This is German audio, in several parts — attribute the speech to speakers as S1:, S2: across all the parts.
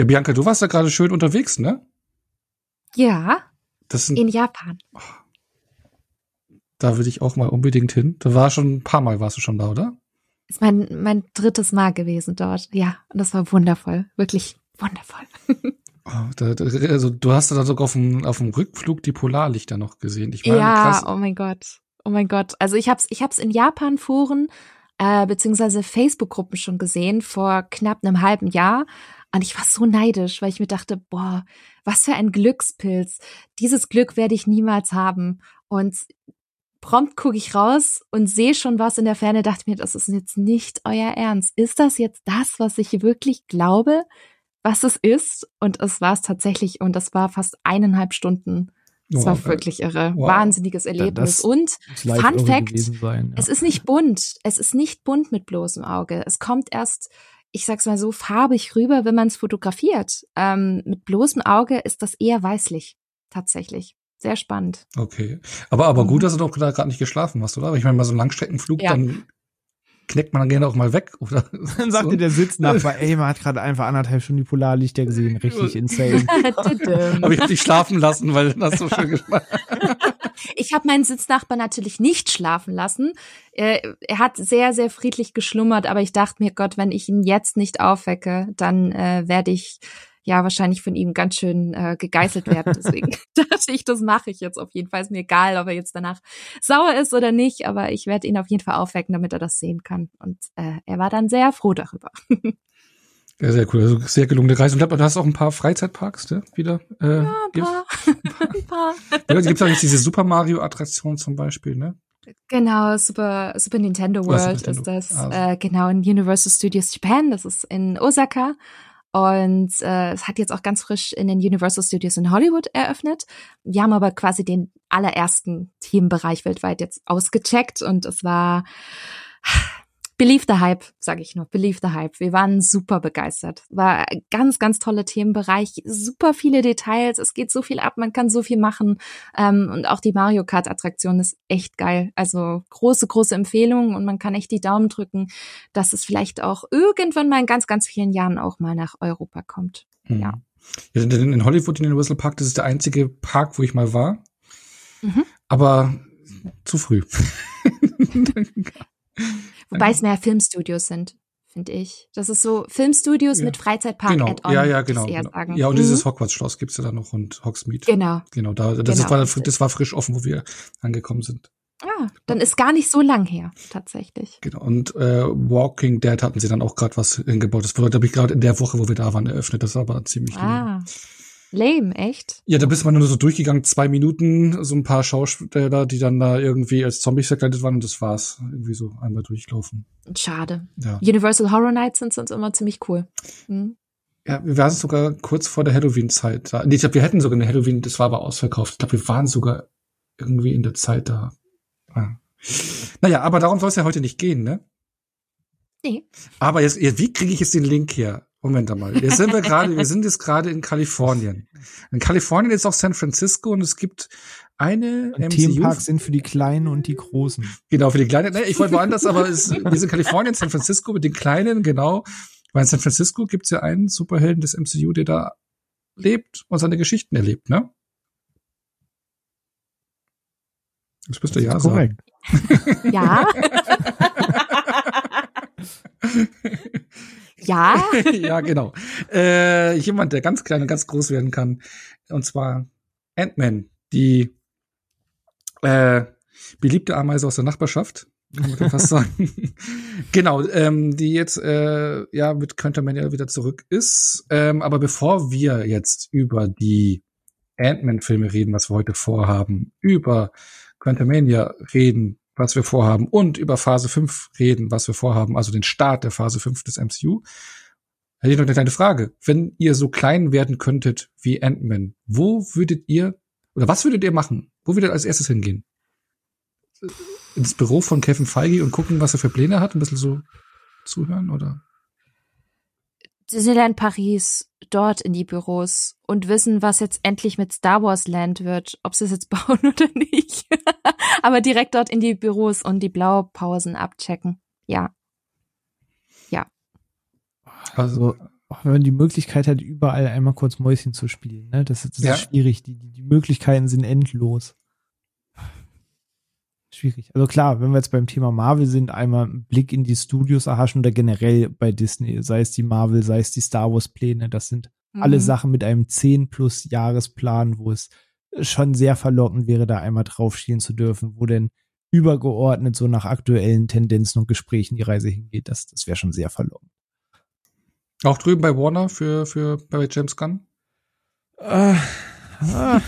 S1: Ja, Bianca, du warst da gerade schön unterwegs, ne?
S2: Ja.
S1: Das sind,
S2: in Japan.
S1: Da will ich auch mal unbedingt hin. Da war schon ein paar Mal warst du schon da, oder?
S2: Ist mein, mein drittes Mal gewesen dort. Ja, und das war wundervoll. Wirklich wundervoll.
S1: Oh, da, da, also du hast da sogar auf dem, auf dem Rückflug die Polarlichter noch gesehen. Ich meine,
S2: ja,
S1: krass.
S2: oh mein Gott. Oh mein Gott. Also ich hab's, ich hab's in Japan-Foren äh, beziehungsweise Facebook-Gruppen schon gesehen vor knapp einem halben Jahr. Und ich war so neidisch, weil ich mir dachte, boah, was für ein Glückspilz. Dieses Glück werde ich niemals haben. Und prompt gucke ich raus und sehe schon was in der Ferne, dachte mir, das ist jetzt nicht euer Ernst. Ist das jetzt das, was ich wirklich glaube, was es ist? Und es war es tatsächlich und das war fast eineinhalb Stunden. Es war
S1: Wow.
S2: wirklich irre.
S1: Wow.
S2: Wahnsinniges Erlebnis.
S3: das
S2: und Fun Fact,
S3: Sein, ja.
S2: es ist nicht bunt. Es ist nicht bunt mit bloßem Auge. Es kommt erst, ich sag's mal so, farbig rüber, wenn man es fotografiert. Ähm, mit bloßem Auge ist das eher weißlich. Tatsächlich. Sehr spannend.
S1: Okay. Aber, aber gut,
S2: Mhm.
S1: dass du doch da gerade nicht geschlafen hast, oder? Aber ich meine, bei so einem Langstreckenflug,
S2: Ja.
S1: dann kneckt man dann gerne auch mal weg, oder?
S3: Dann sagte
S1: so.
S3: der Sitznachbar, ey, man hat gerade einfach anderthalb Stunden die Polarlichter gesehen. Richtig insane.
S1: Aber ich hab dich schlafen lassen, weil das so schön gemacht.
S2: Ich habe meinen Sitznachbar natürlich nicht schlafen lassen. Er hat sehr, sehr friedlich geschlummert, aber ich dachte mir, Gott, wenn ich ihn jetzt nicht aufwecke, dann äh, werde ich ja wahrscheinlich von ihm ganz schön äh, gegeißelt werden. Deswegen dachte ich, das mache ich jetzt auf jeden Fall. Ist mir egal, ob er jetzt danach sauer ist oder nicht, aber ich werde ihn auf jeden Fall aufwecken, damit er das sehen kann. Und äh, er war dann sehr froh darüber.
S1: Ja, sehr cool. Also sehr gelungene Reise. Und ich glaube, du hast auch ein paar Freizeitparks, ne? Wieder. Äh,
S2: Ja, ein paar. ein paar.
S1: Ja, gibt auch jetzt diese Super Mario Attraktion zum Beispiel, ne?
S2: Genau, Super, Super Nintendo
S1: Oder Super
S2: World
S1: Nintendo.
S2: ist das.
S1: Ah.
S2: Äh, genau, in Universal Studios Japan. Das ist in Osaka. Und äh, es hat jetzt auch ganz frisch in den Universal Studios in Hollywood eröffnet. Wir haben aber quasi den allerersten Themenbereich weltweit jetzt ausgecheckt und es war Believe the Hype, sage ich nur. Believe the Hype. Wir waren super begeistert. War ein ganz, ganz toller Themenbereich. Super viele Details. Es geht so viel ab. Man kann so viel machen. Ähm, und auch die Mario Kart Attraktion ist echt geil. Also große, große Empfehlung und man kann echt die Daumen drücken, dass es vielleicht auch irgendwann mal in ganz, ganz vielen Jahren auch mal nach Europa kommt.
S1: Hm.
S2: Ja.
S1: In in Hollywood, in Universal Park, das ist der einzige Park, wo ich mal war.
S2: Mhm.
S1: Aber zu früh.
S2: Wobei es mehr Filmstudios sind, finde ich. Das ist so Filmstudios
S1: Ja.
S2: mit Freizeitpark
S1: genau.
S2: Add-on.
S1: Ja, ja, genau. genau. Ja, und
S2: Mhm.
S1: dieses Hogwarts-Schloss gibt's ja da noch und Hogsmeade.
S2: Genau.
S1: Genau, da, das,
S2: Genau,
S1: war, das war frisch offen, wo wir angekommen sind.
S2: Ja, dann ist gar nicht so lang her, tatsächlich.
S1: Genau. Und äh, Walking Dead hatten sie dann auch gerade was hingebaut. Das wurde, glaube ich, gerade in der Woche, wo wir da waren, eröffnet. Das war aber ziemlich.
S2: Ah. Lame, echt?
S1: Ja, da bist man nur so durchgegangen, zwei Minuten, so ein paar Schauspieler, die dann da irgendwie als Zombies verkleidet waren und das war's. Irgendwie so einmal durchlaufen.
S2: Schade.
S1: Ja.
S2: Universal Horror Nights sind sonst immer ziemlich cool. Hm.
S1: Ja, wir waren sogar kurz vor der Halloween-Zeit da. Nee, ich glaube, wir hätten sogar eine Halloween, das war aber ausverkauft. Ich glaube, wir waren sogar irgendwie in der Zeit da. Ja. Naja, aber darum soll es ja heute nicht gehen, ne?
S2: Nee.
S1: Aber jetzt, jetzt wie kriege ich jetzt den Link her? Moment einmal. Jetzt sind wir gerade, wir sind jetzt gerade in Kalifornien. In Kalifornien ist auch San Francisco und es gibt eine
S3: Und Themenparks sind für die Kleinen und die Großen.
S1: Genau, für die Kleinen. Nee, ich wollte woanders, aber es, wir sind in Kalifornien, San Francisco mit den Kleinen, genau. Weil in San Francisco gibt's ja einen Superhelden des MCU, der da lebt und seine Geschichten erlebt, ne? Das müsste ja sagen.
S3: Korrekt.
S2: Ja. ja.
S1: ja, genau. Äh, jemand, der ganz klein und ganz groß werden kann. Und zwar Ant-Man, die äh, beliebte Ameise aus der Nachbarschaft. Kann man fast sagen. genau, ähm, die jetzt äh, ja mit Quantumania wieder zurück ist. Ähm, aber bevor wir jetzt über die Ant-Man-Filme reden, was wir heute vorhaben, über Quantumania reden, was wir vorhaben, und über Phase 5 reden, was wir vorhaben, also den Start der Phase 5 des MCU, hätte ich noch eine kleine Frage. Wenn ihr so klein werden könntet wie Ant-Man, wo würdet ihr, oder was würdet ihr machen? Wo würdet ihr als erstes hingehen? Ins Büro von Kevin Feige und gucken, was er für Pläne hat? Ein bisschen so zuhören, oder?
S2: Disneyland Paris, dort in die Büros und wissen, was jetzt endlich mit Star Wars Land wird, ob sie es jetzt bauen oder nicht. Aber direkt dort in die Büros und die Blaupausen abchecken. Ja.
S1: Also,
S3: Also wenn man die Möglichkeit hat, überall einmal kurz Mäuschen zu spielen, ne? Das, das ja. ist schwierig. Die, die Möglichkeiten sind endlos. Schwierig. Also klar, wenn wir jetzt beim Thema Marvel sind, einmal einen Blick in die Studios erhaschen oder generell bei Disney, sei es die Marvel, sei es die Star Wars Pläne, das sind mhm. alle Sachen mit einem 10 plus Jahresplan, wo es schon sehr verlockend wäre, da einmal draufstehen zu dürfen, wo denn übergeordnet so nach aktuellen Tendenzen und Gesprächen die Reise hingeht. Das, das wäre schon sehr verlockend.
S1: Auch drüben bei Warner für, für bei James Gunn? Äh, ah.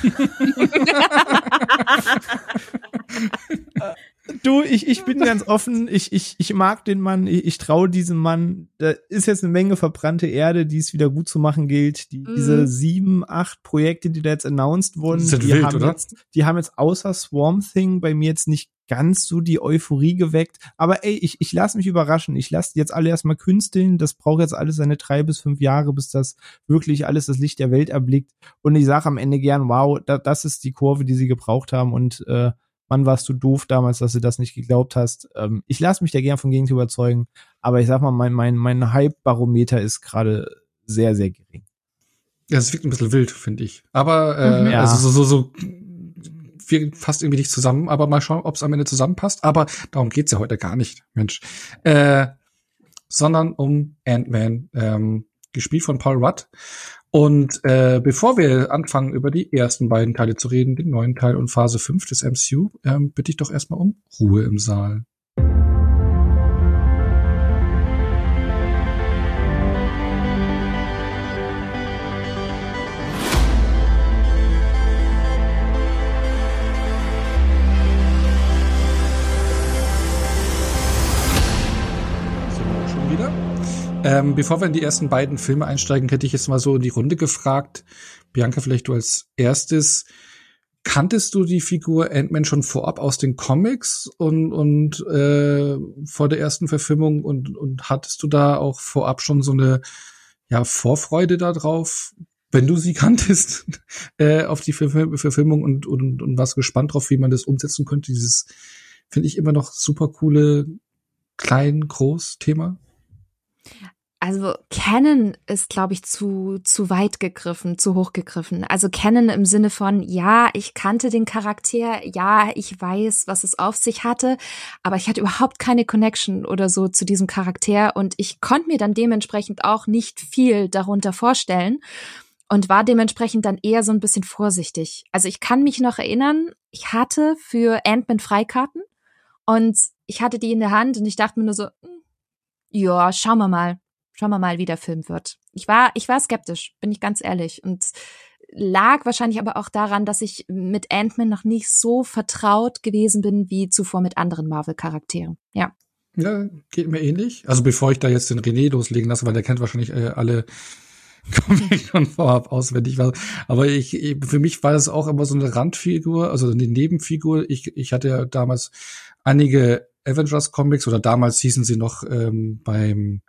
S3: du, ich, ich bin ganz offen, ich, ich, ich mag den Mann, ich, ich traue diesem Mann. Da ist jetzt eine Menge verbrannte Erde, die es wieder gut zu machen gilt. Die, mhm. Diese sieben, acht Projekte, die da jetzt announced wurden, die, wild, haben jetzt, die haben jetzt außer Swarm Thing bei mir jetzt nicht ganz so die Euphorie geweckt. Aber ey, ich, ich lasse mich überraschen. Ich lasse jetzt alle erstmal künsteln. Das braucht jetzt alles seine drei bis fünf Jahre, bis das wirklich alles das Licht der Welt erblickt. Und ich sage am Ende gern, wow, da, das ist die Kurve, die sie gebraucht haben. Und äh, Mann, warst du doof damals, dass du das nicht geglaubt hast. Ähm, ich lasse mich da gern von Gegenteil überzeugen, aber ich sag mal, mein, mein, mein Hype-Barometer ist gerade sehr, sehr gering.
S1: Ja, es wirkt ein bisschen wild, finde ich. Aber äh, mhm, ja. also so, so, so wir fast irgendwie nicht zusammen, aber mal schauen, ob es am Ende zusammenpasst. Aber darum geht's ja heute gar nicht, Mensch. Äh, sondern um Ant-Man, ähm, gespielt von Paul Rudd. Und äh, bevor wir anfangen, über die ersten beiden Teile zu reden, den neuen Teil und Phase 5 des MCU, ähm, bitte ich doch erstmal um Ruhe im Saal. Ähm, bevor wir in die ersten beiden Filme einsteigen, hätte ich jetzt mal so in die Runde gefragt. Bianca, vielleicht du als erstes. Kanntest du die Figur Ant-Man schon vorab aus den Comics und, und äh, vor der ersten Verfilmung und, und hattest du da auch vorab schon so eine ja, Vorfreude darauf, wenn du sie kanntest, äh, auf die Verfilmung und, und, und warst gespannt drauf, wie man das umsetzen könnte? Dieses, finde ich, immer noch super coole Klein-Groß-Thema.
S2: Also Canon ist, glaube ich, zu, zu weit gegriffen, zu hoch gegriffen. Also Canon im Sinne von, ja, ich kannte den Charakter, ja, ich weiß, was es auf sich hatte, aber ich hatte überhaupt keine Connection oder so zu diesem Charakter und ich konnte mir dann dementsprechend auch nicht viel darunter vorstellen und war dementsprechend dann eher so ein bisschen vorsichtig. Also ich kann mich noch erinnern, ich hatte für Ant-Man Freikarten und ich hatte die in der Hand und ich dachte mir nur so, ja, schauen wir mal. Schauen wir mal, wie der Film wird. Ich war, ich war skeptisch, bin ich ganz ehrlich. Und lag wahrscheinlich aber auch daran, dass ich mit Ant-Man noch nicht so vertraut gewesen bin wie zuvor mit anderen Marvel-Charakteren. Ja.
S1: Ja, geht mir ähnlich. Also bevor ich da jetzt den René loslegen lasse, weil der kennt wahrscheinlich äh, alle Comics schon vorab auswendig. Aber ich, für mich war es auch immer so eine Randfigur, also eine Nebenfigur. Ich, ich hatte ja damals einige Avengers Comics oder damals hießen sie noch ähm, beim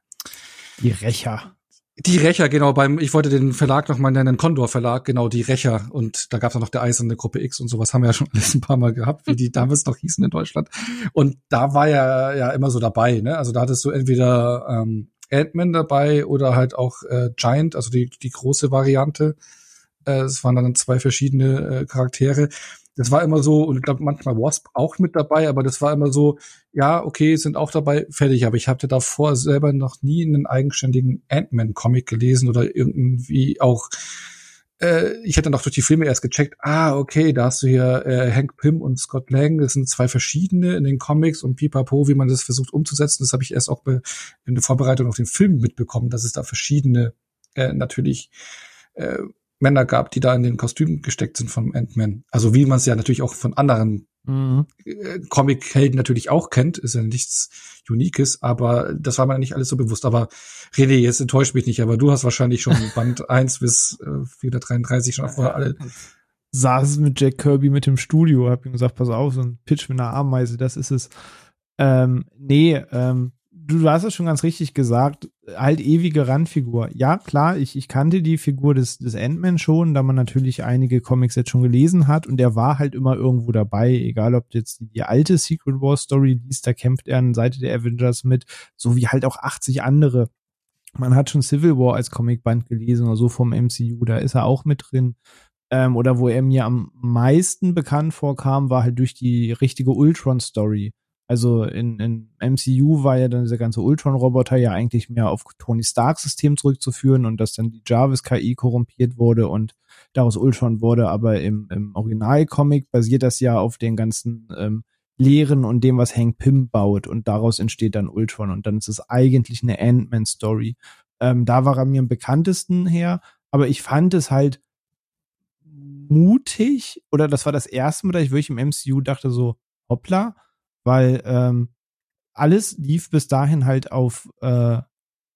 S3: Die Rächer.
S1: Die Rächer, genau, beim, ich wollte den Verlag noch mal nennen, Condor Verlag, genau, die Rächer. Und da gab es noch der Eiserne Gruppe X und sowas haben wir ja schon alles ein paar Mal gehabt, wie die damals noch hießen in Deutschland. Und da war ja ja immer so dabei, ne? Also da hattest du entweder ähm, Ant-Man dabei oder halt auch äh, Giant, also die, die große Variante. Äh, es waren dann zwei verschiedene äh, Charaktere das war immer so, und ich glaube manchmal Wasp auch mit dabei, aber das war immer so, ja, okay, sind auch dabei, fertig. Aber ich hatte davor selber noch nie einen eigenständigen Ant-Man-Comic gelesen oder irgendwie auch äh, ich hätte noch durch die Filme erst gecheckt, ah, okay, da hast du hier äh, Hank Pym und Scott Lang, das sind zwei verschiedene in den Comics und pipapo, wie man das versucht umzusetzen. Das habe ich erst auch in der Vorbereitung auf den Film mitbekommen, dass es da verschiedene äh, natürlich äh, Männer gab, die da in den Kostümen gesteckt sind von Ant-Man. Also wie man es ja natürlich auch von anderen mhm. Äh, Comic-Helden natürlich auch kennt, ist ja nichts Unikes, aber das war mir nicht alles so bewusst. Aber René, jetzt enttäuscht mich nicht, aber du hast wahrscheinlich schon Band 1 bis äh, 433 schon vorher alle.
S3: Saß mit Jack Kirby mit dem Studio, hab ihm gesagt, pass auf, so ein Pitch mit einer Ameise, das ist es. Ähm, nee, ähm, du, hast es schon ganz richtig gesagt, halt ewige Randfigur. Ja, klar, ich, ich kannte die Figur des, des Ant-Man schon, da man natürlich einige Comics jetzt schon gelesen hat und der war halt immer irgendwo dabei, egal ob jetzt die, die alte Secret War Story liest, da kämpft er an Seite der Avengers mit, so wie halt auch 80 andere man hat schon Civil War als Comicband gelesen oder so vom MCU, da ist er auch mit drin. Ähm, oder wo er mir am meisten bekannt vorkam, war halt durch die richtige Ultron-Story. Also in, in MCU war ja dann dieser ganze Ultron-Roboter ja eigentlich mehr auf Tony Stark-System zurückzuführen und dass dann die Jarvis-KI korrumpiert wurde und daraus Ultron wurde, aber im, im Original-Comic basiert das ja auf den ganzen ähm, Lehren und dem, was Hank Pym baut. Und daraus entsteht dann Ultron. Und dann ist es eigentlich eine Ant-Man-Story. Ähm, da war er mir am bekanntesten her, aber ich fand es halt mutig. Oder das war das erste Mal, dass ich wirklich im MCU dachte so, hoppla, weil ähm, alles lief bis dahin halt auf äh,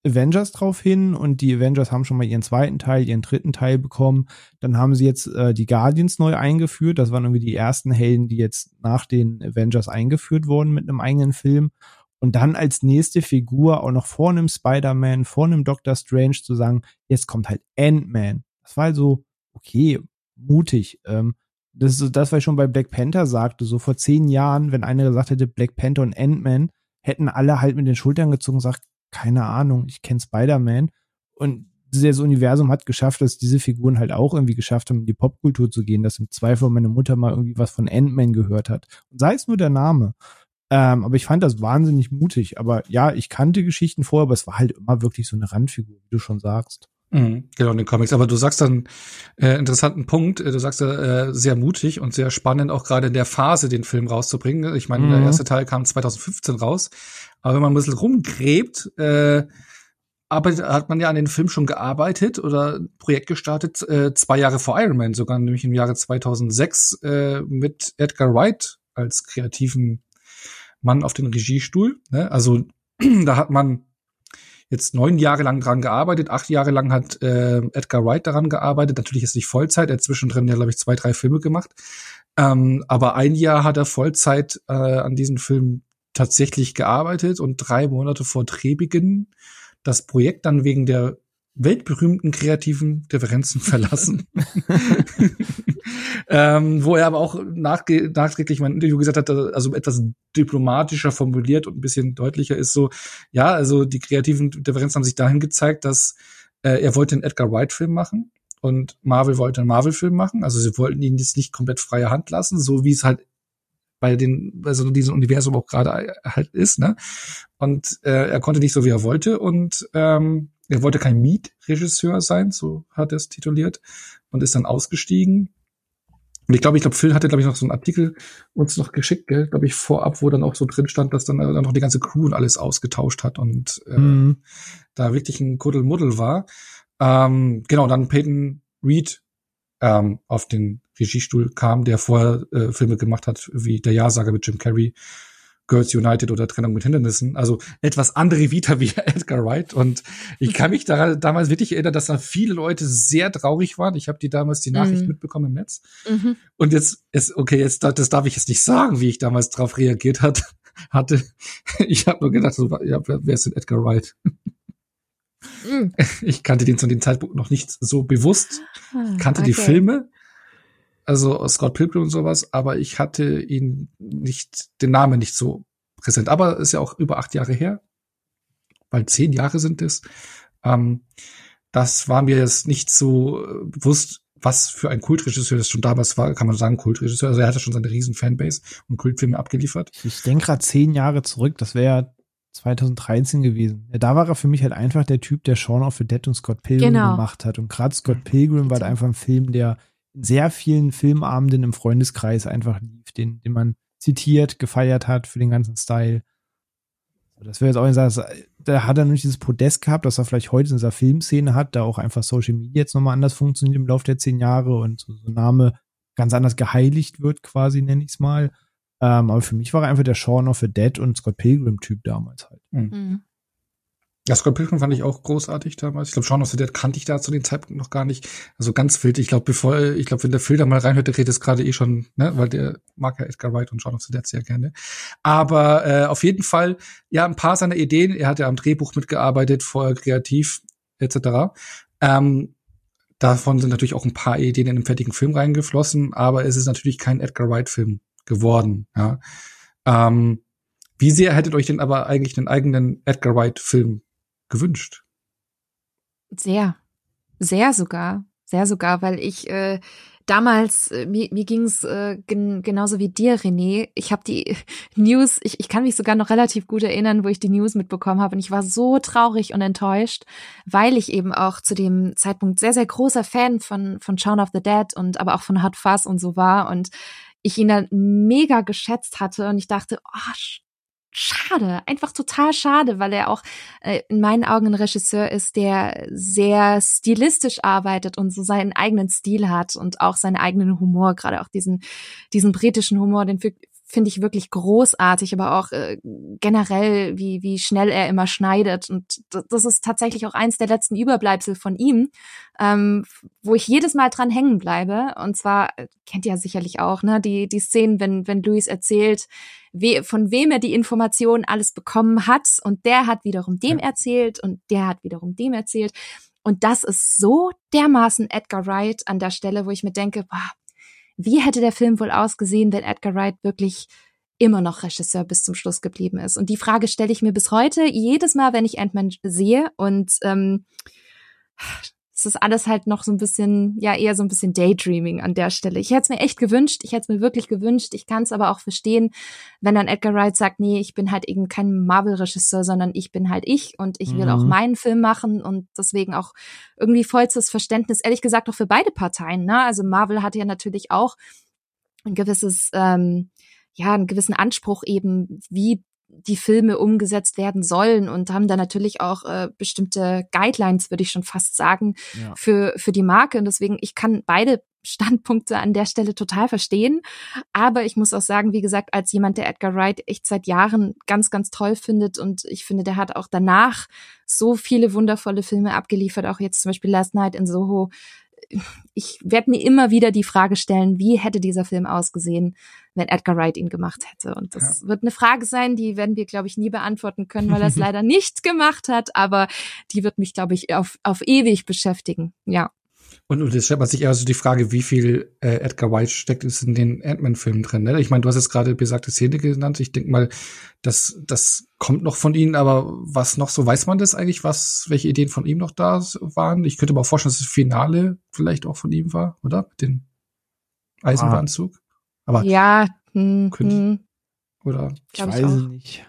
S3: Avengers drauf hin und die Avengers haben schon mal ihren zweiten Teil, ihren dritten Teil bekommen. Dann haben sie jetzt äh, die Guardians neu eingeführt. Das waren irgendwie die ersten Helden, die jetzt nach den Avengers eingeführt wurden mit einem eigenen Film. Und dann als nächste Figur auch noch vor einem Spider-Man, vor einem Doctor Strange zu sagen, jetzt kommt halt Ant-Man. Das war also okay, mutig. Ähm, das ist das, was ich schon bei Black Panther sagte. So vor zehn Jahren, wenn einer gesagt hätte, Black Panther und Ant-Man, hätten alle halt mit den Schultern gezogen und gesagt, keine Ahnung, ich kenne Spider-Man. Und das Universum hat geschafft, dass diese Figuren halt auch irgendwie geschafft haben, in die Popkultur zu gehen, dass im Zweifel meine Mutter mal irgendwie was von Ant-Man gehört hat. Und sei es nur der Name. Ähm, aber ich fand das wahnsinnig mutig. Aber ja, ich kannte Geschichten vorher, aber es war halt immer wirklich so eine Randfigur, wie du schon sagst.
S1: Mhm, genau, in den Comics. Aber du sagst dann äh, interessanten Punkt. Äh, du sagst äh, sehr mutig und sehr spannend, auch gerade in der Phase den Film rauszubringen. Ich meine, mhm. der erste Teil kam 2015 raus. Aber wenn man ein bisschen rumgräbt, äh, arbeitet, hat man ja an den Film schon gearbeitet oder ein Projekt gestartet, äh, zwei Jahre vor Iron Man, sogar nämlich im Jahre 2006 äh, mit Edgar Wright als kreativen Mann auf den Regiestuhl. Ne? Also da hat man jetzt neun Jahre lang dran gearbeitet. Acht Jahre lang hat äh, Edgar Wright daran gearbeitet. Natürlich ist nicht Vollzeit. Er hat zwischendrin ja, glaube ich, zwei, drei Filme gemacht. Ähm, aber ein Jahr hat er Vollzeit äh, an diesem Film tatsächlich gearbeitet und drei Monate vor Drehbeginn das Projekt dann wegen der weltberühmten kreativen Differenzen verlassen. ähm, wo er aber auch nachträglich mein Interview gesagt hat, also etwas diplomatischer formuliert und ein bisschen deutlicher ist so, ja, also die kreativen Differenzen haben sich dahin gezeigt, dass äh, er wollte einen Edgar Wright-Film machen und Marvel wollte einen Marvel-Film machen. Also sie wollten ihn jetzt nicht komplett freie Hand lassen, so wie es halt bei den, also diesem Universum auch gerade halt ist, ne? Und äh, er konnte nicht so, wie er wollte und ähm, er wollte kein Mietregisseur sein, so hat er es tituliert, und ist dann ausgestiegen. Und ich glaube, ich glaube, Phil hatte, glaube ich, noch so einen Artikel uns noch geschickt, gell, glaube ich, vorab, wo dann auch so drin stand, dass dann, dann noch die ganze Crew und alles ausgetauscht hat und äh, mhm. da wirklich ein Kuddelmuddel war. Ähm, genau, dann Peyton Reed ähm, auf den Regiestuhl kam, der vorher äh, Filme gemacht hat, wie Der Ja-Sager mit Jim Carrey Girls United oder Trennung mit Hindernissen. Also etwas andere Vita wie Edgar Wright. Und ich kann mich daran damals wirklich erinnern, dass da viele Leute sehr traurig waren. Ich habe die damals die Nachricht mhm. mitbekommen im Netz. Mhm. Und jetzt ist, okay, jetzt das darf ich jetzt nicht sagen, wie ich damals darauf reagiert hat, hatte. Ich habe nur gedacht, so, ja, wer ist denn Edgar Wright? Mhm. Ich kannte den zu dem Zeitpunkt noch nicht so bewusst. Ich kannte okay. die Filme, also Scott Pilgrim und sowas, aber ich hatte ihn nicht, den Namen nicht so präsent. Aber ist ja auch über acht Jahre her, weil zehn Jahre sind es. Ähm, das war mir jetzt nicht so äh, bewusst, was für ein Kultregisseur das schon damals war, kann man sagen, Kultregisseur. Also er hatte schon seine riesen Fanbase und Kultfilme abgeliefert.
S3: Ich denke gerade zehn Jahre zurück, das wäre 2013 gewesen. Ja, da war er für mich halt einfach der Typ, der Shaun of the Dead und Scott Pilgrim genau. gemacht hat. Und gerade Scott Pilgrim war halt einfach ein Film, der sehr vielen Filmabenden im Freundeskreis einfach lief, den, den man zitiert, gefeiert hat für den ganzen Style. Das wäre jetzt auch ein Satz, da hat er nicht dieses Podest gehabt, das er vielleicht heute in dieser Filmszene hat, da auch einfach Social Media jetzt nochmal anders funktioniert im Laufe der zehn Jahre und so, so ein Name ganz anders geheiligt wird, quasi, nenne ich es mal. Ähm, aber für mich war er einfach der Shaun of the Dead und Scott Pilgrim-Typ damals halt. Mhm.
S1: Ja, Scott Pilgrim fand ich auch großartig damals. Ich glaube, Shaun of the Dead kannte ich da zu dem Zeitpunkt noch gar nicht. Also ganz wild. Ich glaube, bevor, ich glaube, wenn der da mal reinhört, der redet es gerade eh schon, ne, weil der mag ja Edgar Wright und Shaun of the Dead sehr gerne. Aber äh, auf jeden Fall, ja, ein paar seiner Ideen. Er hat ja am Drehbuch mitgearbeitet, vorher kreativ etc. Ähm, davon sind natürlich auch ein paar Ideen in den fertigen Film reingeflossen, aber es ist natürlich kein Edgar Wright-Film geworden. Ja. Ähm, wie sehr hättet euch denn aber eigentlich einen eigenen Edgar Wright-Film gewünscht?
S2: Sehr. Sehr sogar. Sehr sogar, weil ich äh, damals, äh, mir, mir ging es äh, gen genauso wie dir, René. Ich habe die News, ich, ich kann mich sogar noch relativ gut erinnern, wo ich die News mitbekommen habe. Und ich war so traurig und enttäuscht, weil ich eben auch zu dem Zeitpunkt sehr, sehr großer Fan von, von Shaun of the Dead und aber auch von Hot Fuzz und so war. Und ich ihn dann mega geschätzt hatte und ich dachte, oh, schade, einfach total schade, weil er auch äh, in meinen Augen ein Regisseur ist, der sehr stilistisch arbeitet und so seinen eigenen Stil hat und auch seinen eigenen Humor, gerade auch diesen diesen britischen Humor, den finde ich wirklich großartig, aber auch äh, generell, wie, wie schnell er immer schneidet. Und das ist tatsächlich auch eins der letzten Überbleibsel von ihm, ähm, wo ich jedes Mal dran hängen bleibe. Und zwar, äh, kennt ihr ja sicherlich auch, ne, die, die Szenen, wenn, wenn Luis erzählt, we, von wem er die Informationen alles bekommen hat. Und der hat wiederum dem erzählt und der hat wiederum dem erzählt. Und das ist so dermaßen Edgar Wright an der Stelle, wo ich mir denke, boah, wie hätte der Film wohl ausgesehen, wenn Edgar Wright wirklich immer noch Regisseur bis zum Schluss geblieben ist? Und die Frage stelle ich mir bis heute jedes Mal, wenn ich Ant-Man sehe. Und ähm, es ist alles halt noch so ein bisschen, ja, eher so ein bisschen Daydreaming an der Stelle. Ich hätte es mir echt gewünscht, ich hätte es mir wirklich gewünscht. Ich kann es aber auch verstehen, wenn dann Edgar Wright sagt, nee, ich bin halt eben kein Marvel-Regisseur, sondern ich bin halt ich und ich will mhm. auch meinen Film machen und deswegen auch irgendwie vollstes Verständnis, ehrlich gesagt, auch für beide Parteien. Ne? Also Marvel hat ja natürlich auch ein gewisses, ähm, ja, einen gewissen Anspruch eben, wie die Filme umgesetzt werden sollen und haben da natürlich auch äh, bestimmte Guidelines, würde ich schon fast sagen, ja. für, für die Marke. Und deswegen, ich kann beide Standpunkte an der Stelle total verstehen. Aber ich muss auch sagen, wie gesagt, als jemand, der Edgar Wright echt seit Jahren ganz, ganz toll findet und ich finde, der hat auch danach so viele wundervolle Filme abgeliefert, auch jetzt zum Beispiel Last Night in Soho, ich werde mir immer wieder die Frage stellen, wie hätte dieser Film ausgesehen, wenn Edgar Wright ihn gemacht hätte. Und das ja. wird eine Frage sein, die werden wir, glaube ich, nie beantworten können, weil er es leider nicht gemacht hat, aber die wird mich, glaube ich, auf, auf ewig beschäftigen. Ja.
S1: Und, und jetzt stellt man sich eher so die Frage, wie viel äh, Edgar White steckt ist in den Ant-Man-Filmen drin. Ne? Ich meine, du hast jetzt gerade besagte Szene genannt. Ich denke mal, das, das kommt noch von ihnen, aber was noch so, weiß man das eigentlich, was, welche Ideen von ihm noch da waren? Ich könnte mir auch vorstellen, dass das Finale vielleicht auch von ihm war, oder? Mit dem Eisenbahnzug. Ah.
S2: Aber ja, hm, könnte, hm.
S3: oder? Ich weiß es nicht.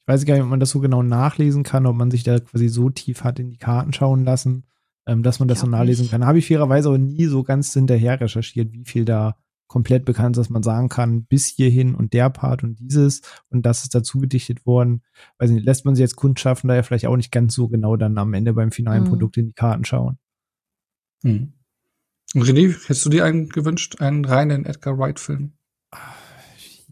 S3: Ich weiß gar nicht, ob man das so genau nachlesen kann, ob man sich da quasi so tief hat in die Karten schauen lassen ähm, dass man das so nachlesen kann. Habe ich fairerweise auch nie so ganz hinterher recherchiert, wie viel da komplett bekannt ist, dass man sagen kann, bis hierhin und der Part und dieses und das ist dazu gedichtet worden. Weiß nicht, lässt man sich jetzt Kundschaften da ja vielleicht auch nicht ganz so genau dann am Ende beim finalen mhm. Produkt in die Karten schauen.
S1: Mhm. René, hättest du dir einen gewünscht, einen reinen Edgar Wright-Film?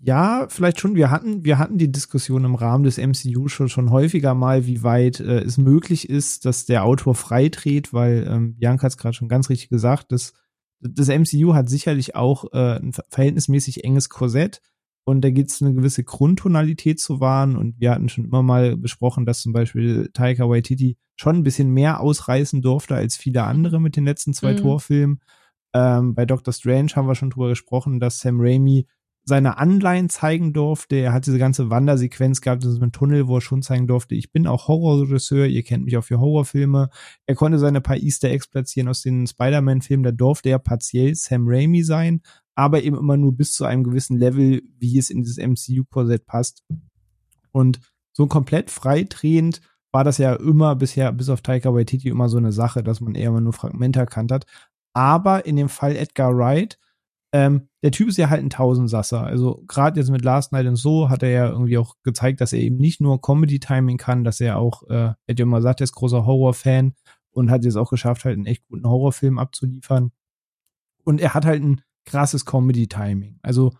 S3: Ja, vielleicht schon. Wir hatten, wir hatten die Diskussion im Rahmen des MCU schon, schon häufiger mal, wie weit äh, es möglich ist, dass der Autor freidreht, weil ähm, Bianca hat es gerade schon ganz richtig gesagt, dass das MCU hat sicherlich auch äh, ein verhältnismäßig enges Korsett und da gibt es eine gewisse Grundtonalität zu wahren und wir hatten schon immer mal besprochen, dass zum Beispiel Taika Waititi schon ein bisschen mehr ausreißen durfte als viele andere mit den letzten zwei mhm. Torfilmen. Ähm, bei Doctor Strange haben wir schon drüber gesprochen, dass Sam Raimi seine Anleihen zeigen durfte. Er hat diese ganze Wandersequenz gehabt in einem Tunnel, wo er schon zeigen durfte, ich bin auch Horrorregisseur, ihr kennt mich auch für Horrorfilme. Er konnte seine paar Easter Eggs platzieren aus den Spider-Man-Filmen, da durfte er partiell Sam Raimi sein, aber eben immer nur bis zu einem gewissen Level, wie es in dieses MCU-Korsett passt. Und so komplett freidrehend war das ja immer bisher, bis auf Taika Waititi, immer so eine Sache, dass man eher immer nur Fragmente erkannt hat. Aber in dem Fall Edgar Wright ähm, der Typ ist ja halt ein Tausendsasser. Also gerade jetzt mit Last Night and So hat er ja irgendwie auch gezeigt, dass er eben nicht nur Comedy-Timing kann, dass er auch, äh, er hat ja immer gesagt, er ist großer Horror-Fan und hat jetzt auch geschafft, halt einen echt guten Horrorfilm abzuliefern. Und er hat halt ein krasses Comedy-Timing. Also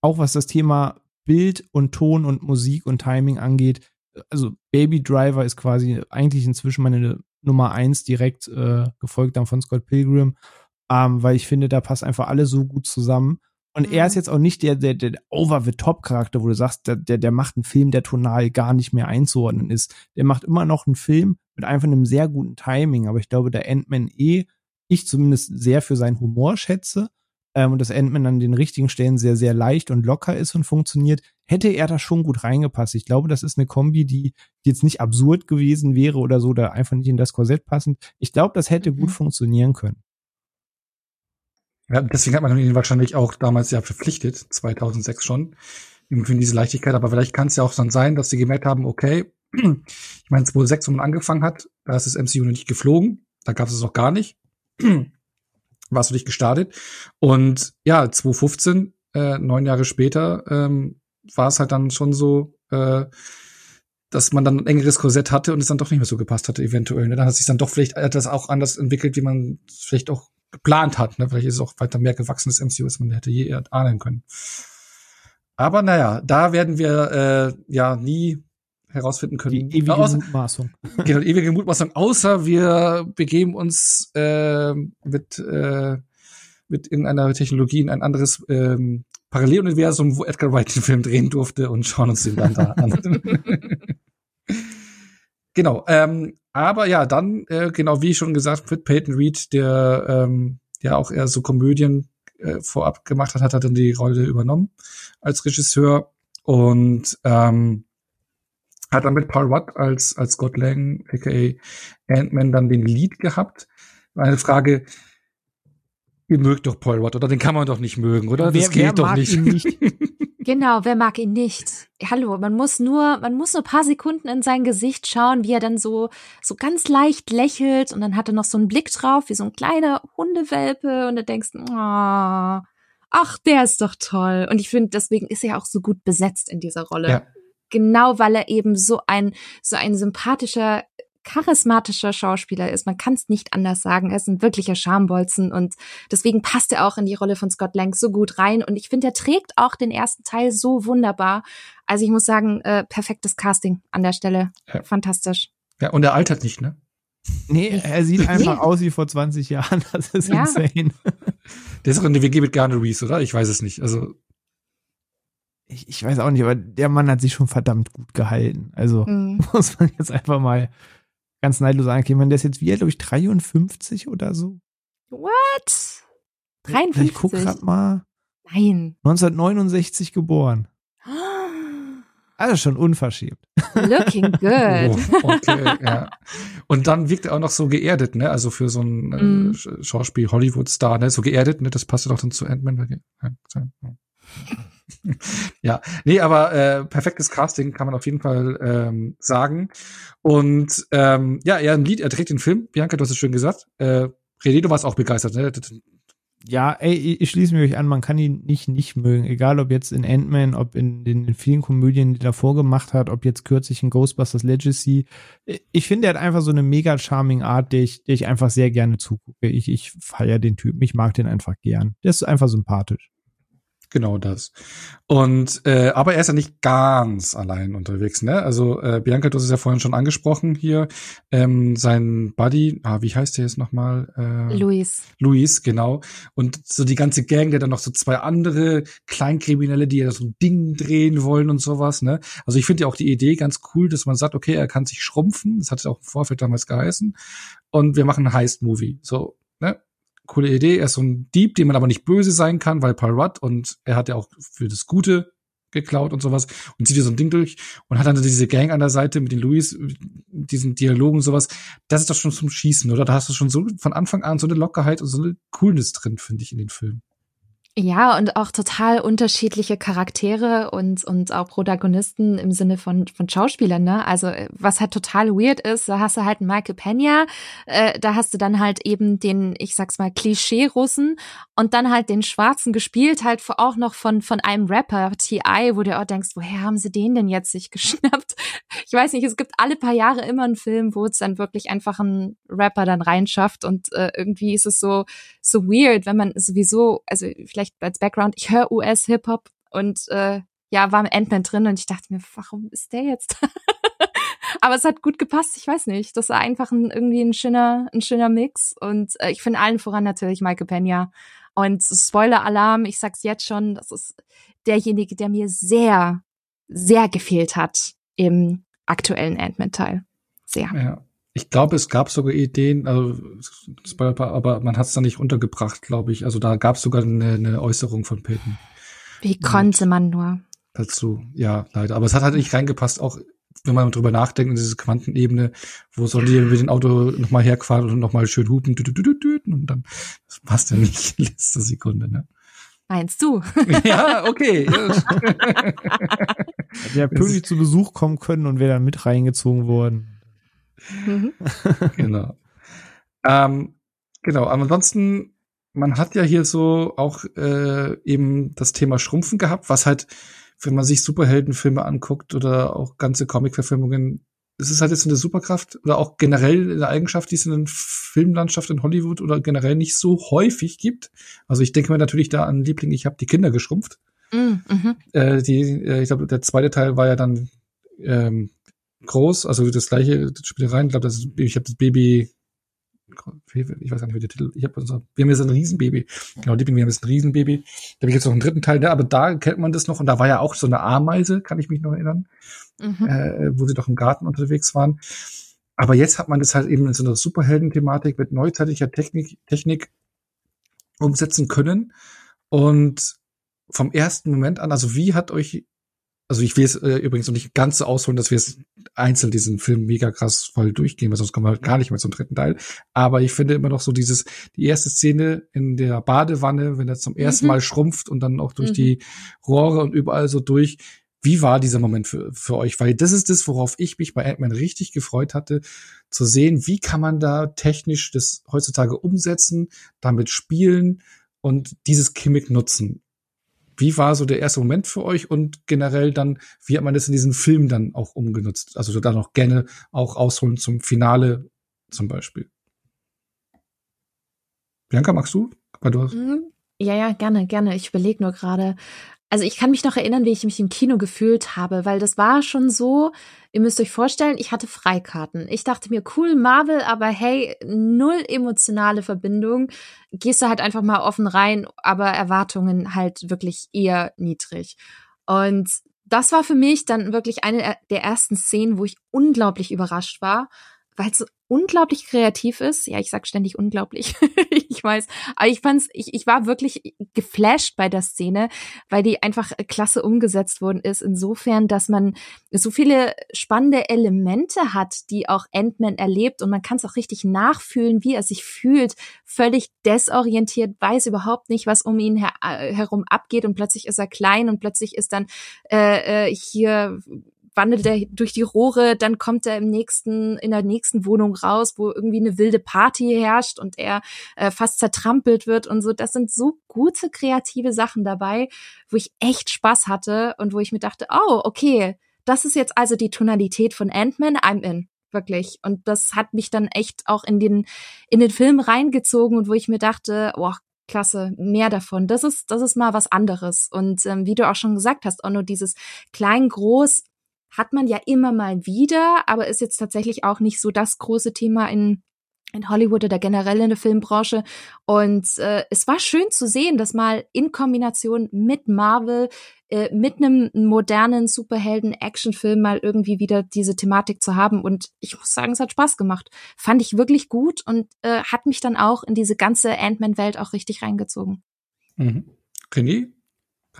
S3: auch was das Thema Bild und Ton und Musik und Timing angeht. Also Baby Driver ist quasi eigentlich inzwischen meine Nummer eins direkt äh, gefolgt dann von Scott Pilgrim ähm, weil ich finde, da passt einfach alles so gut zusammen. Und mhm. er ist jetzt auch nicht der, der, der Over-the-Top-Charakter, wo du sagst, der, der, der macht einen Film, der tonal gar nicht mehr einzuordnen ist. Der macht immer noch einen Film mit einfach einem sehr guten Timing. Aber ich glaube, der Ant-Man eh, ich zumindest sehr für seinen Humor schätze. ähm, und dass Ant-Man an den richtigen Stellen sehr, sehr leicht und locker ist und funktioniert, hätte er da schon gut reingepasst. Ich glaube, das ist eine Kombi, die, die jetzt nicht absurd gewesen wäre oder so, da einfach nicht in das Korsett passend. Ich glaube, das hätte gut mhm. funktionieren können.
S1: Ja, deswegen hat man ihn wahrscheinlich auch damals ja verpflichtet, 2006 schon, für diese Leichtigkeit. Aber vielleicht kann es ja auch dann sein, dass sie gemerkt haben, okay, ich meine, 2006, wo man angefangen hat, da ist das MCU noch nicht geflogen, da gab es es auch gar nicht. Warst du nicht gestartet. Und ja, 2015, äh, neun Jahre später, ähm, war es halt dann schon so, äh, dass man dann ein engeres Korsett hatte und es dann doch nicht mehr so gepasst hatte, eventuell. Ne? Dann hat sich dann doch vielleicht etwas auch anders entwickelt, wie man vielleicht auch geplant hat. Ne? Vielleicht ist es auch weiter mehr gewachsenes MCU, als man hätte je ahnen können. Aber naja, da werden wir äh, ja nie herausfinden können.
S3: Die ewige außer, Mutmaßung.
S1: Genau, die ewige Mutmaßung. Außer wir begeben uns äh, mit, äh, mit irgendeiner Technologie in ein anderes ähm, Paralleluniversum, wo Edgar Wright den Film drehen durfte und schauen uns den dann da an. genau. Ähm, aber ja, dann, äh, genau wie schon gesagt, mit Peyton Reed, der ähm, ja auch eher so Komödien äh, vorab gemacht hat, hat er dann die Rolle übernommen als Regisseur und ähm, hat dann mit Paul Watt als, als Scott Lang, aka Ant-Man, dann den Lead gehabt. Meine Frage, ihr mögt doch Paul Watt, oder? Den kann man doch nicht mögen, oder?
S3: Wer, das geht doch nicht. nicht?
S2: genau, wer mag ihn nicht? Hallo, man muss nur, man muss nur ein paar Sekunden in sein Gesicht schauen, wie er dann so, so ganz leicht lächelt und dann hat er noch so einen Blick drauf, wie so ein kleiner Hundewelpe und du denkst, oh, ach, der ist doch toll. Und ich finde, deswegen ist er auch so gut besetzt in dieser Rolle. Ja genau weil er eben so ein, so ein sympathischer, charismatischer Schauspieler ist. Man kann es nicht anders sagen. Er ist ein wirklicher Schambolzen und deswegen passt er auch in die Rolle von Scott Lang so gut rein. Und ich finde, er trägt auch den ersten Teil so wunderbar. Also ich muss sagen, äh, perfektes Casting an der Stelle. Ja. Fantastisch.
S1: Ja, und er altert nicht, ne?
S3: Nee, er sieht einfach nee. aus wie vor 20 Jahren. Das ist ja. insane.
S1: Der ist auch in der WG mit Garner Reese, oder? Ich weiß es nicht. Also
S3: ich, ich weiß auch nicht, aber der Mann hat sich schon verdammt gut gehalten. Also mhm. muss man jetzt einfach mal ganz neidlos sagen, okay, man, der ist jetzt wie, glaube ich, 53 oder so.
S2: What? 53?
S3: Ich guck grad mal.
S2: Nein.
S3: 1969 geboren. Also schon unverschämt.
S2: Looking good.
S1: Oh, okay, ja. Und dann wirkt er auch noch so geerdet, ne? Also für so ein äh, mm. Schauspiel Hollywood-Star, ne? So geerdet, ne? Das passt ja doch dann zu Ant-Man ja, nee, aber äh, perfektes Casting kann man auf jeden Fall ähm, sagen. Und ähm, ja, er ein Lied, er trägt den Film. Bianca, du hast es schön gesagt. Äh, René, du warst auch begeistert, ne?
S3: Ja, ey, ich schließe mich euch an, man kann ihn nicht nicht mögen, egal ob jetzt in Ant-Man, ob in den vielen Komödien, die er davor gemacht hat, ob jetzt kürzlich in Ghostbusters Legacy. Ich finde, er hat einfach so eine mega charming Art, der ich, der ich einfach sehr gerne zugucke. Ich, ich feiere den Typen, ich mag den einfach gern. Der ist einfach sympathisch.
S1: Genau das. Und äh, aber er ist ja nicht ganz allein unterwegs, ne? Also äh, Bianca, du hast es ja vorhin schon angesprochen hier. Ähm, sein Buddy, ah, wie heißt der jetzt nochmal?
S2: Äh, Luis.
S1: Luis, genau. Und so die ganze Gang, der dann noch so zwei andere Kleinkriminelle, die ja so ein Ding drehen wollen und sowas, ne? Also ich finde ja auch die Idee ganz cool, dass man sagt, okay, er kann sich schrumpfen. Das hat ja auch im Vorfeld damals geheißen. Und wir machen ein Heist-Movie. So? Coole Idee. Er ist so ein Dieb, dem man aber nicht böse sein kann, weil Paul Rudd und er hat ja auch für das Gute geklaut und sowas und zieht hier so ein Ding durch und hat dann diese Gang an der Seite mit den Louis, diesen Dialogen und sowas. Das ist doch schon zum Schießen, oder? Da hast du schon so von Anfang an so eine Lockerheit und so eine Coolness drin, finde ich, in den Film.
S2: Ja, und auch total unterschiedliche Charaktere und, und auch Protagonisten im Sinne von, von Schauspielern, ne? Also, was halt total weird ist, da hast du halt Michael Pena, äh, da hast du dann halt eben den, ich sag's mal, Klischee-Russen und dann halt den Schwarzen gespielt, halt auch noch von, von einem Rapper, T.I., wo du auch denkst, woher haben sie den denn jetzt sich geschnappt? Ich weiß nicht, es gibt alle paar Jahre immer einen Film, wo es dann wirklich einfach ein Rapper dann reinschafft und äh, irgendwie ist es so, so weird, wenn man sowieso, also vielleicht vielleicht als Background, ich höre US-Hip-Hop und äh, ja, war im Ant-Man drin und ich dachte mir, warum ist der jetzt? Aber es hat gut gepasst, ich weiß nicht. Das war einfach ein, irgendwie ein schöner, ein schöner Mix. Und äh, ich finde allen voran natürlich Michael Pena. Und Spoiler-Alarm, ich sag's jetzt schon, das ist derjenige, der mir sehr, sehr gefehlt hat im aktuellen Ant-Man-Teil. Sehr.
S1: Ja. Ich glaube, es gab sogar Ideen, also, aber man hat es da nicht untergebracht, glaube ich. Also da gab es sogar eine, eine Äußerung von Peyton.
S2: Wie konnte man nur?
S1: Dazu, ja, leider. Aber es hat halt nicht reingepasst, auch wenn man drüber nachdenkt, in diese Quantenebene, wo soll die mit dem Auto nochmal herfahren und nochmal schön hupen, und dann, das passt ja nicht in letzter Sekunde, ne?
S2: Meinst du?
S1: ja, okay.
S3: Hätte ja pünktlich zu Besuch kommen können und wäre dann mit reingezogen worden.
S1: Mhm. genau. Ähm, genau, aber ansonsten, man hat ja hier so auch äh, eben das Thema Schrumpfen gehabt, was halt wenn man sich Superheldenfilme anguckt oder auch ganze Comic-Verfilmungen, es ist halt jetzt eine Superkraft oder auch generell eine Eigenschaft, die es in der Filmlandschaft in Hollywood oder generell nicht so häufig gibt. Also ich denke mir natürlich da an Liebling, ich habe die Kinder geschrumpft. Mm, mhm. Äh, die, äh, ich glaube, der zweite Teil war ja dann ähm, groß, also das gleiche Spielereien. Ich glaube, ich habe das Baby ich weiß gar nicht, wie der Titel, ich habe unser, wir haben jetzt ein Riesenbaby. Genau, Liebling, wir haben jetzt ein Riesenbaby. Da habe ich jetzt noch einen dritten Teil, ne? aber da kennt man das noch und da war ja auch so eine Ameise, kann ich mich noch erinnern, mhm. äh, wo sie doch im Garten unterwegs waren. Aber jetzt hat man das halt eben in so einer Superhelden-Thematik mit neuzeitlicher Technik, Technik umsetzen können. Und vom ersten Moment an, also wie hat euch also ich will es äh, übrigens noch nicht ganz so ausholen, dass wir es einzeln diesen Film mega krass voll durchgehen, weil sonst kommen wir halt gar nicht mehr zum dritten Teil. Aber ich finde immer noch so dieses, die erste Szene in der Badewanne, wenn er zum ersten mhm. Mal schrumpft und dann auch durch mhm. die Rohre und überall so durch. Wie war dieser Moment für, für euch? Weil das ist das, worauf ich mich bei Ant-Man richtig gefreut hatte, zu sehen, wie kann man da technisch das heutzutage umsetzen, damit spielen und dieses Gimmick nutzen. Wie war so der erste Moment für euch und generell dann, wie hat man das in diesem Film dann auch umgenutzt? Also da noch gerne auch ausholen zum Finale zum Beispiel. Bianca, magst du? Weil du hast
S2: mhm. ja, ja, gerne, gerne. Ich überlege nur gerade. Also ich kann mich noch erinnern, wie ich mich im Kino gefühlt habe, weil das war schon so, ihr müsst euch vorstellen, ich hatte Freikarten. Ich dachte mir, cool, Marvel, aber hey, null emotionale Verbindung. Gehst du halt einfach mal offen rein, aber Erwartungen halt wirklich eher niedrig. Und das war für mich dann wirklich eine der ersten Szenen, wo ich unglaublich überrascht war, weil es so unglaublich kreativ ist. Ja, ich sag ständig unglaublich. ich weiß. Aber ich fand's, ich, ich war wirklich geflasht bei der Szene, weil die einfach klasse umgesetzt worden ist. Insofern, dass man so viele spannende Elemente hat, die auch Ant-Man erlebt und man kann es auch richtig nachfühlen, wie er sich fühlt. Völlig desorientiert, weiß überhaupt nicht, was um ihn her äh, herum abgeht und plötzlich ist er klein und plötzlich ist dann äh, äh hier wandelt er durch die Rohre, dann kommt er im nächsten, in der nächsten Wohnung raus, wo irgendwie eine wilde Party herrscht und er äh, fast zertrampelt wird und so. Das sind so gute kreative Sachen dabei, wo ich echt Spaß hatte und wo ich mir dachte, oh, okay, das ist jetzt also die Tonalität von Ant-Man, I'm in wirklich. Und das hat mich dann echt auch in den, in den Film reingezogen und wo ich mir dachte, boah, klasse, mehr davon. Das ist, das ist mal was anderes. Und ähm, wie du auch schon gesagt hast, auch nur dieses klein-groß hat man ja immer mal wieder, aber ist jetzt tatsächlich auch nicht so das große Thema in in Hollywood oder generell in der Filmbranche. Und äh, es war schön zu sehen, dass mal in Kombination mit Marvel, äh, mit einem modernen Superhelden-Actionfilm mal irgendwie wieder diese Thematik zu haben. Und ich muss sagen, es hat Spaß gemacht. Fand ich wirklich gut und äh, hat mich dann auch in diese ganze Ant-Man-Welt auch richtig reingezogen.
S1: Mhm. René?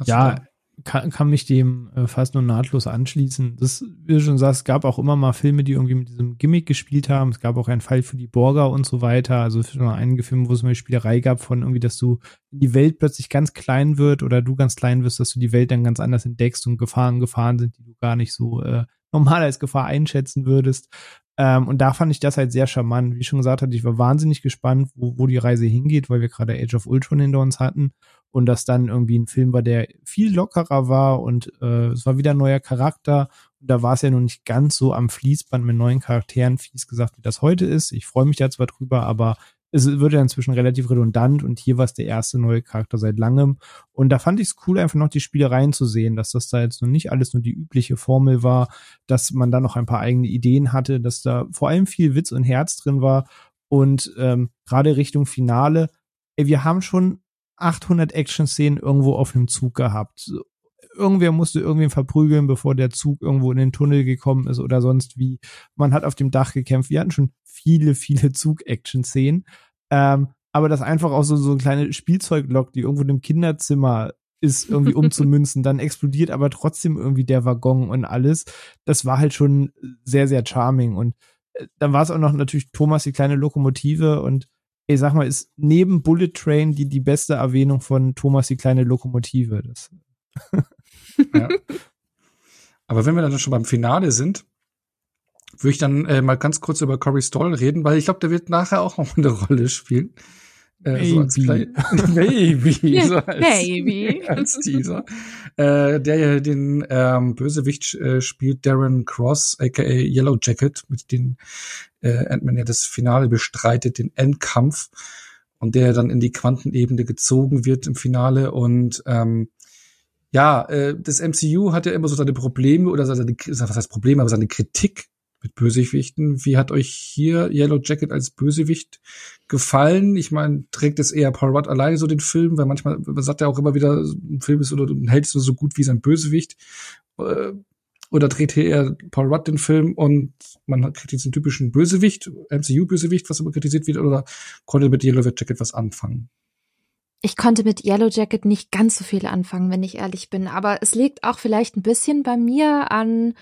S3: Ja, kann, kann mich dem äh, fast nur nahtlos anschließen. Das, wie du schon sagst, es gab auch immer mal Filme, die irgendwie mit diesem Gimmick gespielt haben. Es gab auch einen Fall für die Borger und so weiter. Also schon einige Filme, wo es mal Spielerei gab von irgendwie, dass du die Welt plötzlich ganz klein wird oder du ganz klein wirst, dass du die Welt dann ganz anders entdeckst und Gefahren Gefahren sind, die du gar nicht so äh, normal als Gefahr einschätzen würdest. Ähm, und da fand ich das halt sehr charmant. Wie ich schon gesagt hatte, ich war wahnsinnig gespannt, wo, wo die Reise hingeht, weil wir gerade Age of Ultron hinter uns hatten und das dann irgendwie ein Film war, der viel lockerer war und äh, es war wieder ein neuer Charakter. Und da war es ja noch nicht ganz so am Fließband mit neuen Charakteren, fies gesagt, wie das heute ist. Ich freue mich da zwar drüber, aber es wird ja inzwischen relativ redundant und hier war es der erste neue Charakter seit langem. Und da fand ich es cool, einfach noch die Spielereien zu sehen, dass das da jetzt noch nicht alles nur die übliche Formel war, dass man da noch ein paar eigene Ideen hatte, dass da vor allem viel Witz und Herz drin war. Und ähm, gerade Richtung Finale, ey, wir haben schon 800 Action-Szenen irgendwo auf einem Zug gehabt. Irgendwer musste irgendwen verprügeln, bevor der Zug irgendwo in den Tunnel gekommen ist oder sonst wie. Man hat auf dem Dach gekämpft. Wir hatten schon viele, viele Zug-Action-Szenen. Ähm, aber das einfach auch so, so eine kleine Spielzeuglok, die irgendwo in einem Kinderzimmer ist, irgendwie umzumünzen, dann explodiert aber trotzdem irgendwie der Waggon und alles. Das war halt schon sehr, sehr charming. Und äh, dann war es auch noch natürlich Thomas, die kleine Lokomotive und ich sag mal, ist neben Bullet Train die, die beste Erwähnung von Thomas, die kleine Lokomotive. Das
S1: ja. Aber wenn wir dann schon beim Finale sind, würde ich dann äh, mal ganz kurz über Corey Stoll reden, weil ich glaube, der wird nachher auch noch eine Rolle spielen. Äh, so als Maybe. So als,
S2: maybe.
S1: als Teaser. Äh, der ja den ähm, Bösewicht äh, spielt, Darren Cross, aka Yellow Jacket, mit dem äh, Ant-Man ja das Finale bestreitet, den Endkampf. Und der dann in die Quantenebene gezogen wird im Finale. Und ähm, ja, äh, das MCU hat ja immer so seine Probleme oder seine, was heißt Probleme, aber seine Kritik mit Bösewichten. Wie hat euch hier Yellow Jacket als Bösewicht gefallen? Ich meine, trägt es eher Paul Rudd alleine so den Film, weil manchmal man sagt er auch immer wieder, ein Film ist oder ein Held ist so gut wie sein Bösewicht. Äh, oder dreht hier eher Paul Rudd den Film und man kriegt jetzt einen typischen Bösewicht, MCU-Bösewicht, was immer kritisiert wird, oder konnte mit Yellow Jacket was anfangen?
S2: Ich konnte mit Yellow Jacket nicht ganz so viel anfangen, wenn ich ehrlich bin. Aber es liegt auch vielleicht ein bisschen bei mir an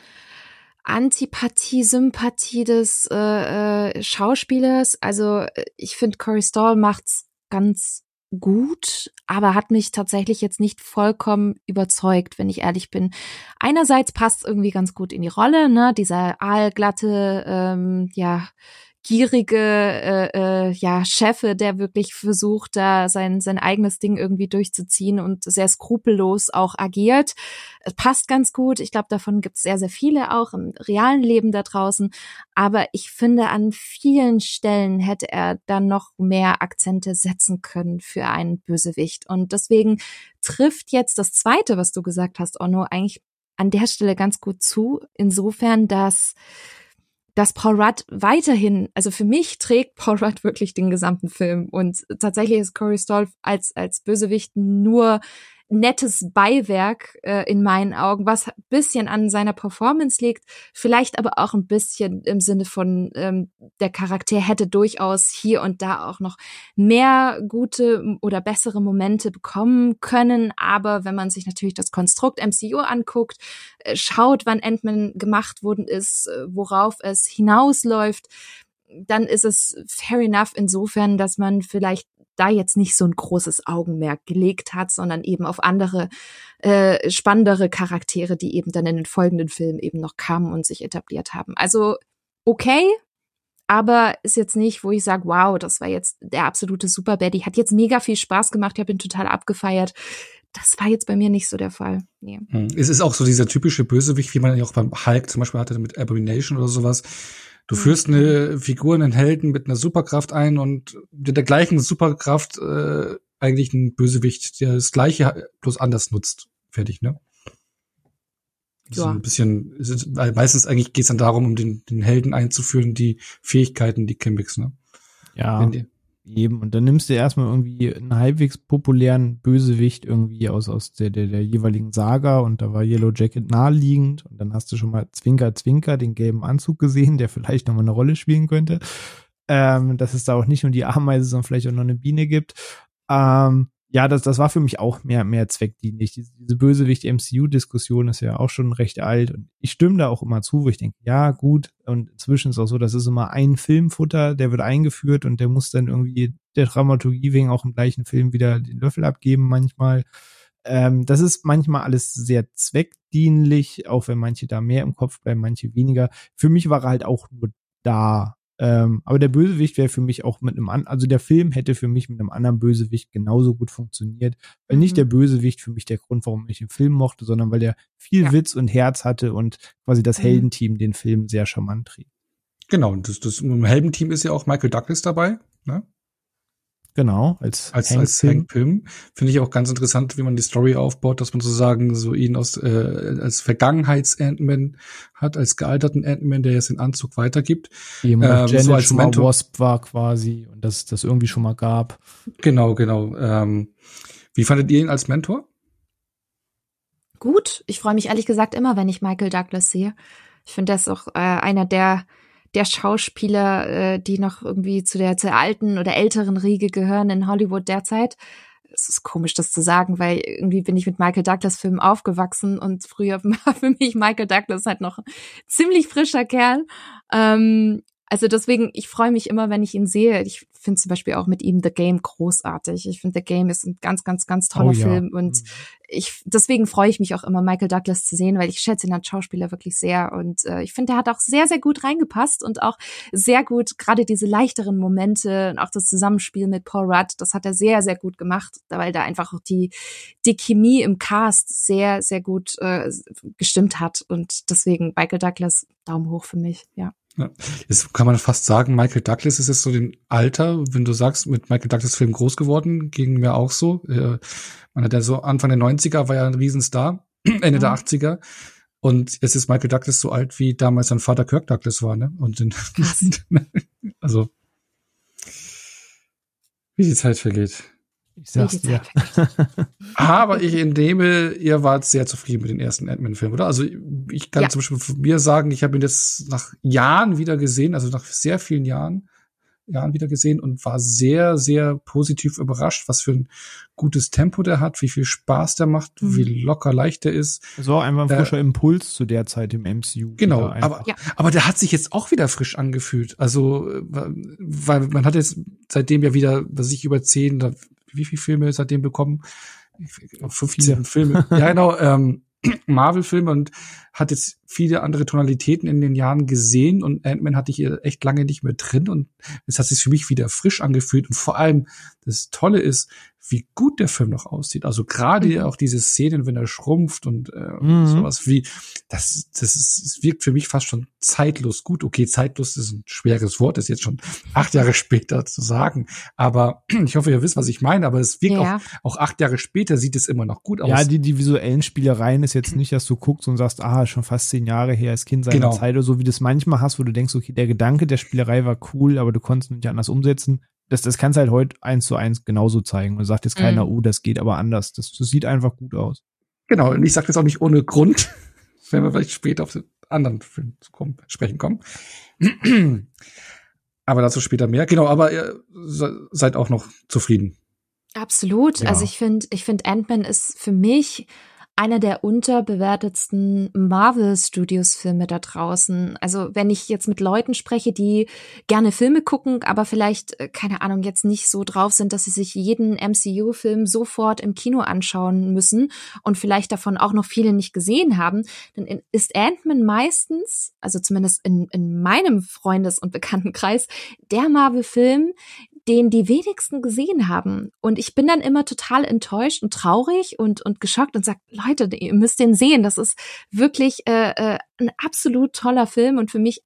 S2: Antipathie, Sympathie des äh, äh, Schauspielers. Also äh, ich finde, Corey Stoll macht's ganz gut, aber hat mich tatsächlich jetzt nicht vollkommen überzeugt, wenn ich ehrlich bin. Einerseits passt irgendwie ganz gut in die Rolle, ne, dieser aalglatte, ähm, ja, gierige äh, äh, ja Chefe, der wirklich versucht, da sein sein eigenes Ding irgendwie durchzuziehen und sehr skrupellos auch agiert. Es passt ganz gut. Ich glaube, davon gibt es sehr sehr viele auch im realen Leben da draußen. Aber ich finde, an vielen Stellen hätte er dann noch mehr Akzente setzen können für einen Bösewicht. Und deswegen trifft jetzt das Zweite, was du gesagt hast, Onno, eigentlich an der Stelle ganz gut zu. Insofern, dass dass Paul Rudd weiterhin, also für mich trägt Paul Rudd wirklich den gesamten Film. Und tatsächlich ist Corey Stoll als als Bösewicht nur nettes Beiwerk äh, in meinen Augen, was bisschen an seiner Performance liegt, vielleicht aber auch ein bisschen im Sinne von ähm, der Charakter hätte durchaus hier und da auch noch mehr gute oder bessere Momente bekommen können. Aber wenn man sich natürlich das Konstrukt MCU anguckt, äh, schaut, wann Ant-Man gemacht worden ist, äh, worauf es hinausläuft, dann ist es fair enough insofern, dass man vielleicht da jetzt nicht so ein großes Augenmerk gelegt hat, sondern eben auf andere äh, spannendere Charaktere, die eben dann in den folgenden Filmen eben noch kamen und sich etabliert haben. Also okay, aber ist jetzt nicht, wo ich sage, wow, das war jetzt der absolute Super Baddy, hat jetzt mega viel Spaß gemacht, ich habe ihn total abgefeiert. Das war jetzt bei mir nicht so der Fall. Nee.
S1: Hm. Es ist auch so dieser typische Bösewicht, wie man ja auch beim Hulk zum Beispiel hatte mit Abomination oder sowas Du führst eine Figur, einen Helden mit einer Superkraft ein und mit der gleichen Superkraft äh, eigentlich ein Bösewicht, der das gleiche bloß anders nutzt. Fertig, ne? Ja. So ein bisschen, weil meistens eigentlich geht es dann darum, um den, den Helden einzuführen, die Fähigkeiten, die Gimmicks, ne?
S3: Ja. Die, Eben. Und dann nimmst du erstmal irgendwie einen halbwegs populären Bösewicht irgendwie aus, aus der, der, der jeweiligen Saga und da war Yellow Jacket naheliegend und dann hast du schon mal Zwinker Zwinker den gelben Anzug gesehen, der vielleicht nochmal eine Rolle spielen könnte. Ähm, dass es da auch nicht nur die Ameise, sondern vielleicht auch noch eine Biene gibt. Ähm, ja, das, das war für mich auch mehr, mehr zweckdienlich. Diese, diese Bösewicht-MCU-Diskussion ist ja auch schon recht alt und ich stimme da auch immer zu, wo ich denke, ja, gut, und inzwischen ist auch so, das ist immer ein Filmfutter, der wird eingeführt und der muss dann irgendwie der Dramaturgie wegen auch im gleichen Film wieder den Löffel abgeben manchmal. Ähm, das ist manchmal alles sehr zweckdienlich, auch wenn manche da mehr im Kopf bleiben, manche weniger. Für mich war er halt auch nur da ähm, aber der Bösewicht wäre für mich auch mit einem an, also der Film hätte für mich mit einem anderen Bösewicht genauso gut funktioniert, weil mhm. nicht der Bösewicht für mich der Grund, warum ich den Film mochte, sondern weil der viel ja. Witz und Herz hatte und quasi das mhm. Heldenteam den Film sehr charmant trieb.
S1: Genau, und das, das im Heldenteam ist ja auch Michael Douglas dabei, ne?
S3: Genau, als,
S1: als Hank als Pym. Hank Pym. Finde ich auch ganz interessant, wie man die Story aufbaut, dass man sozusagen so ihn aus äh, als Vergangenheits-Ant-Man hat, als gealterten Ant-Man, der jetzt den Anzug weitergibt.
S3: Eben, ähm, so als schon Mentor. mal Wasp war quasi und das das irgendwie schon mal gab.
S1: Genau, genau. Ähm, wie fandet ihr ihn als Mentor?
S2: gut. Ich freue mich ehrlich gesagt immer, wenn ich Michael Douglas sehe. Ich finde, das auch äh, einer der der Schauspieler, äh, die noch irgendwie zu der, zur alten oder älteren Riege gehören in Hollywood derzeit. Es ist komisch, das zu sagen, weil irgendwie bin ich mit Michael Douglas Filmen aufgewachsen und früher war für mich Michael Douglas halt noch ziemlich frischer Kerl. Ähm, also deswegen, ich freue mich immer, wenn ich ihn sehe. Ich finde zum Beispiel auch mit ihm The Game großartig. Ich finde The Game ist ein ganz, ganz, ganz toller oh, ja. Film und mhm. ich deswegen freue ich mich auch immer, Michael Douglas zu sehen, weil ich schätze ihn als Schauspieler wirklich sehr und äh, ich finde, er hat auch sehr, sehr gut reingepasst und auch sehr gut gerade diese leichteren Momente und auch das Zusammenspiel mit Paul Rudd, das hat er sehr, sehr gut gemacht, weil da einfach auch die die Chemie im Cast sehr, sehr gut äh, gestimmt hat und deswegen Michael Douglas Daumen hoch für mich, ja.
S1: Ja. Jetzt kann man fast sagen, Michael Douglas ist jetzt so den Alter, wenn du sagst, mit Michael Douglas Film groß geworden, ging mir auch so. Äh, man hat ja so Anfang der 90er war ja ein Riesenstar, Ende mhm. der 80er. Und jetzt ist Michael Douglas so alt, wie damals sein Vater Kirk Douglas war, ne? Und in, also wie die Zeit vergeht.
S3: Ich sag's dir.
S1: Aber ich entnehme, ihr wart sehr zufrieden mit den ersten Ant-Man-Filmen, oder? Also ich kann ja. zum Beispiel von mir sagen, ich habe ihn jetzt nach Jahren wieder gesehen, also nach sehr vielen Jahren, Jahren wieder gesehen und war sehr, sehr positiv überrascht, was für ein gutes Tempo der hat, wie viel Spaß der macht, mhm. wie locker leicht der ist.
S3: So einfach ein frischer äh, Impuls zu der Zeit im MCU.
S1: Genau, aber, ja. aber der hat sich jetzt auch wieder frisch angefühlt. Also, weil man hat jetzt seitdem ja wieder, was ich über zehn, wie viele Filme seitdem bekommen? 15 Filme. ja, genau. Ähm, Marvel-Filme und hat jetzt viele andere Tonalitäten in den Jahren gesehen und Ant-Man hatte ich echt lange nicht mehr drin und es hat sich für mich wieder frisch angefühlt und vor allem das Tolle ist, wie gut der Film noch aussieht. Also gerade mhm. auch diese Szenen, wenn er schrumpft und äh, mhm. sowas wie, das, das ist, es wirkt für mich fast schon zeitlos gut. Okay, zeitlos ist ein schweres Wort, ist jetzt schon acht Jahre später zu sagen. Aber ich hoffe, ihr wisst, was ich meine. Aber es wirkt ja. auch, auch acht Jahre später sieht es immer noch gut aus.
S3: Ja, die, die visuellen Spielereien ist jetzt nicht, dass du guckst und sagst, ah, schon fast zehn Jahre her, als Kind seiner genau. Zeit oder so, wie du es manchmal hast, wo du denkst, okay, der Gedanke der Spielerei war cool, aber du konntest nicht anders umsetzen das, das kannst halt heute eins zu eins genauso zeigen. Und sagt jetzt keiner, mhm. oh, das geht aber anders. Das, das sieht einfach gut aus.
S1: Genau, und ich sage das auch nicht ohne Grund, wenn wir vielleicht später auf den anderen Film zu kommen, sprechen kommen. aber dazu später mehr. Genau, aber ihr seid auch noch zufrieden.
S2: Absolut. Ja. Also ich finde, ich finde Ant-Man ist für mich einer der unterbewertetsten Marvel Studios Filme da draußen. Also wenn ich jetzt mit Leuten spreche, die gerne Filme gucken, aber vielleicht, äh, keine Ahnung, jetzt nicht so drauf sind, dass sie sich jeden MCU-Film sofort im Kino anschauen müssen und vielleicht davon auch noch viele nicht gesehen haben, dann ist Ant-Man meistens, also zumindest in, in meinem Freundes- und Bekanntenkreis, der Marvel-Film, den die wenigsten gesehen haben. Und ich bin dann immer total enttäuscht und traurig und, und geschockt und sag, Leute, ihr müsst den sehen. Das ist wirklich äh, äh, ein absolut toller Film und für mich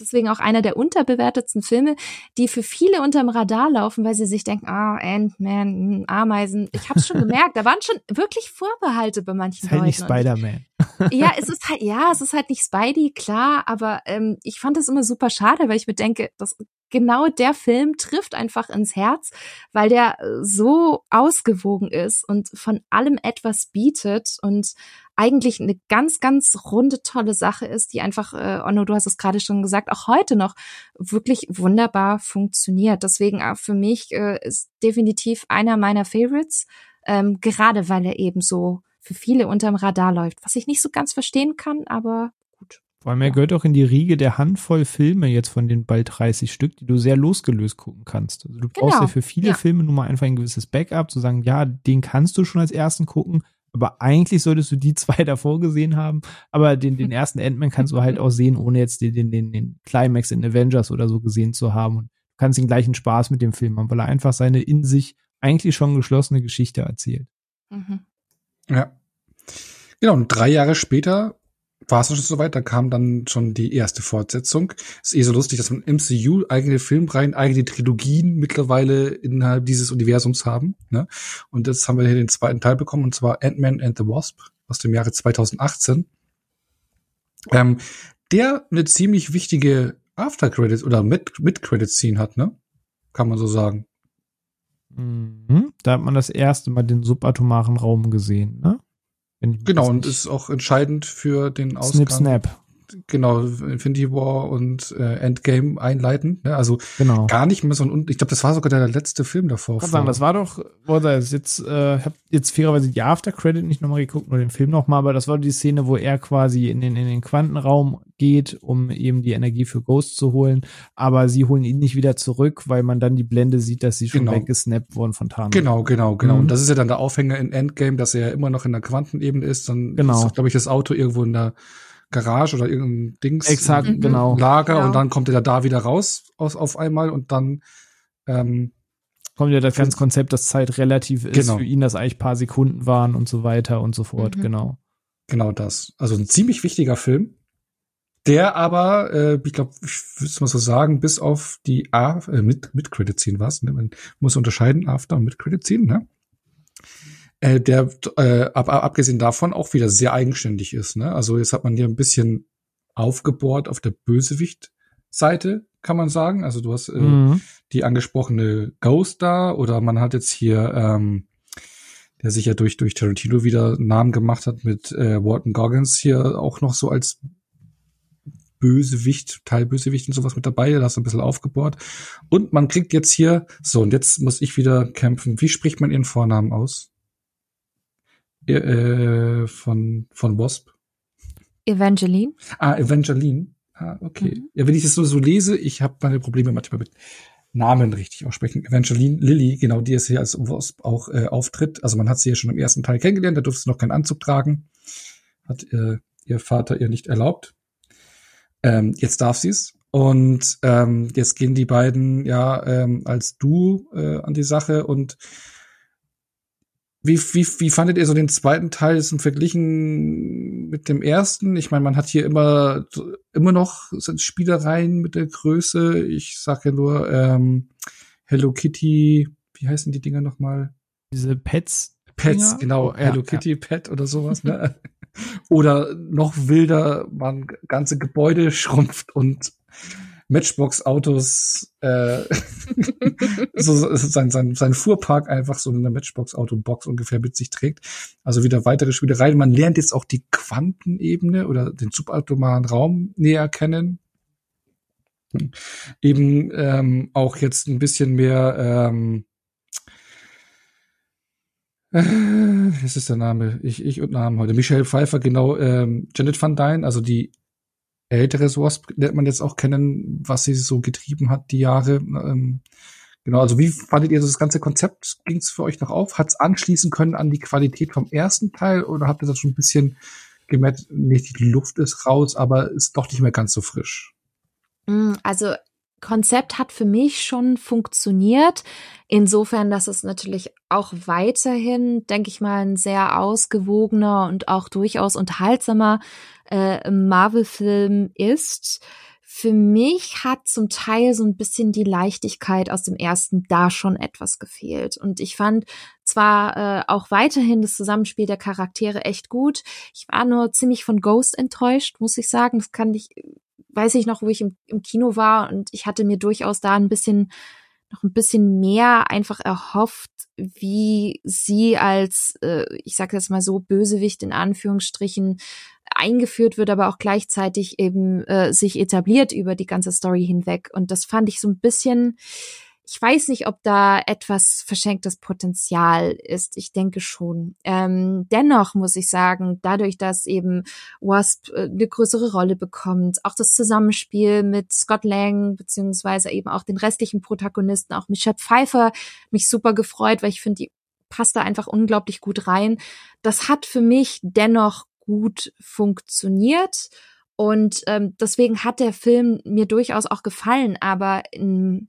S2: deswegen auch einer der unterbewertetsten Filme, die für viele unterm Radar laufen, weil sie sich denken, ah, oh, Ant-Man, hm, Ameisen. Ich habe schon gemerkt, da waren schon wirklich Vorbehalte bei manchen
S3: ist halt
S2: Leuten.
S3: nicht Spider-Man.
S2: Ja, es ist halt, ja, es ist halt nicht Spidey, klar, aber ähm, ich fand das immer super schade, weil ich mir denke, das genau der Film trifft einfach ins Herz, weil der äh, so ausgewogen ist und von allem etwas bietet und eigentlich eine ganz, ganz runde, tolle Sache ist, die einfach, äh, Onno, du hast es gerade schon gesagt, auch heute noch wirklich wunderbar funktioniert. Deswegen auch für mich äh, ist definitiv einer meiner Favorites, ähm, gerade weil er eben so für viele unterm Radar läuft, was ich nicht so ganz verstehen kann, aber
S3: vor allem, er gehört auch in die Riege der Handvoll Filme jetzt von den bald 30 Stück, die du sehr losgelöst gucken kannst. Also du brauchst genau. ja für viele ja. Filme nur mal einfach ein gewisses Backup, zu sagen, ja, den kannst du schon als ersten gucken, aber eigentlich solltest du die zwei davor gesehen haben. Aber den, den ersten Ant-Man kannst du halt auch sehen, ohne jetzt den, den, den, den Climax in Avengers oder so gesehen zu haben. Und du kannst den gleichen Spaß mit dem Film haben, weil er einfach seine in sich eigentlich schon geschlossene Geschichte erzählt. Mhm.
S1: Ja. Genau, und drei Jahre später war es schon soweit, da kam dann schon die erste Fortsetzung. Ist eh so lustig, dass man MCU eigene Filmreihen, eigene Trilogien mittlerweile innerhalb dieses Universums haben. Ne? Und jetzt haben wir hier den zweiten Teil bekommen, und zwar Ant-Man and the Wasp aus dem Jahre 2018. Ähm, der eine ziemlich wichtige After-Credits oder Mid-Credit-Scene hat, ne? Kann man so sagen.
S3: Mhm. Da hat man das erste Mal den subatomaren Raum gesehen, ne?
S1: Genau, und ist auch entscheidend für den Ausgang.
S3: Snip, snap
S1: genau Infinity War und äh, Endgame einleiten. Ne? Also
S3: genau.
S1: gar nicht mehr so ein. Ich glaube, das war sogar der letzte Film davor.
S3: Ich kann sagen, das war doch, oder jetzt, äh, habe jetzt fairerweise die After Credit nicht nochmal geguckt, nur den Film nochmal, aber das war die Szene, wo er quasi in den in den Quantenraum geht, um eben die Energie für Ghost zu holen, aber sie holen ihn nicht wieder zurück, weil man dann die Blende sieht, dass sie schon genau. weggesnappt wurden von Thanos.
S1: Genau, genau, genau. Mhm. Und das ist ja dann der Aufhänger in Endgame, dass er ja immer noch in der Quantenebene ist. Dann
S3: genau.
S1: ist, glaube ich, das Auto irgendwo in der Garage oder irgendein Dings.
S3: Exakt, mhm. genau.
S1: Lager genau. und dann kommt er da wieder raus aus, auf einmal und dann ähm,
S3: kommt ja das ganze Konzept, dass Zeit relativ ist genau. für ihn, dass eigentlich paar Sekunden waren und so weiter und so fort, mhm. genau.
S1: Genau das. Also ein ziemlich wichtiger Film, der aber, äh, ich glaube, ich würde mal so sagen, bis auf die A, äh, mit, mit Credit Scene was, ne? Man muss unterscheiden, After und mit Credit Scene, ne? Äh, der äh, ab, abgesehen davon auch wieder sehr eigenständig ist. Ne? Also jetzt hat man hier ein bisschen aufgebohrt auf der Bösewicht-Seite, kann man sagen. Also du hast äh, mhm. die angesprochene Ghost da oder man hat jetzt hier, ähm, der sich ja durch durch Tarantino wieder Namen gemacht hat mit äh, Walton Goggins hier auch noch so als Bösewicht, Teilbösewicht und sowas mit dabei, da hast du ein bisschen aufgebohrt. Und man kriegt jetzt hier, so, und jetzt muss ich wieder kämpfen. Wie spricht man ihren Vornamen aus? Äh, von, von Wasp?
S2: Evangeline.
S1: Ah, Evangeline. Ah, okay. Mhm. Ja, wenn ich das so, so lese, ich habe meine Probleme manchmal mit Namen richtig aussprechen. Evangeline Lilly, genau, die ist hier als Wasp auch äh, auftritt. Also man hat sie ja schon im ersten Teil kennengelernt, da durfte sie noch keinen Anzug tragen. Hat äh, ihr Vater ihr nicht erlaubt. Ähm, jetzt darf sie es. Und ähm, jetzt gehen die beiden ja ähm, als Du äh, an die Sache und wie, wie, wie fandet ihr so den zweiten Teil ist im Verglichen mit dem ersten? Ich meine, man hat hier immer, immer noch Spielereien mit der Größe. Ich sage ja nur ähm, Hello Kitty, wie heißen die Dinger nochmal?
S3: Diese Pets.
S1: Pets, genau, Hello ja, Kitty ja. Pet oder sowas, ne? oder noch wilder, man ganze Gebäude schrumpft und Matchbox-Autos, äh, so sein, sein, sein Fuhrpark einfach so eine Matchbox-Auto-Box ungefähr mit sich trägt. Also wieder weitere Spielereien. Man lernt jetzt auch die Quantenebene oder den subatomaren Raum näher kennen. Eben ähm, auch jetzt ein bisschen mehr ähm, äh, was ist der Name? Ich, ich und Namen heute. Michelle Pfeiffer, genau, ähm, Janet Van Dyne, also die älteres Wasp lernt man jetzt auch kennen, was sie so getrieben hat die Jahre. Ähm, genau, also wie fandet ihr das ganze Konzept? Ging es für euch noch auf? Hat es anschließen können an die Qualität vom ersten Teil oder habt ihr das schon ein bisschen gemerkt, nicht die Luft ist raus, aber ist doch nicht mehr ganz so frisch?
S2: Mm, also Konzept hat für mich schon funktioniert. Insofern, dass es natürlich auch weiterhin, denke ich mal, ein sehr ausgewogener und auch durchaus unterhaltsamer äh, Marvel-Film ist. Für mich hat zum Teil so ein bisschen die Leichtigkeit aus dem ersten da schon etwas gefehlt. Und ich fand zwar äh, auch weiterhin das Zusammenspiel der Charaktere echt gut. Ich war nur ziemlich von Ghost enttäuscht, muss ich sagen. Das kann ich, weiß ich noch, wo ich im, im Kino war und ich hatte mir durchaus da ein bisschen noch ein bisschen mehr einfach erhofft, wie sie als, äh, ich sage jetzt mal so, Bösewicht in Anführungsstrichen eingeführt wird, aber auch gleichzeitig eben äh, sich etabliert über die ganze Story hinweg. Und das fand ich so ein bisschen, ich weiß nicht, ob da etwas verschenktes Potenzial ist. Ich denke schon. Ähm, dennoch muss ich sagen, dadurch, dass eben Wasp äh, eine größere Rolle bekommt, auch das Zusammenspiel mit Scott Lang, beziehungsweise eben auch den restlichen Protagonisten, auch Michelle Pfeiffer, mich super gefreut, weil ich finde, die passt da einfach unglaublich gut rein. Das hat für mich dennoch gut funktioniert. Und ähm, deswegen hat der Film mir durchaus auch gefallen. Aber ähm,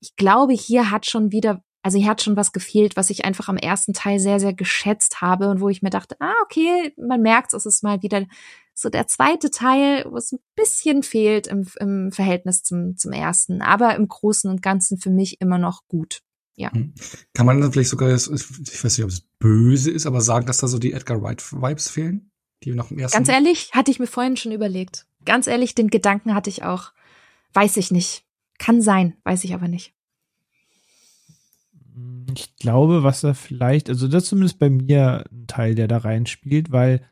S2: ich glaube, hier hat schon wieder, also hier hat schon was gefehlt, was ich einfach am ersten Teil sehr, sehr geschätzt habe und wo ich mir dachte, ah, okay, man merkt, es ist mal wieder so der zweite Teil, wo es ein bisschen fehlt im, im Verhältnis zum, zum ersten. Aber im Großen und Ganzen für mich immer noch gut. Ja. Hm.
S1: Kann man dann vielleicht sogar, ich weiß nicht, ob es böse ist, aber sagen, dass da so die Edgar Wright-Vibes fehlen? Die noch im ersten.
S2: Ganz ehrlich, hatte ich mir vorhin schon überlegt. Ganz ehrlich, den Gedanken hatte ich auch. Weiß ich nicht. Kann sein, weiß ich aber nicht.
S3: Ich glaube, was da vielleicht, also das ist zumindest bei mir ein Teil, der da reinspielt, weil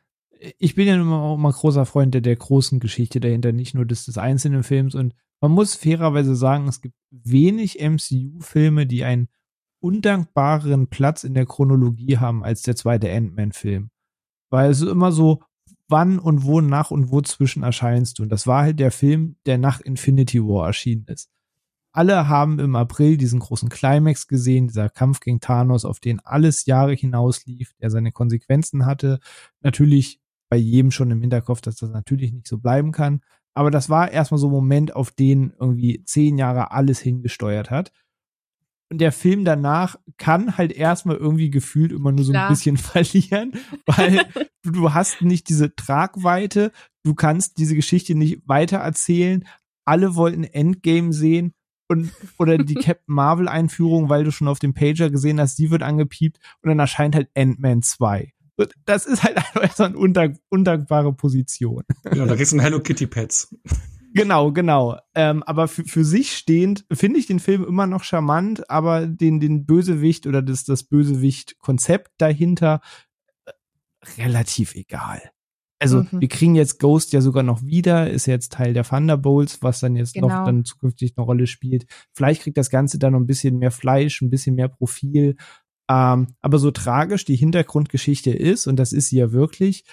S3: ich bin ja immer auch immer großer Freund der, der großen Geschichte dahinter, nicht nur des, des einzelnen Films. Und man muss fairerweise sagen, es gibt wenig MCU-Filme, die einen undankbareren Platz in der Chronologie haben als der zweite Ant-Man-Film. Weil es ist immer so, wann und wo nach und wo zwischen erscheinst du. Und das war halt der Film, der nach Infinity War erschienen ist. Alle haben im April diesen großen Climax gesehen, dieser Kampf gegen Thanos, auf den alles Jahre hinauslief, der seine Konsequenzen hatte. Natürlich bei jedem schon im Hinterkopf, dass das natürlich nicht so bleiben kann. Aber das war erstmal so ein Moment, auf den irgendwie zehn Jahre alles hingesteuert hat. Und der Film danach kann halt erstmal irgendwie gefühlt immer nur so Klar. ein bisschen verlieren, weil du, du hast nicht diese Tragweite, du kannst diese Geschichte nicht weiter erzählen. Alle wollten Endgame sehen und oder die Captain Marvel Einführung, weil du schon auf dem Pager gesehen hast, die wird angepiept und dann erscheint halt Ant-Man 2. Das ist halt einfach so eine undank undankbare Position.
S1: Ja, da kriegst du ein Hello Kitty Pets.
S3: Genau, genau. Ähm, aber für, für sich stehend finde ich den Film immer noch charmant, aber den, den Bösewicht oder das, das Bösewicht-Konzept dahinter äh, relativ egal. Also mhm. wir kriegen jetzt Ghost ja sogar noch wieder, ist jetzt Teil der Thunderbolts, was dann jetzt genau. noch dann zukünftig eine Rolle spielt. Vielleicht kriegt das Ganze dann noch ein bisschen mehr Fleisch, ein bisschen mehr Profil. Ähm, aber so tragisch die Hintergrundgeschichte ist, und das ist sie ja wirklich,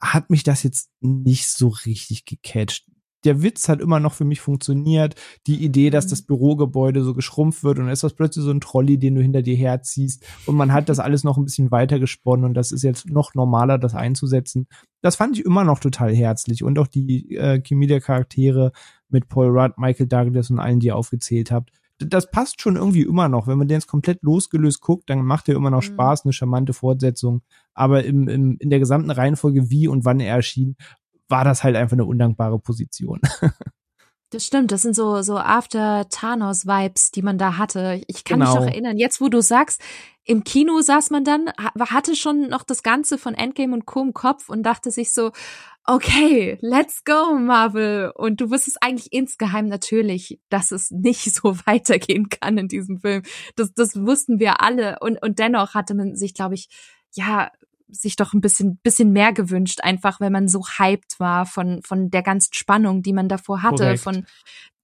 S3: hat mich das jetzt nicht so richtig gecatcht der Witz hat immer noch für mich funktioniert. Die Idee, dass mhm. das Bürogebäude so geschrumpft wird und dann ist das plötzlich so ein Trolley, den du hinter dir herziehst und man hat das alles noch ein bisschen weiter gesponnen und das ist jetzt noch normaler, das einzusetzen. Das fand ich immer noch total herzlich und auch die äh, Chemie der Charaktere mit Paul Rudd, Michael Douglas und allen, die ihr aufgezählt habt. Das passt schon irgendwie immer noch. Wenn man den jetzt komplett losgelöst guckt, dann macht er immer noch mhm. Spaß, eine charmante Fortsetzung. Aber im, im, in der gesamten Reihenfolge, wie und wann er erschien, war das halt einfach eine undankbare Position.
S2: Das stimmt, das sind so so After Thanos Vibes, die man da hatte. Ich kann genau. mich noch erinnern, jetzt wo du sagst, im Kino saß man dann, hatte schon noch das ganze von Endgame und Co im Kopf und dachte sich so, okay, let's go Marvel und du wusstest eigentlich insgeheim natürlich, dass es nicht so weitergehen kann in diesem Film. Das das wussten wir alle und und dennoch hatte man sich, glaube ich, ja, sich doch ein bisschen, bisschen mehr gewünscht, einfach weil man so hyped war von, von der ganzen Spannung, die man davor hatte, Korrekt. von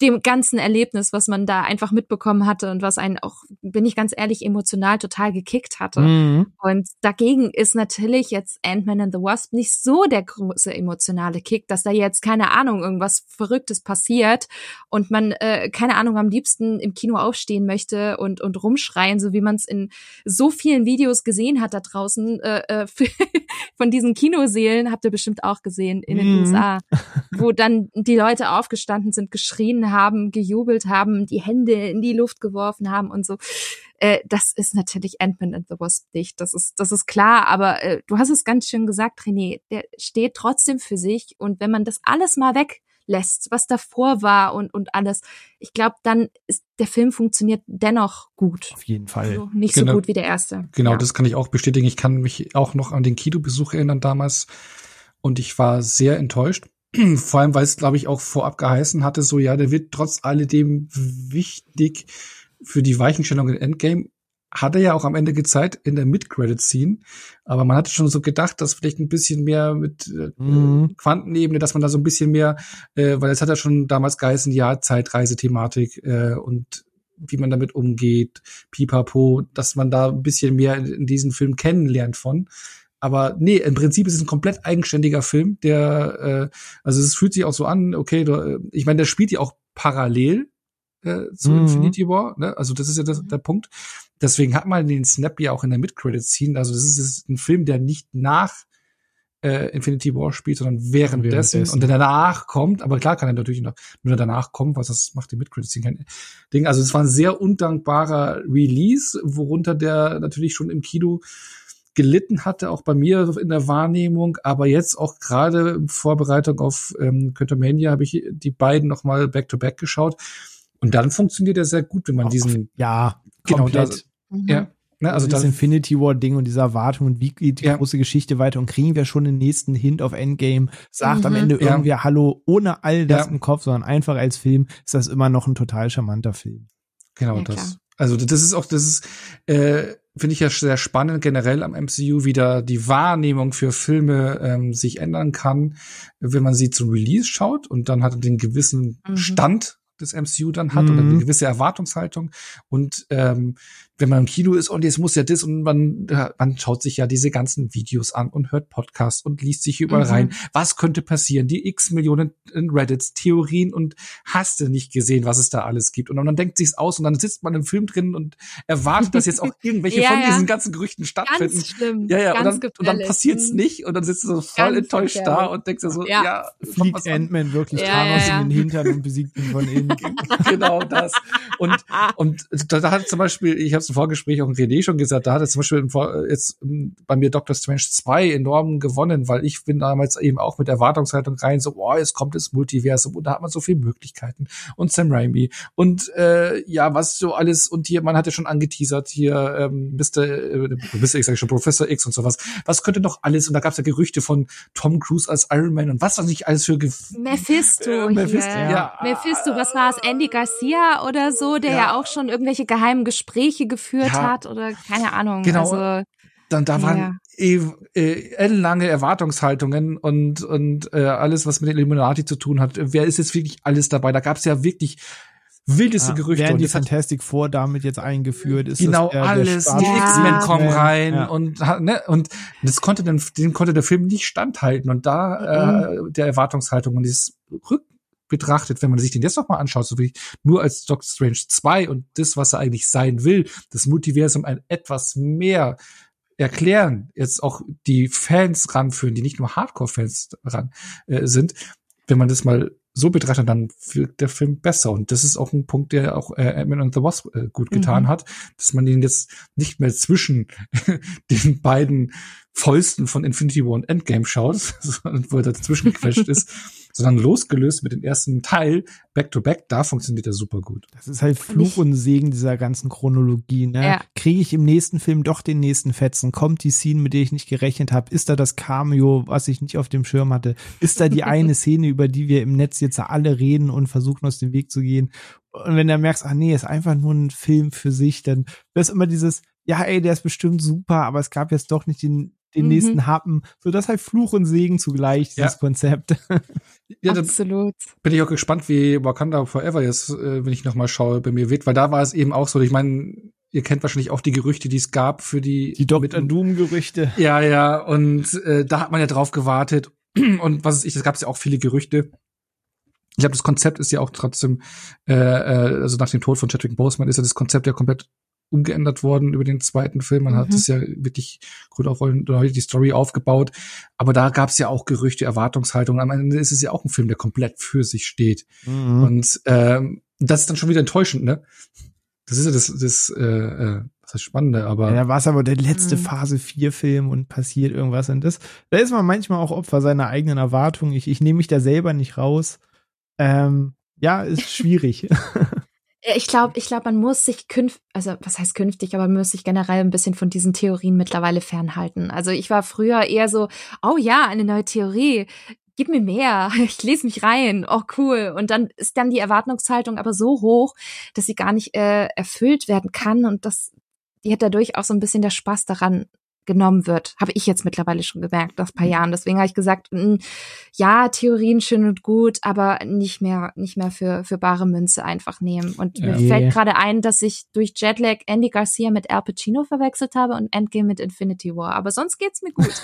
S2: dem ganzen Erlebnis, was man da einfach mitbekommen hatte und was einen auch, bin ich ganz ehrlich, emotional total gekickt hatte. Mhm. Und dagegen ist natürlich jetzt Ant-Man and the Wasp nicht so der große emotionale Kick, dass da jetzt, keine Ahnung, irgendwas Verrücktes passiert und man, äh, keine Ahnung, am liebsten im Kino aufstehen möchte und, und rumschreien, so wie man es in so vielen Videos gesehen hat da draußen, äh, äh von diesen Kinoseelen, habt ihr bestimmt auch gesehen in den mhm. USA, wo dann die Leute aufgestanden sind, geschrien haben, gejubelt haben, die Hände in die Luft geworfen haben und so. Äh, das ist natürlich Ant-Man and the Wasp nicht. Das ist, das ist klar. Aber äh, du hast es ganz schön gesagt, René. Der steht trotzdem für sich. Und wenn man das alles mal weglässt, was davor war und, und alles, ich glaube, dann ist der Film funktioniert dennoch gut.
S3: Auf jeden Fall. Also
S2: nicht genau, so gut wie der erste.
S1: Genau, ja. das kann ich auch bestätigen. Ich kann mich auch noch an den Kinobesuch erinnern damals. Und ich war sehr enttäuscht. Vor allem, weil es, glaube ich, auch vorab geheißen hatte, so ja, der wird trotz alledem wichtig für die Weichenstellung in Endgame. Hat er ja auch am Ende gezeigt in der Mid-Credit-Scene. Aber man hatte schon so gedacht, dass vielleicht ein bisschen mehr mit äh, mhm. Quantenebene, dass man da so ein bisschen mehr, äh, weil es hat ja schon damals geheißen, ja, Zeitreisethematik äh, und wie man damit umgeht, pipapo, dass man da ein bisschen mehr in, in diesen Film kennenlernt von. Aber nee, im Prinzip ist es ein komplett eigenständiger Film, der, äh, also es fühlt sich auch so an, okay, du, äh, ich meine, der spielt ja auch parallel äh, zu mhm. Infinity War, ne? Also das ist ja das, der Punkt. Deswegen hat man den Snap ja auch in der Mid-Credit-Scene. Also das ist, ist ein Film, der nicht nach äh, Infinity War spielt, sondern währenddessen während und der danach kommt, aber klar kann er natürlich noch nur danach kommen, was das macht die Mid-Credit-Scene kein Ding. Also es war ein sehr undankbarer Release, worunter der natürlich schon im Kino gelitten hatte, auch bei mir in der Wahrnehmung, aber jetzt auch gerade in Vorbereitung auf ähm, Quantumania habe ich die beiden noch mal back to back geschaut und dann funktioniert er sehr gut, wenn man diesen
S3: ja genau komplett
S1: da, mhm. ja
S3: Ne, also, das Infinity War Ding und diese Erwartung und wie geht die ja. große Geschichte weiter und kriegen wir schon den nächsten Hint auf Endgame, sagt mhm. am Ende ja. irgendwie Hallo ohne all das ja. im Kopf, sondern einfach als Film ist das immer noch ein total charmanter Film.
S1: Genau, das. Also das ist auch, das ist, äh, finde ich ja sehr spannend generell am MCU, wie da die Wahrnehmung für Filme ähm, sich ändern kann, wenn man sie zum Release schaut und dann hat er den gewissen mhm. Stand des MCU dann hat mhm. oder eine gewisse Erwartungshaltung und ähm, wenn man im Kino ist und jetzt muss ja das und man, man schaut sich ja diese ganzen Videos an und hört Podcasts und liest sich überall mhm. rein. Was könnte passieren? Die x Millionen Reddits, Theorien und hast du nicht gesehen, was es da alles gibt. Und dann denkt sich's aus und dann sitzt man im Film drin und erwartet, dass jetzt auch irgendwelche ja, von ja. diesen ganzen Gerüchten stattfinden.
S2: Ganz schlimm.
S1: Ja, ja,
S2: ganz
S1: und dann, und dann passiert's nicht und dann sitzt du so voll ganz enttäuscht gefährlich. da und denkst dir so, ja, ja
S3: fliegt Ant-Man wirklich ja, Thanos in den Hintern und besiegt ihn von innen.
S1: genau das. Und, und da, hat zum Beispiel, ich habe es im Vorgespräch auch René schon gesagt, da hat er zum Beispiel jetzt bei mir Doctor Strange 2 enorm gewonnen, weil ich bin damals eben auch mit Erwartungshaltung rein, so, boah, jetzt kommt das Multiversum und da hat man so viele Möglichkeiten und Sam Raimi und äh, ja, was so alles und hier, man hat ja schon angeteasert, hier ähm, Mr. Äh, Mr. X, sag ich schon, Professor X und sowas. Was könnte noch alles? Und da gab es ja Gerüchte von Tom Cruise als Iron Man und was was nicht alles für Ge
S2: Mephisto. Äh, Mephisto, ja. ja. Mephisto, was war es? Andy Garcia oder so, der ja, ja auch schon irgendwelche geheimen Gespräche geführt ja, hat oder keine Ahnung.
S1: Genau.
S2: Also,
S1: dann da waren ja. eh, äh, ellenlange Erwartungshaltungen und und äh, alles, was mit den Illuminati zu tun hat. Wer ist jetzt wirklich alles dabei? Da gab es ja wirklich wildeste ja, Gerüchte.
S3: Werden die Fantastic Four damit jetzt eingeführt? Ist
S1: genau alles. Die X-Men kommen rein ja. und ne, und das konnte dann, dem konnte der Film nicht standhalten und da mhm. äh, der Erwartungshaltung und dieses Rück betrachtet, wenn man sich den jetzt noch mal anschaut, so wie nur als Doctor Strange 2 und das, was er eigentlich sein will, das Multiversum ein etwas mehr erklären, jetzt auch die Fans ranführen, die nicht nur Hardcore-Fans ran äh, sind, wenn man das mal so betrachtet, dann wirkt der Film besser. Und das ist auch ein Punkt, der auch äh, Ant-Man and the Wasp äh, gut getan mhm. hat, dass man ihn jetzt nicht mehr zwischen den beiden Fäusten von Infinity War und Endgame schaut, wo er dazwischen gequetscht ist, sondern losgelöst mit dem ersten Teil, back to back, da funktioniert er super gut.
S3: Das ist halt Fluch und Segen dieser ganzen Chronologie. Ne? Ja. Kriege ich im nächsten Film doch den nächsten Fetzen? Kommt die Scene, mit der ich nicht gerechnet habe? Ist da das Cameo, was ich nicht auf dem Schirm hatte? Ist da die eine Szene, über die wir im Netz jetzt alle reden und versuchen aus dem Weg zu gehen? Und wenn du merkst, ah nee, ist einfach nur ein Film für sich, dann ist immer dieses, ja, ey, der ist bestimmt super, aber es gab jetzt doch nicht den den mhm. nächsten Happen. So, das ist halt Fluch und Segen zugleich, dieses ja. Konzept.
S2: Ja, Absolut.
S1: Bin ich auch gespannt, wie Wakanda Forever jetzt, äh, wenn ich nochmal schaue, bei mir wird, weil da war es eben auch so, ich meine, ihr kennt wahrscheinlich auch die Gerüchte, die es gab für die
S3: die Dr. Doom Gerüchte.
S1: Ja, ja, und äh, da hat man ja drauf gewartet und was ist ich, es gab ja auch viele Gerüchte. Ich glaube, das Konzept ist ja auch trotzdem, äh, äh, also nach dem Tod von Chadwick Boseman ist ja das Konzept ja komplett umgeändert worden über den zweiten Film. Man mhm. hat es ja wirklich gut auf die Story aufgebaut. Aber da gab es ja auch Gerüchte, Erwartungshaltungen. Am Ende ist es ja auch ein Film, der komplett für sich steht. Mhm. Und ähm, das ist dann schon wieder enttäuschend, ne? Das ist ja das, das, äh, äh, heißt Spannende, aber.
S3: Ja, da war es aber der letzte mhm. Phase 4 Film und passiert irgendwas und das. Da ist man manchmal auch Opfer seiner eigenen Erwartungen. Ich, ich nehme mich da selber nicht raus. Ähm, ja, ist schwierig.
S2: Ich glaube, ich glaube, man muss sich künftig, also was heißt künftig, aber man muss sich generell ein bisschen von diesen Theorien mittlerweile fernhalten. Also ich war früher eher so, oh ja, eine neue Theorie, gib mir mehr, ich lese mich rein, oh cool. Und dann ist dann die Erwartungshaltung aber so hoch, dass sie gar nicht äh, erfüllt werden kann und das die hat dadurch auch so ein bisschen der Spaß daran genommen wird. Habe ich jetzt mittlerweile schon gemerkt, nach ein paar mhm. Jahren. Deswegen habe ich gesagt, mh, hm, ja, Theorien schön und gut, aber nicht mehr, nicht mehr für, für bare Münze einfach nehmen. Und mir fällt gerade ein, dass ich durch Jetlag Andy Garcia mit Al Pacino verwechselt habe und Endgame mit Infinity War. Aber sonst geht's mir gut.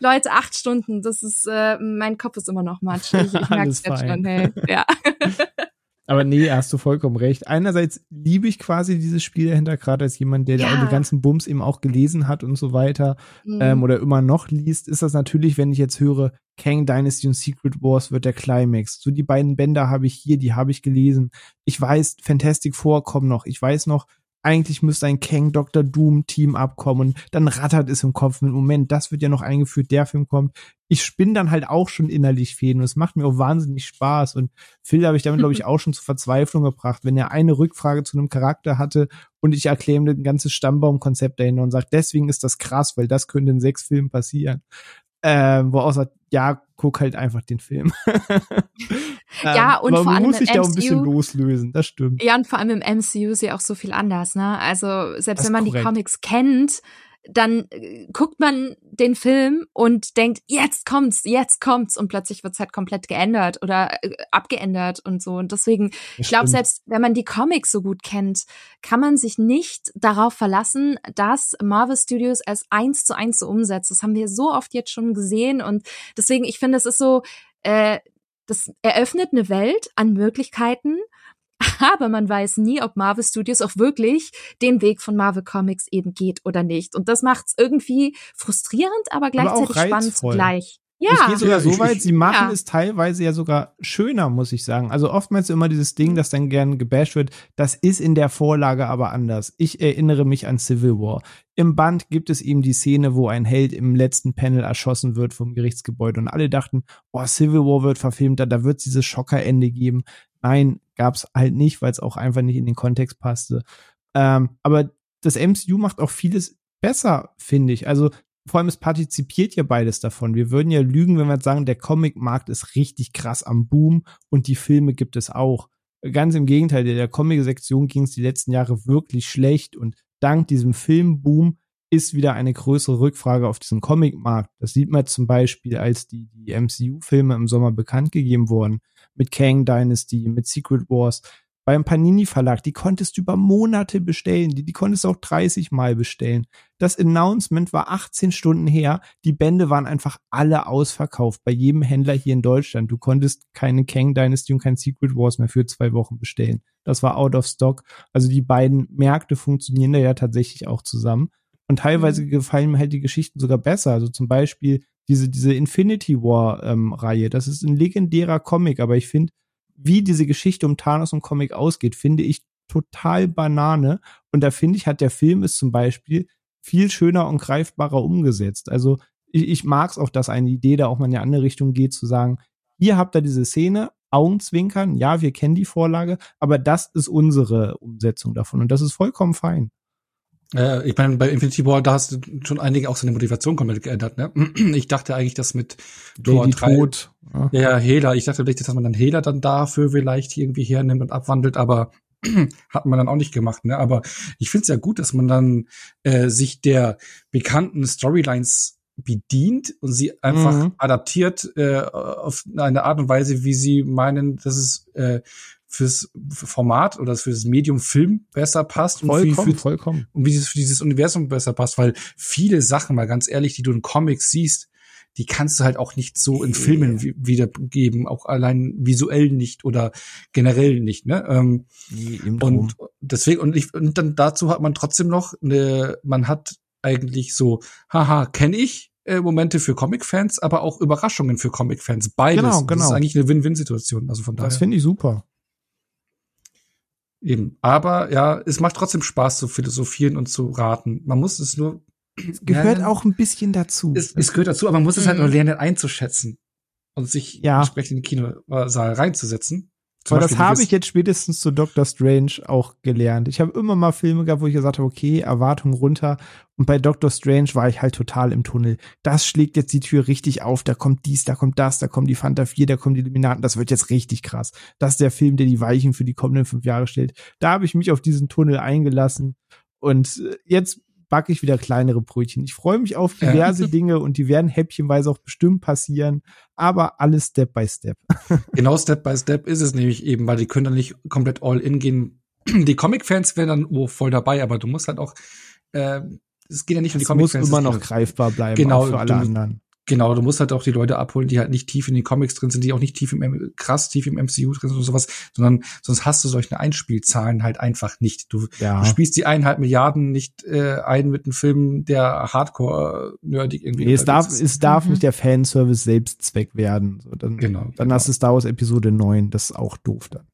S2: Leute, acht Stunden, das ist, äh, mein Kopf ist immer noch matschig. Ich, ich merke es jetzt schon, hey. Ja.
S3: Aber nee, hast du vollkommen recht. Einerseits liebe ich quasi dieses Spiel dahinter, gerade als jemand, der ja. die ganzen Bums eben auch gelesen hat und so weiter mhm. ähm, oder immer noch liest, ist das natürlich, wenn ich jetzt höre, Kang Dynasty und Secret Wars wird der Climax. So die beiden Bänder habe ich hier, die habe ich gelesen. Ich weiß, Fantastic Four kommen noch. Ich weiß noch, eigentlich müsste ein Kang Dr. Doom Team abkommen und dann rattert es im Kopf mit Moment, das wird ja noch eingeführt, der Film kommt. Ich spinne dann halt auch schon innerlich Fäden und es macht mir auch wahnsinnig Spaß und Phil habe ich damit glaube ich auch schon zur Verzweiflung gebracht, wenn er eine Rückfrage zu einem Charakter hatte und ich erkläre ihm ein ganzes Stammbaumkonzept dahinter und sage, deswegen ist das krass, weil das könnte in sechs Filmen passieren. Ähm, wo er sagt, ja, guck halt einfach den Film.
S2: ja, und
S3: ähm,
S2: vor allem
S3: muss sich da auch ein bisschen loslösen, das stimmt.
S2: Ja, und vor allem im MCU ist ja auch so viel anders, ne? Also selbst
S3: Das
S2: wenn man
S3: korrekt.
S2: die Comics kennt, dann äh, guckt man den Film und denkt, jetzt kommt's, jetzt kommt's und plötzlich wird's halt komplett geändert oder äh, abgeändert und so. Und deswegen, ich glaube, selbst wenn man die Comics so gut kennt, kann man sich nicht darauf verlassen, dass Marvel Studios es eins zu eins so umsetzt. Das haben wir so oft jetzt schon gesehen und deswegen, ich finde, es ist so, äh, das eröffnet eine Welt an Möglichkeiten, aber man weiß nie, ob Marvel Studios auch wirklich den Weg von Marvel Comics eben geht oder nicht. Und das macht's irgendwie frustrierend, aber
S3: auch
S2: gleichzeitig spannend
S3: reizvoll.
S2: zugleich.
S3: Ich
S2: Ja,
S3: gehe sogar
S1: Ja,
S3: so weit, sie machen
S2: Ja.
S3: es teilweise ja sogar schöner, muss ich sagen. Also oftmals immer dieses Ding, das dann gern gebasht wird, das ist in der Vorlage aber anders. Ich erinnere mich an Civil War. Im Band gibt es eben die Szene, wo ein Held im letzten Panel erschossen wird vom Gerichtsgebäude und alle dachten, oh, Civil War wird verfilmt, da, da wird es dieses Schockerende geben. Nein, gab's halt nicht, weil es auch einfach nicht in den Kontext passte. Ähm, aber das MCU macht auch vieles besser, finde ich. Also vor allem es partizipiert ja beides davon. Wir würden ja lügen, wenn wir sagen, der Comic-Markt ist richtig krass am Boom und die Filme gibt es auch. Ganz im Gegenteil, der Comic-Sektion ging es die letzten Jahre wirklich schlecht und dank diesem Filmboom ist wieder eine größere Rückfrage auf diesen Comic-Markt. Das sieht man zum Beispiel, als die, die MCU-Filme im Sommer bekannt gegeben wurden, mit Kang Dynasty, mit Secret Wars, beim Panini Verlag, die konntest du über Monate bestellen, die, die konntest du auch 30 Mal bestellen. Das Announcement war 18 Stunden her, die Bände waren einfach alle ausverkauft bei jedem Händler hier in Deutschland. Du konntest keine Kang Dynasty und kein Secret Wars mehr für zwei Wochen bestellen. Das war out of stock. Also die beiden Märkte funktionieren da ja tatsächlich auch zusammen. Und teilweise gefallen mir halt die Geschichten sogar besser. Also zum Beispiel diese, diese Infinity War ähm, Reihe. Das ist ein legendärer Comic, aber ich finde, wie diese Geschichte um Thanos und Comic ausgeht, finde ich total Banane. Und da finde ich, hat der Film es zum Beispiel viel schöner und greifbarer umgesetzt. Also ich, ich mag es auch, dass eine Idee da auch mal in eine andere Richtung geht, zu sagen, hier habt ihr diese Szene, Augenzwinkern, ja, wir kennen die Vorlage, aber das ist unsere Umsetzung davon und das ist vollkommen fein.
S1: Äh, ich meine, bei Infinity War, da hast du schon einige auch seine Motivation komplett geändert, ne? Ich dachte eigentlich, dass mit
S3: Lady
S1: 3
S3: Tod. Ja.
S1: Ja, Hela. Ich dachte vielleicht, dass man dann Hela dann dafür vielleicht irgendwie hernimmt und abwandelt, aber hat man dann auch nicht gemacht. Ne? Aber ich finde es ja gut, dass man dann äh, sich der bekannten Storylines bedient und sie einfach
S3: Mhm.
S1: adaptiert äh, auf eine Art und Weise, wie sie meinen, dass es äh, fürs Format oder fürs Medium Film besser passt und wie
S3: Vollkommen,
S1: für,
S3: vollkommen.
S1: und wie es für dieses Universum besser passt, weil viele Sachen, mal ganz ehrlich, die du in Comics siehst, die kannst du halt auch nicht so in Filmen wi- wiedergeben, auch allein visuell nicht oder generell nicht, ne? Ähm, und deswegen, und, ich, und dann dazu hat man trotzdem noch eine, man hat eigentlich so, haha, kenne ich äh, Momente für Comic-Fans, aber auch Überraschungen für Comic-Fans. Beides.
S3: Genau,
S1: Das
S3: genau.
S1: ist eigentlich eine Win-Win-Situation. Also von daher.
S3: das finde ich super.
S1: Eben. Aber ja, es macht trotzdem Spaß zu philosophieren und zu raten. Man muss es nur.
S3: Gehört
S1: lernen.
S3: auch ein bisschen dazu.
S1: Es, es gehört dazu, aber man muss es halt
S2: Mhm.
S1: nur lernen einzuschätzen und sich
S3: Ja.
S1: entsprechend in den Kinosaal reinzusetzen.
S3: Aber das habe ich jetzt spätestens zu Doctor Strange auch gelernt. Ich habe immer mal Filme gehabt, wo ich gesagt habe, okay, Erwartung runter. Und bei Doctor Strange war ich halt total im Tunnel. Das schlägt jetzt die Tür richtig auf. Da kommt dies, da kommt das, da kommen die Fanta 4, da kommen die Illuminaten. Das wird jetzt richtig krass. Das ist der Film, der die Weichen für die kommenden fünf Jahre stellt. Da habe ich mich auf diesen Tunnel eingelassen. Und äh, jetzt backe ich wieder kleinere Brötchen. Ich freue mich auf
S1: Ja.
S3: diverse Dinge und die werden häppchenweise auch bestimmt passieren. Aber alles Step by Step.
S1: Genau Step by Step ist es nämlich eben, weil die können dann nicht komplett all in gehen. Die Comic-Fans wären dann oh, voll dabei, aber du musst halt auch, äh, es geht ja nicht um die
S3: Es muss
S1: Comic-Fans.
S3: immer noch greifbar bleiben,
S1: Genau,
S3: für alle
S1: du-
S3: anderen.
S1: Genau, du musst halt auch die Leute abholen, die halt nicht tief in den Comics drin sind, die auch nicht tief im krass tief im MCU drin sind und sowas, sondern sonst hast du solche Einspielzahlen halt einfach nicht. Du,
S3: Ja.
S1: du spielst die eineinhalb Milliarden nicht äh, ein mit einem Film, der Hardcore äh, nerdig irgendwie.
S3: Nee, es darf,
S1: ist.
S3: es darf
S2: Mhm.
S3: nicht der Fanservice Selbstzweck werden. So, dann,
S1: Genau.
S3: dann hast du Star Wars Episode 9, das ist auch doof dann.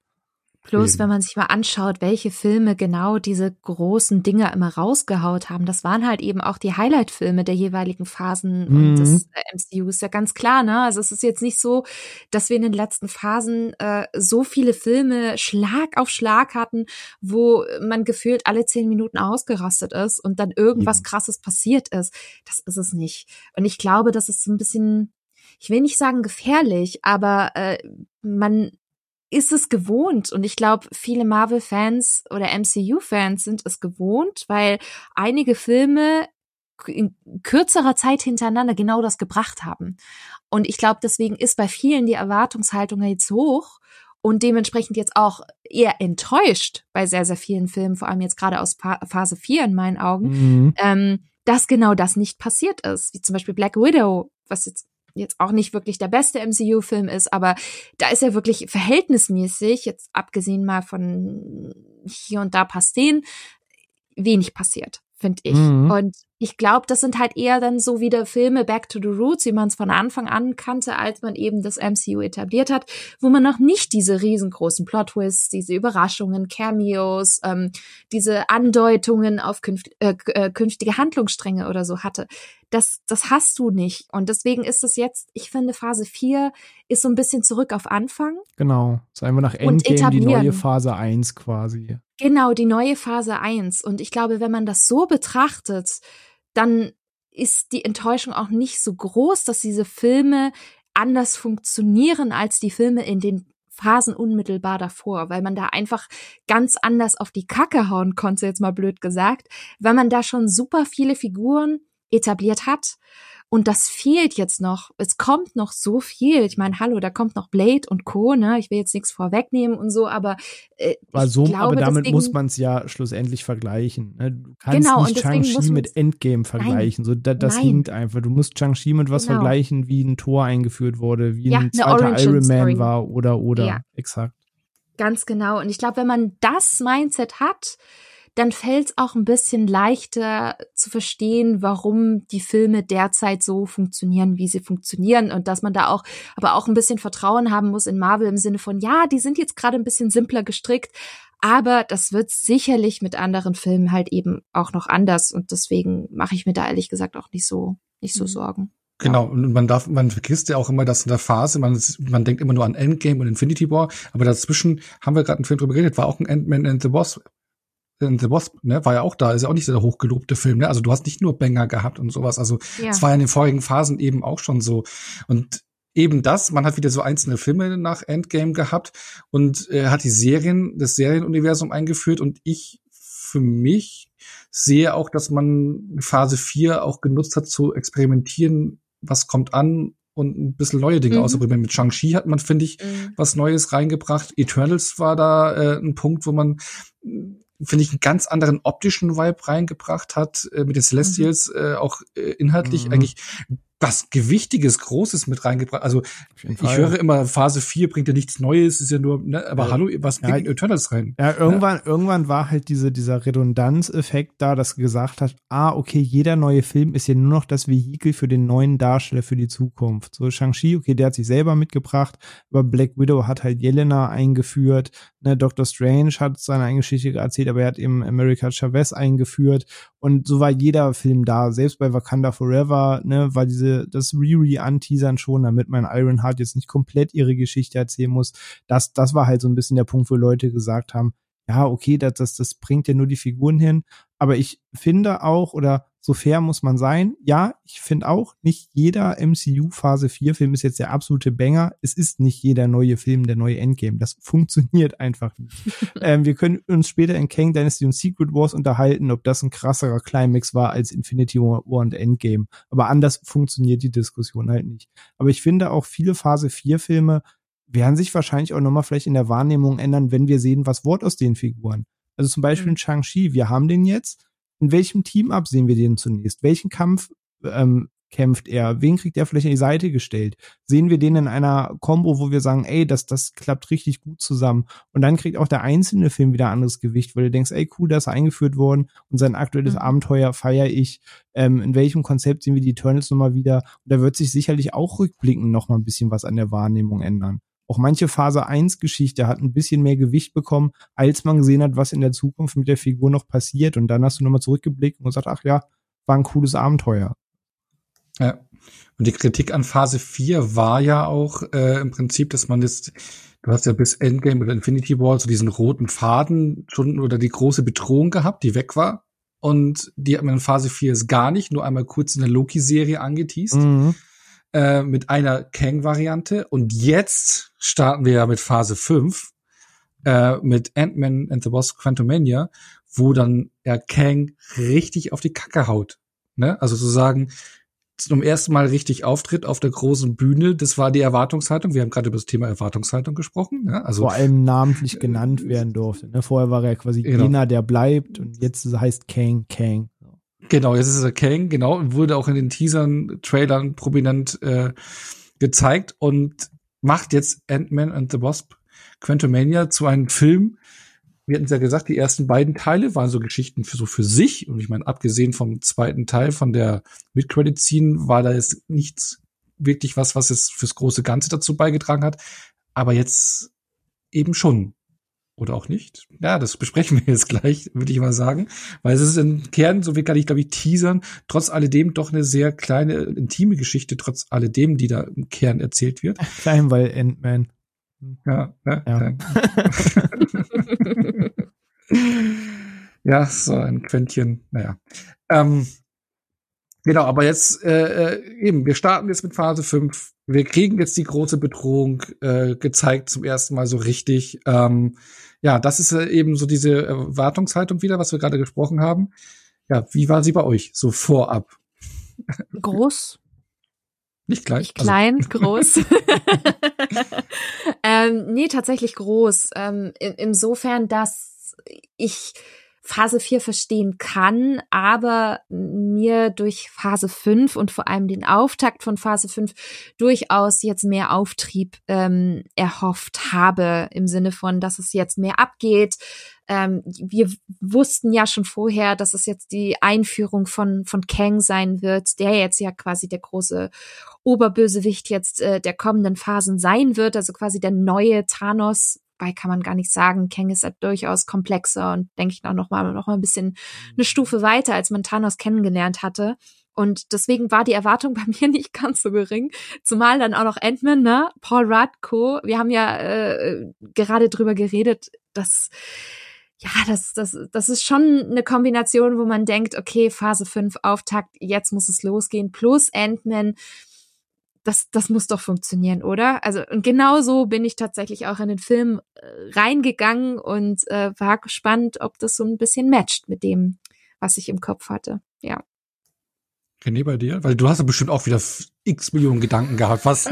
S2: Plus, wenn man sich mal anschaut, welche Filme genau diese großen Dinger immer rausgehaut haben, das waren halt eben auch die Highlight-Filme der jeweiligen Phasen mhm. und des äh, MCUs, ja ganz klar, ne? Also es ist jetzt nicht so, dass wir in den letzten Phasen äh, so viele Filme Schlag auf Schlag hatten, wo man gefühlt alle zehn Minuten ausgerastet ist und dann irgendwas mhm. krasses passiert ist. Das ist es nicht. Und ich glaube, das ist so ein bisschen ich will nicht sagen gefährlich, aber äh, man ist es gewohnt. Und ich glaube, viele Marvel-Fans oder MCU-Fans sind es gewohnt, weil einige Filme in kürzerer Zeit hintereinander genau das gebracht haben. Und ich glaube, deswegen ist bei vielen die Erwartungshaltung jetzt hoch und dementsprechend jetzt auch eher enttäuscht bei sehr, sehr vielen Filmen, vor allem jetzt gerade aus Phase 4 in meinen Augen, mhm. ähm, dass genau das nicht passiert ist. Wie zum Beispiel Black Widow, was jetzt jetzt auch nicht wirklich der beste MCU-Film ist, aber da ist er wirklich verhältnismäßig, jetzt abgesehen mal von hier und da paar Szenen, wenig passiert, finde ich. Mhm. Und ich glaube, das sind halt eher dann so wieder Filme Back to the Roots, wie man es von Anfang an kannte, als man eben das MCU etabliert hat, wo man noch nicht diese riesengroßen Plot-Twists, diese Überraschungen, Cameos, ähm, diese Andeutungen auf künft äh, äh, künftige Handlungsstränge oder so hatte. Das, das hast du nicht. Und deswegen ist es jetzt, ich finde, Phase 4 ist so ein bisschen zurück auf Anfang.
S3: Genau. Sagen wir nach Endgame die neue Phase 1 quasi.
S2: Genau, die neue Phase 1. Und ich glaube, wenn man das so betrachtet, dann ist die Enttäuschung auch nicht so groß, dass diese Filme anders funktionieren als die Filme in den Phasen unmittelbar davor, weil man da einfach ganz anders auf die Kacke hauen konnte, jetzt mal blöd gesagt, weil man da schon super viele Figuren etabliert hat und das fehlt jetzt noch. Es kommt noch so viel. Ich meine, hallo, da kommt noch Blade und Co. Ne? Ich will jetzt nichts vorwegnehmen und so, aber
S3: äh, aber, so, glaube, aber damit deswegen, muss man es ja schlussendlich vergleichen. Ne? Du kannst genau, nicht Shang-Chi mit Endgame vergleichen. Nein, so, da, das nein. hinkt einfach. Du musst Shang-Chi mit was genau. vergleichen, wie ein Tor eingeführt wurde, wie ja, ein zweiter Iron Man war oder oder. Ja. Exakt.
S2: Ganz genau. Und ich glaube, wenn man das Mindset hat, dann fällt es auch ein bisschen leichter zu verstehen, warum die Filme derzeit so funktionieren, wie sie funktionieren und dass man da auch aber auch ein bisschen Vertrauen haben muss in Marvel im Sinne von, ja, die sind jetzt gerade ein bisschen simpler gestrickt, aber das wird sicherlich mit anderen Filmen halt eben auch noch anders und deswegen mache ich mir da ehrlich gesagt auch nicht so nicht so mhm. Sorgen.
S1: Genau, und man darf, man vergisst ja auch immer, dass in der Phase, man, man denkt immer nur an Endgame und Infinity War, aber dazwischen haben wir gerade einen Film drüber geredet, war auch ein Ant-Man and the Wasp in The Wasp, ne, war ja auch da, ist ja auch nicht der hochgelobte Film, ne? Also du hast nicht nur Banger gehabt und sowas. Also es war ja in den vorigen Phasen eben auch schon so. Und eben das, man hat wieder so einzelne Filme nach Endgame gehabt und äh, hat die Serien, das Serienuniversum eingeführt und ich für mich sehe auch, dass man Phase 4 auch genutzt hat zu experimentieren, was kommt an und ein bisschen neue Dinge mhm. ausprobieren. Mit Shang-Chi hat man, finde ich, mhm. was Neues reingebracht. Eternals war da äh, ein Punkt, wo man finde ich, einen ganz anderen optischen Vibe reingebracht hat, äh, mit den Celestials, mhm. äh, auch äh, inhaltlich mhm. eigentlich was Gewichtiges, Großes mit reingebracht. Also ich Fall. höre immer, Phase 4 bringt ja nichts Neues, ist ja nur, ne, aber ja. hallo, was bringt ja, Eternals rein?
S3: Ja, irgendwann, ja. irgendwann war halt diese, dieser Redundanzeffekt da, dass gesagt hat, ah, okay, jeder neue Film ist ja nur noch das Vehikel für den neuen Darsteller für die Zukunft. So Shang-Chi, okay, der hat sich selber mitgebracht, aber Black Widow hat halt Jelena eingeführt, ne, Doctor Strange hat seine eigene Geschichte erzählt, aber er hat eben America Chavez eingeführt und so war jeder Film da, selbst bei Wakanda Forever, ne, war diese, das Riri anteasern schon, damit man Ironheart jetzt nicht komplett ihre Geschichte erzählen muss. Das, das war halt so ein bisschen der Punkt, wo Leute gesagt haben, ja, okay, das, das, das bringt ja nur die Figuren hin. Aber ich finde auch, oder so fair muss man sein. Ja, ich finde auch, nicht jeder MCU Phase 4 Film ist jetzt der absolute Banger. Es ist nicht jeder neue Film der neue Endgame. Das funktioniert einfach nicht. ähm, wir können uns später in Kang Dynasty und Secret Wars unterhalten, ob das ein krasserer Climax war als Infinity War und Endgame. Aber anders funktioniert die Diskussion halt nicht. Aber ich finde auch viele Phase 4 Filme werden sich wahrscheinlich auch nochmal vielleicht in der Wahrnehmung ändern, wenn wir sehen, was Wort aus den Figuren. Also zum Beispiel mhm. in Shang-Chi, wir haben den jetzt, in welchem Team ab sehen wir den zunächst? Welchen Kampf ähm, kämpft er? Wen kriegt er vielleicht an die Seite gestellt? Sehen wir den in einer Combo, wo wir sagen, ey, das, das klappt richtig gut zusammen. Und dann kriegt auch der einzelne Film wieder anderes Gewicht, weil du denkst, ey, cool, da ist eingeführt worden und sein aktuelles mhm. Abenteuer feiere ich. Ähm, in welchem Konzept sehen wir die Eternals nochmal wieder? Und da wird sich sicherlich auch rückblickend noch mal ein bisschen was an der Wahrnehmung ändern. Auch manche Phase 1 Geschichte hat ein bisschen mehr Gewicht bekommen, als man gesehen hat, was in der Zukunft mit der Figur noch passiert. Und dann hast du nochmal zurückgeblickt und gesagt, ach ja, war ein cooles Abenteuer.
S1: Ja. Und die Kritik an Phase 4 war ja auch äh, im Prinzip, dass man jetzt, du hast ja bis Endgame oder Infinity War so diesen roten Faden schon oder die große Bedrohung gehabt, die weg war. Und die hat man in Phase 4 ist gar nicht, nur einmal kurz in der Loki-Serie angeteased. Mhm. Äh, mit einer Kang-Variante. Und jetzt starten wir ja mit Phase 5, äh, mit Ant-Man and the Wasp Quantumania, wo dann ja Kang richtig auf die Kacke haut. Ne? Also sozusagen zum ersten Mal richtig auftritt auf der großen Bühne. Das war die Erwartungshaltung. Wir haben gerade über das Thema Erwartungshaltung gesprochen. Ne? Also
S3: vor allem namentlich genannt werden durfte. Ne? Vorher war er quasi genau. jener, der bleibt und jetzt heißt Kang Kang.
S1: Genau, jetzt ist er Kang, genau, wurde auch in den Teasern, Trailern prominent äh, gezeigt und macht jetzt Ant-Man and the Wasp Quantumania zu einem Film, wir hatten ja gesagt, die ersten beiden Teile waren so Geschichten für so für sich. Und ich meine, abgesehen vom zweiten Teil von der Mid-Credit-Scene war da jetzt nichts wirklich was, was es fürs große Ganze dazu beigetragen hat. Aber jetzt eben schon. Oder auch nicht. Ja, das besprechen wir jetzt gleich, würde ich mal sagen. Weil es ist im Kern, so wie kann ich, glaube ich, teasern, trotz alledem doch eine sehr kleine, intime Geschichte, trotz alledem, die da im Kern erzählt wird.
S3: Klein, weil Endman.
S1: Ja, ja. ja. ja, so ein Quäntchen, naja. Ähm, genau, aber jetzt äh, äh, eben, wir starten jetzt mit Phase 5. Wir kriegen jetzt die große Bedrohung äh, gezeigt zum ersten Mal so richtig. Ähm, ja, das ist äh, eben so diese Erwartungshaltung wieder, was wir gerade gesprochen haben. Ja, wie war sie bei euch so vorab?
S2: Groß.
S1: Nicht klein.
S2: Nicht klein, also. groß. ähm, nee, tatsächlich groß. Ähm, in, insofern, dass ich Phase 4 verstehen kann, aber mir durch Phase 5 und vor allem den Auftakt von Phase 5 durchaus jetzt mehr Auftrieb ähm, erhofft habe, im Sinne von, dass es jetzt mehr abgeht. Ähm, wir wussten ja schon vorher, dass es jetzt die Einführung von, von Kang sein wird, der jetzt ja quasi der große Oberbösewicht jetzt äh, der kommenden Phasen sein wird, also quasi der neue Thanos bei kann man gar nicht sagen. Kang ist halt durchaus komplexer und denke ich auch noch mal, noch mal ein bisschen eine mhm. Stufe weiter, als man Thanos kennengelernt hatte. Und deswegen war die Erwartung bei mir nicht ganz so gering. Zumal dann auch noch Ant-Man, ne? Paul Radko. Wir haben ja äh, gerade drüber geredet, dass ja, das, das, das ist schon eine Kombination, wo man denkt, okay, Phase 5 Auftakt, jetzt muss es losgehen, plus Ant-Man das, das muss doch funktionieren, oder? Also, und genau so bin ich tatsächlich auch in den Film äh, reingegangen und äh, war gespannt, ob das so ein bisschen matcht mit dem, was ich im Kopf hatte. Ja.
S1: René, bei dir? Weil du hast ja bestimmt auch wieder x Millionen Gedanken gehabt, was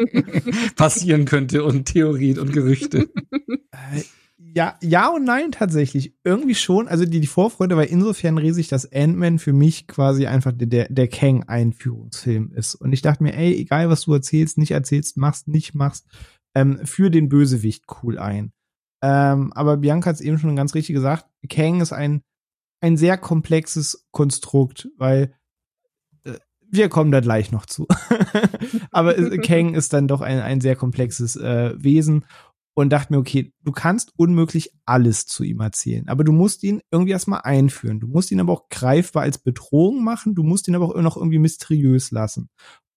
S1: passieren könnte und Theorien und Gerüchte.
S3: Ja, ja und nein tatsächlich. Irgendwie schon. Also die, die Vorfreude war insofern riesig, dass Ant-Man für mich quasi einfach der, der Kang-Einführungsfilm ist. Und ich dachte mir, ey, egal was du erzählst, nicht erzählst, machst, nicht machst, ähm, für den Bösewicht cool ein. Ähm, aber Bianca hat es eben schon ganz richtig gesagt, Kang ist ein, ein sehr komplexes Konstrukt, weil äh, wir kommen da gleich noch zu. aber äh, Kang ist dann doch ein, ein sehr komplexes äh, Wesen und dachte mir, okay, du kannst unmöglich alles zu ihm erzählen, aber du musst ihn irgendwie erstmal einführen. Du musst ihn aber auch greifbar als Bedrohung machen, du musst ihn aber auch noch irgendwie mysteriös lassen.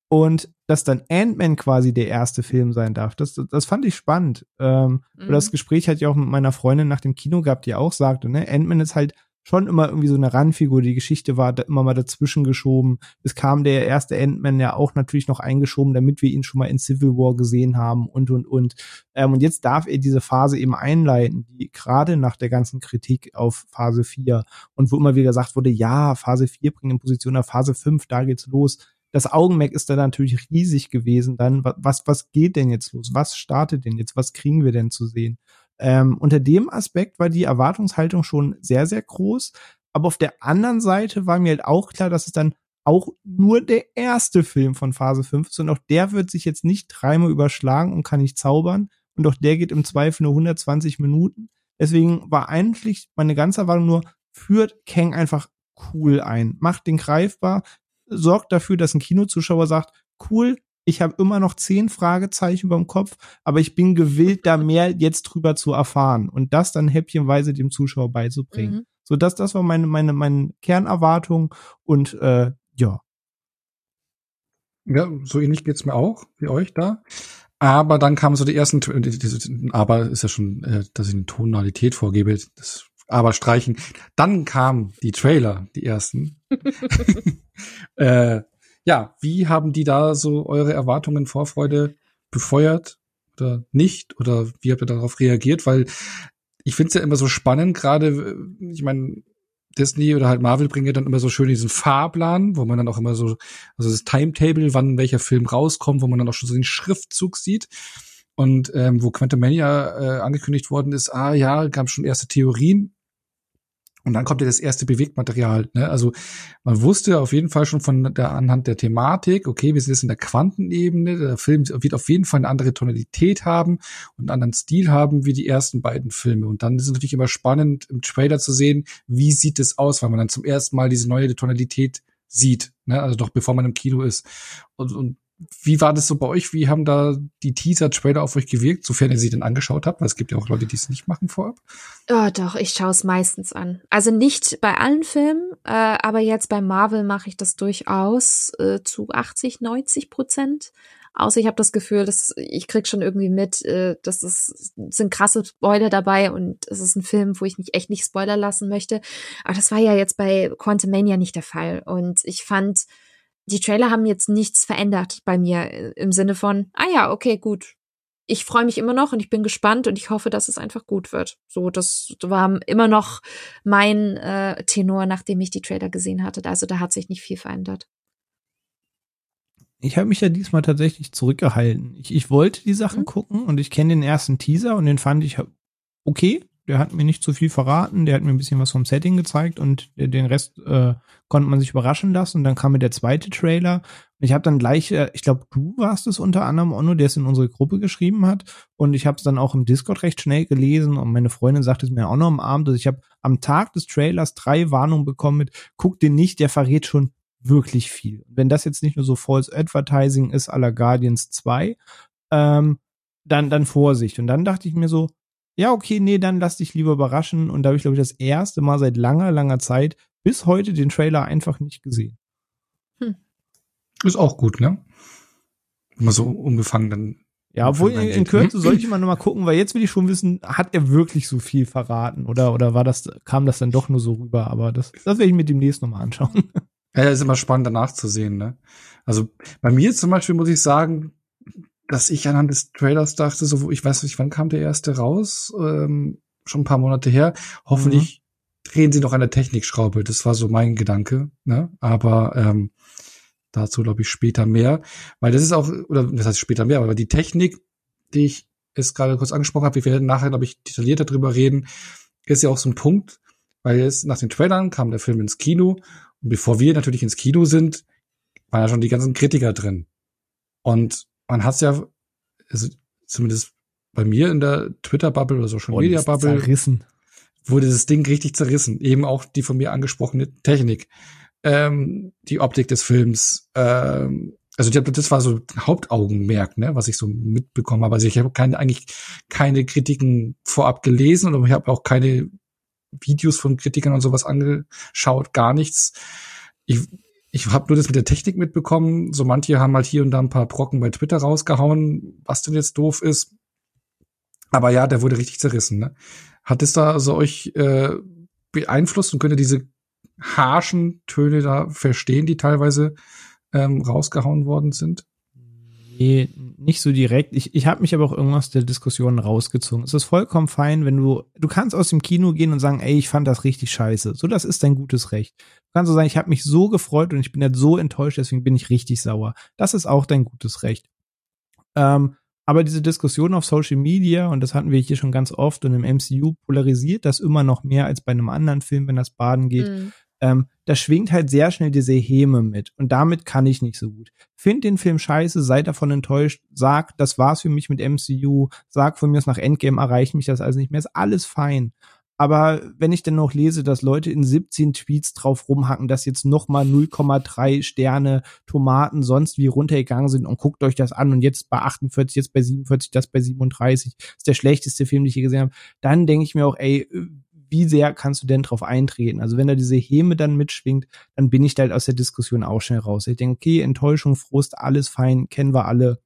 S3: Und dass dann Ant-Man quasi der erste Film sein darf, das, das fand ich spannend. Ähm, mhm. Das Gespräch hatte ich auch mit meiner Freundin nach dem Kino gehabt, die auch sagte, ne, Ant-Man ist halt schon immer irgendwie so eine Randfigur. Die Geschichte war da immer mal dazwischen geschoben. Es kam der erste Endman ja auch natürlich noch eingeschoben, damit wir ihn schon mal in Civil War gesehen haben und, und, und. Ähm, und jetzt darf er diese Phase eben einleiten, die gerade nach der ganzen Kritik auf Phase 4 und wo immer wieder gesagt wurde, ja, Phase 4 bringt in Position nach Phase 5, da geht's los. Das Augenmerk ist da natürlich riesig gewesen. Dann, was, was geht denn jetzt los? Was startet denn jetzt? Was kriegen wir denn zu sehen? Ähm, unter dem Aspekt war die Erwartungshaltung schon sehr, sehr groß. Aber auf der anderen Seite war mir halt auch klar, dass es dann auch nur der erste Film von Phase 5 ist und auch der wird sich jetzt nicht dreimal überschlagen und kann nicht zaubern. Und auch der geht im Zweifel nur 120 Minuten. Deswegen war eigentlich meine ganze Erwartung nur, führt Kang einfach cool ein, macht den greifbar, sorgt dafür, dass ein Kinozuschauer sagt, cool, Ich habe immer noch zehn Fragezeichen über dem Kopf, aber ich bin gewillt, da mehr jetzt drüber zu erfahren und das dann häppchenweise dem Zuschauer beizubringen. Mhm. So, das, das war meine, meine, meine Kernerwartung und äh, ja.
S1: Ja, so ähnlich geht's mir auch wie euch da. Aber dann kamen so die ersten, aber ist ja schon, äh, dass ich eine Tonalität vorgebe, das aber streichen. Dann kamen die Trailer, die ersten. äh, ja, wie haben die da so eure Erwartungen, Vorfreude befeuert oder nicht? Oder wie habt ihr darauf reagiert? Weil ich finde es ja immer so spannend, gerade, ich meine, Disney oder halt Marvel bringen ja dann immer so schön diesen Fahrplan, wo man dann auch immer so, also das Timetable, wann welcher Film rauskommt, wo man dann auch schon so den Schriftzug sieht. Und ähm, wo Quantum Mania äh, angekündigt worden ist, ah ja, gab schon erste Theorien. Und dann kommt ja das erste Bewegtmaterial. Ne? Also man wusste auf jeden Fall schon von der anhand der Thematik, okay, wir sind jetzt in der Quantenebene, der Film wird auf jeden Fall eine andere Tonalität haben und einen anderen Stil haben wie die ersten beiden Filme. Und dann ist es natürlich immer spannend, im Trailer zu sehen, wie sieht es aus, weil man dann zum ersten Mal diese neue Tonalität sieht, ne? also doch bevor man im Kino ist. Und, und wie war das so bei euch? Wie haben da die Teaser-Trailer auf euch gewirkt, sofern ihr sie denn angeschaut habt? Weil es gibt ja auch Leute, die es nicht machen vorab.
S2: Oh, doch, ich schaue es meistens an. Also nicht bei allen Filmen, äh, aber jetzt bei Marvel mache ich das durchaus äh, zu 80, 90 Prozent. Außer ich habe das Gefühl, dass ich krieg schon irgendwie mit, äh, dass es sind krasse Spoiler dabei und es ist ein Film, wo ich mich echt nicht spoilern lassen möchte. Aber das war ja jetzt bei Quantum Mania nicht der Fall. Und ich fand, die Trailer haben jetzt nichts verändert bei mir äh, im Sinne von, ah ja, okay, gut. Ich freue mich immer noch und ich bin gespannt und ich hoffe, dass es einfach gut wird. So, das war immer noch mein äh, Tenor, nachdem ich die Trailer gesehen hatte. Also da hat sich nicht viel verändert.
S3: Ich habe mich ja diesmal tatsächlich zurückgehalten. Ich, ich wollte die Sachen mhm. gucken und ich kenne den ersten Teaser und den fand ich okay der hat mir nicht zu viel verraten, der hat mir ein bisschen was vom Setting gezeigt und den Rest äh, konnte man sich überraschen lassen. Und dann kam mir der zweite Trailer. Und ich habe dann gleich, äh, ich glaube, du warst es unter anderem, Onno, der es in unsere Gruppe geschrieben hat. Und ich habe es dann auch im Discord recht schnell gelesen. Und meine Freundin sagte es mir auch noch am Abend. Also ich habe am Tag des Trailers drei Warnungen bekommen mit, guck den nicht, der verrät schon wirklich viel. Wenn das jetzt nicht nur so False Advertising ist à la Guardians 2, ähm, dann, dann Vorsicht. Und dann dachte ich mir so, ja, okay, nee, dann lass dich lieber überraschen. Und da habe ich, glaube ich, das erste Mal seit langer, langer Zeit bis heute den Trailer einfach nicht gesehen.
S1: Hm. Ist auch gut, ne? Immer so unbefangen dann.
S3: Ja, obwohl in, in Kürze sollte ich mal nochmal gucken, weil jetzt will ich schon wissen, hat er wirklich so viel verraten oder, oder war das, kam das dann doch nur so rüber? Aber das, das werde ich mir demnächst nochmal anschauen.
S1: Ja, ist immer spannend danach zu sehen, ne? Also bei mir zum Beispiel muss ich sagen, dass ich anhand des Trailers dachte, so, ich weiß nicht, wann kam der erste raus? Ähm, schon ein paar Monate her. Hoffentlich mhm. drehen sie noch an der Technikschraube. Das war so mein Gedanke. Ne? Aber ähm, dazu glaube ich später mehr. Weil das ist auch, oder das heißt später mehr, aber die Technik, die ich es gerade kurz angesprochen habe, wir werden nachher, glaube ich, detaillierter drüber reden, ist ja auch so ein Punkt, weil jetzt nach den Trailern kam der Film ins Kino und bevor wir natürlich ins Kino sind, waren ja schon die ganzen Kritiker drin. Und man hat's ja, also zumindest bei mir in der Twitter-Bubble oder Social Media-Bubble,
S3: zerrissen.
S1: wurde das Ding richtig zerrissen. Eben auch die von mir angesprochene Technik, ähm, die Optik des Films. Ähm, also das war so Hauptaugenmerk, ne, was ich so mitbekommen habe. Also ich habe keine, eigentlich keine Kritiken vorab gelesen und ich habe auch keine Videos von Kritikern und sowas angeschaut, gar nichts. Ich ich habe nur das mit der Technik mitbekommen. So manche haben halt hier und da ein paar Brocken bei Twitter rausgehauen, was denn jetzt doof ist. Aber ja, der wurde richtig zerrissen. Ne? Hat es da also euch äh, beeinflusst und könnt ihr diese harschen Töne da verstehen, die teilweise ähm, rausgehauen worden sind?
S3: Nee, nicht so direkt. Ich, ich habe mich aber auch irgendwas der Diskussion rausgezogen. Es ist vollkommen fein, wenn du, du kannst aus dem Kino gehen und sagen, ey, ich fand das richtig scheiße. So, das ist dein gutes Recht. Du kannst so sagen, ich habe mich so gefreut und ich bin jetzt so enttäuscht, deswegen bin ich richtig sauer. Das ist auch dein gutes Recht. Ähm, aber diese Diskussion auf Social Media, und das hatten wir hier schon ganz oft und im MCU polarisiert das immer noch mehr als bei einem anderen Film, wenn das Baden geht. Mhm ähm, da schwingt halt sehr schnell diese Häme mit. Und damit kann ich nicht so gut. Find den Film scheiße, seid davon enttäuscht, sag, das war's für mich mit MCU, sag von mir aus nach Endgame erreicht mich das also nicht mehr, ist alles fein. Aber wenn ich dann noch lese, dass Leute in 17 Tweets drauf rumhacken, dass jetzt noch mal 0,3 Sterne Tomaten sonst wie runtergegangen sind und guckt euch das an und jetzt bei 48, jetzt bei 47, das bei 37, ist der schlechteste Film, den ich je gesehen habe, dann denke ich mir auch, ey, wie sehr kannst du denn drauf eintreten? Also wenn da diese Häme dann mitschwingt, dann bin ich da halt aus der Diskussion auch schnell raus. Ich denke, okay, Enttäuschung, Frust, alles fein, kennen wir alle.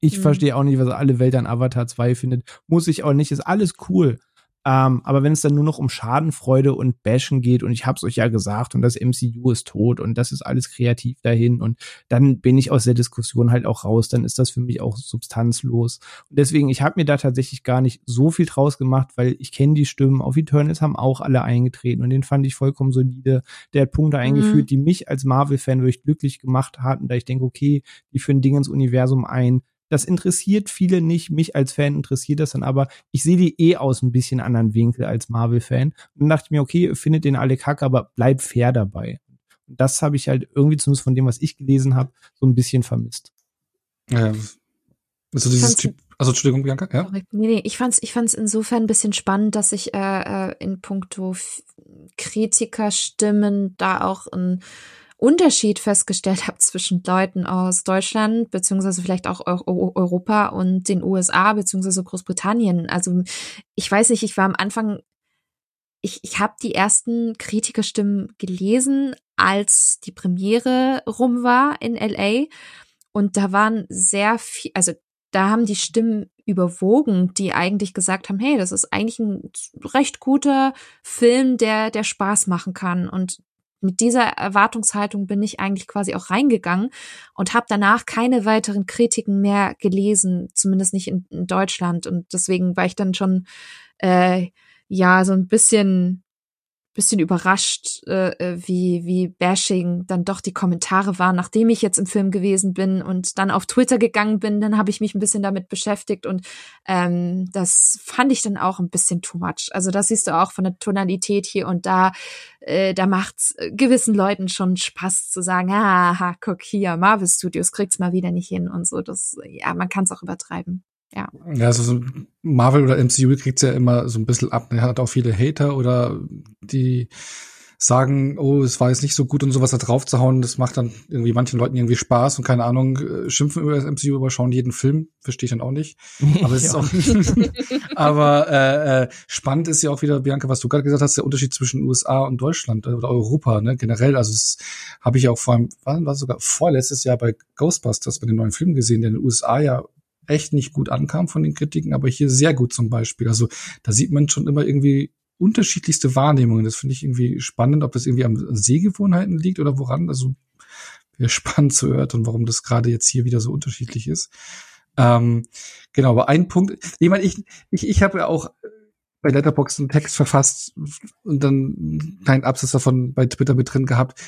S3: Ich mhm. verstehe auch nicht, was alle Welt an Avatar 2 findet. Muss ich auch nicht, ist alles cool. Ähm, aber wenn es dann nur noch um Schadenfreude und Bashen geht und ich hab's euch ja gesagt und das MCU ist tot und das ist alles kreativ dahin und dann bin ich aus der Diskussion halt auch raus, dann ist das für mich auch substanzlos. Und deswegen, ich habe mir da tatsächlich gar nicht so viel draus gemacht, weil ich kenne die Stimmen. Auf Eternals haben auch alle eingetreten und den fand ich vollkommen solide. Der hat Punkte eingeführt, mhm. die mich als Marvel-Fan wirklich glücklich gemacht hatten, da ich denke, okay, die führen Dinge ins Universum ein, das interessiert viele nicht. Mich als Fan interessiert das dann aber. Ich sehe die eh aus ein bisschen anderen Winkel als Marvel-Fan. Und dann dachte ich mir, okay, findet den alle kacke, aber bleib fair dabei. Und das habe ich halt irgendwie zumindest von dem, was ich gelesen habe, so ein bisschen vermisst.
S1: Ja. Also dieses Typ, also Entschuldigung, Bianca, ja?
S2: Nee, nee, ich fand's, ich fand's insofern ein bisschen spannend, dass ich äh, äh in puncto Kritikerstimmen da auch ein Unterschied festgestellt habe zwischen Leuten aus Deutschland, beziehungsweise vielleicht auch Europa und den USA, beziehungsweise Großbritannien. Also ich weiß nicht, ich war am Anfang, ich, ich habe die ersten Kritikerstimmen gelesen, als die Premiere rum war in LA. Und da waren sehr viel, also da haben die Stimmen überwogen, die eigentlich gesagt haben, hey, das ist eigentlich ein recht guter Film, der, der Spaß machen kann. Und mit dieser Erwartungshaltung bin ich eigentlich quasi auch reingegangen und habe danach keine weiteren Kritiken mehr gelesen, zumindest nicht in, in Deutschland. Und deswegen war ich dann schon äh, ja so ein bisschen bisschen überrascht, äh, äh, wie, wie bashing dann doch die Kommentare waren, nachdem ich jetzt im Film gewesen bin und dann auf Twitter gegangen bin, dann habe ich mich ein bisschen damit beschäftigt und ähm, das fand ich dann auch ein bisschen too much. Also das siehst du auch von der Tonalität hier und da, äh, da macht's gewissen Leuten schon Spaß zu sagen, haha, guck hier, Marvel Studios kriegt's mal wieder nicht hin und so. Das, ja, man kann es auch übertreiben. Ja.
S1: Ja, also so Marvel oder MCU kriegt's ja immer so ein bisschen ab. Er hat auch viele Hater oder die sagen, oh, es war jetzt nicht so gut und sowas da drauf zu hauen, das macht dann irgendwie manchen Leuten irgendwie Spaß und keine Ahnung, äh, schimpfen über das MCU, überschauen jeden Film, verstehe ich dann auch nicht. Aber es ist auch, aber äh, äh, spannend ist ja auch wieder, Bianca, was du gerade gesagt hast, der Unterschied zwischen USA und Deutschland äh, oder Europa, ne, generell. Also das habe ich auch vor allem, war, war sogar vorletztes Jahr bei Ghostbusters bei den neuen Film gesehen, der in den USA ja echt nicht gut ankam von den Kritiken, aber hier sehr gut zum Beispiel. Also da sieht man schon immer irgendwie unterschiedlichste Wahrnehmungen. Das finde ich irgendwie spannend, ob das irgendwie am Sehgewohnheiten liegt oder woran. Also wäre spannend zu hören warum das gerade jetzt hier wieder so unterschiedlich ist. Ähm, genau, aber ein Punkt, ich meine, ich, ich, ich habe ja auch bei Letterboxd einen Text verfasst und dann einen kleinen Absatz davon bei Twitter mit drin gehabt,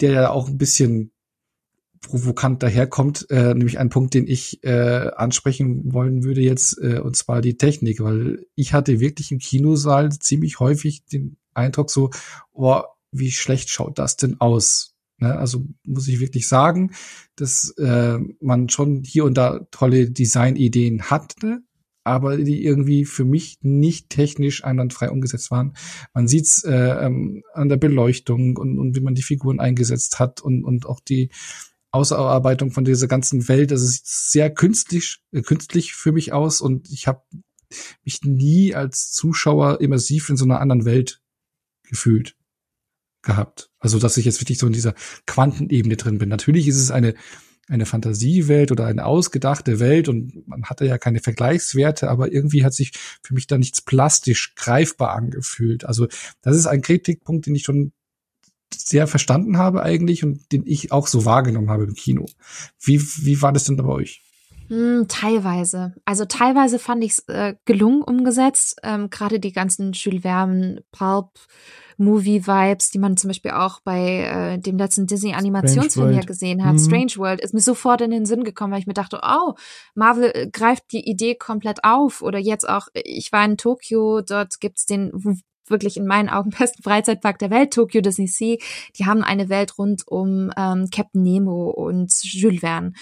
S1: der ja auch ein bisschen provokant daherkommt, äh, nämlich ein Punkt, den ich äh, ansprechen wollen würde jetzt, äh, und zwar die Technik, weil ich hatte wirklich im Kinosaal ziemlich häufig den Eindruck so, oh, wie schlecht schaut das denn aus? Ne? Also muss ich wirklich sagen, dass äh, man schon hier und da tolle Designideen hatte, aber die irgendwie für mich nicht technisch einwandfrei umgesetzt waren. Man sieht's äh, ähm, an der Beleuchtung und, und wie man die Figuren eingesetzt hat und, und auch die Ausarbeitung von dieser ganzen Welt. Also es sieht sehr künstlich, äh, künstlich für mich aus und ich habe mich nie als Zuschauer immersiv in so einer anderen Welt gefühlt gehabt. Also dass ich jetzt wirklich so in dieser Quantenebene drin bin. Natürlich ist es eine eine Fantasiewelt oder eine ausgedachte Welt und man hatte ja keine Vergleichswerte, aber irgendwie hat sich für mich da nichts plastisch greifbar angefühlt. Also das ist ein Kritikpunkt, den ich schon sehr verstanden habe eigentlich und den ich auch so wahrgenommen habe im Kino. Wie, wie war das denn bei euch?
S2: Hm, teilweise. Also teilweise fand ich es äh, gelungen umgesetzt. Ähm, Gerade die ganzen Jules Verne, Pulp, Movie-Vibes, die man zum Beispiel auch bei äh, dem letzten Disney-Animationsfilm ja gesehen hat. Mhm. Strange World ist mir sofort in den Sinn gekommen, weil ich mir dachte, oh, Marvel äh, greift die Idee komplett auf. Oder jetzt auch, ich war in Tokio, dort gibt's den wirklich in meinen Augen besten Freizeitpark der Welt, Tokyo Disney Sea. Die haben eine Welt rund um ähm, Captain Nemo und Jules Verne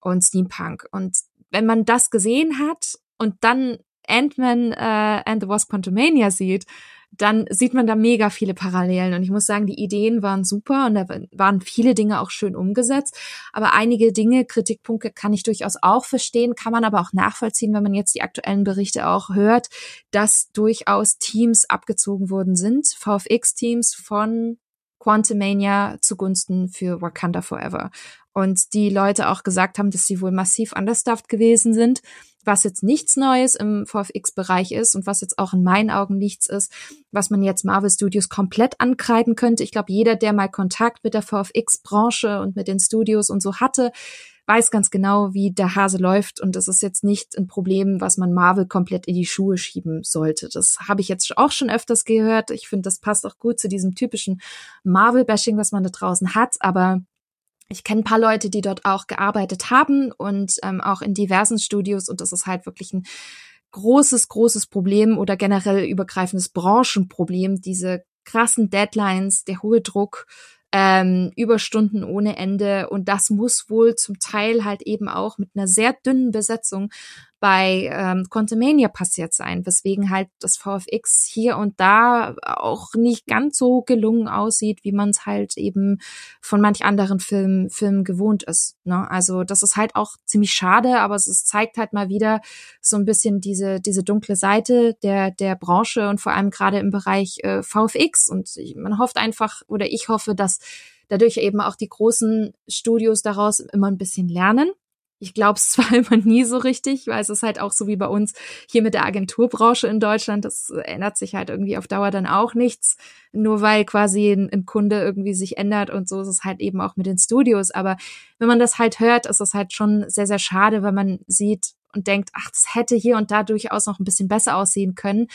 S2: und Steampunk. Und wenn man das gesehen hat und dann Ant-Man äh, and the Wasp Quantumania sieht, dann sieht man da mega viele Parallelen. Und ich muss sagen, die Ideen waren super und da waren viele Dinge auch schön umgesetzt. Aber einige Dinge, Kritikpunkte kann ich durchaus auch verstehen, kann man aber auch nachvollziehen, wenn man jetzt die aktuellen Berichte auch hört, dass durchaus Teams abgezogen worden sind, VFX-Teams von Quantumania zugunsten für Wakanda Forever. Und die Leute auch gesagt haben, dass sie wohl massiv understaffed gewesen sind was jetzt nichts Neues im VFX-Bereich ist und was jetzt auch in meinen Augen nichts ist, was man jetzt Marvel Studios komplett ankreiden könnte. Ich glaube, jeder, der mal Kontakt mit der VFX-Branche und mit den Studios und so hatte, weiß ganz genau, wie der Hase läuft und das ist jetzt nicht ein Problem, was man Marvel komplett in die Schuhe schieben sollte. Das habe ich jetzt auch schon öfters gehört. Ich finde, das passt auch gut zu diesem typischen Marvel-Bashing, was man da draußen hat, aber ich kenne ein paar Leute, die dort auch gearbeitet haben und ähm, auch in diversen Studios und das ist halt wirklich ein großes, großes Problem oder generell übergreifendes Branchenproblem, diese krassen Deadlines, der hohe Druck, ähm, Überstunden ohne Ende. Und das muss wohl zum Teil halt eben auch mit einer sehr dünnen Besetzung bei ähm, Quantumania passiert sein, weswegen halt das VFX hier und da auch nicht ganz so gelungen aussieht, wie man es halt eben von manch anderen Filmen, Filmen gewohnt ist. Ne? Also das ist halt auch ziemlich schade, aber es, es zeigt halt mal wieder so ein bisschen diese, diese dunkle Seite der, der Branche und vor allem gerade im Bereich äh, VFX. Und man hofft einfach, oder ich hoffe, dass dadurch eben auch die großen Studios daraus immer ein bisschen lernen ich glaube es zwar immer nie so richtig, weil es ist halt auch so wie bei uns hier mit der Agenturbranche in Deutschland. Das ändert sich halt irgendwie auf Dauer dann auch nichts. Nur weil quasi ein, ein Kunde irgendwie sich ändert und so ist es halt eben auch mit den Studios. Aber wenn man das halt hört, ist es halt schon sehr, sehr schade, weil man sieht und denkt, ach, das hätte hier und da durchaus noch ein bisschen besser aussehen können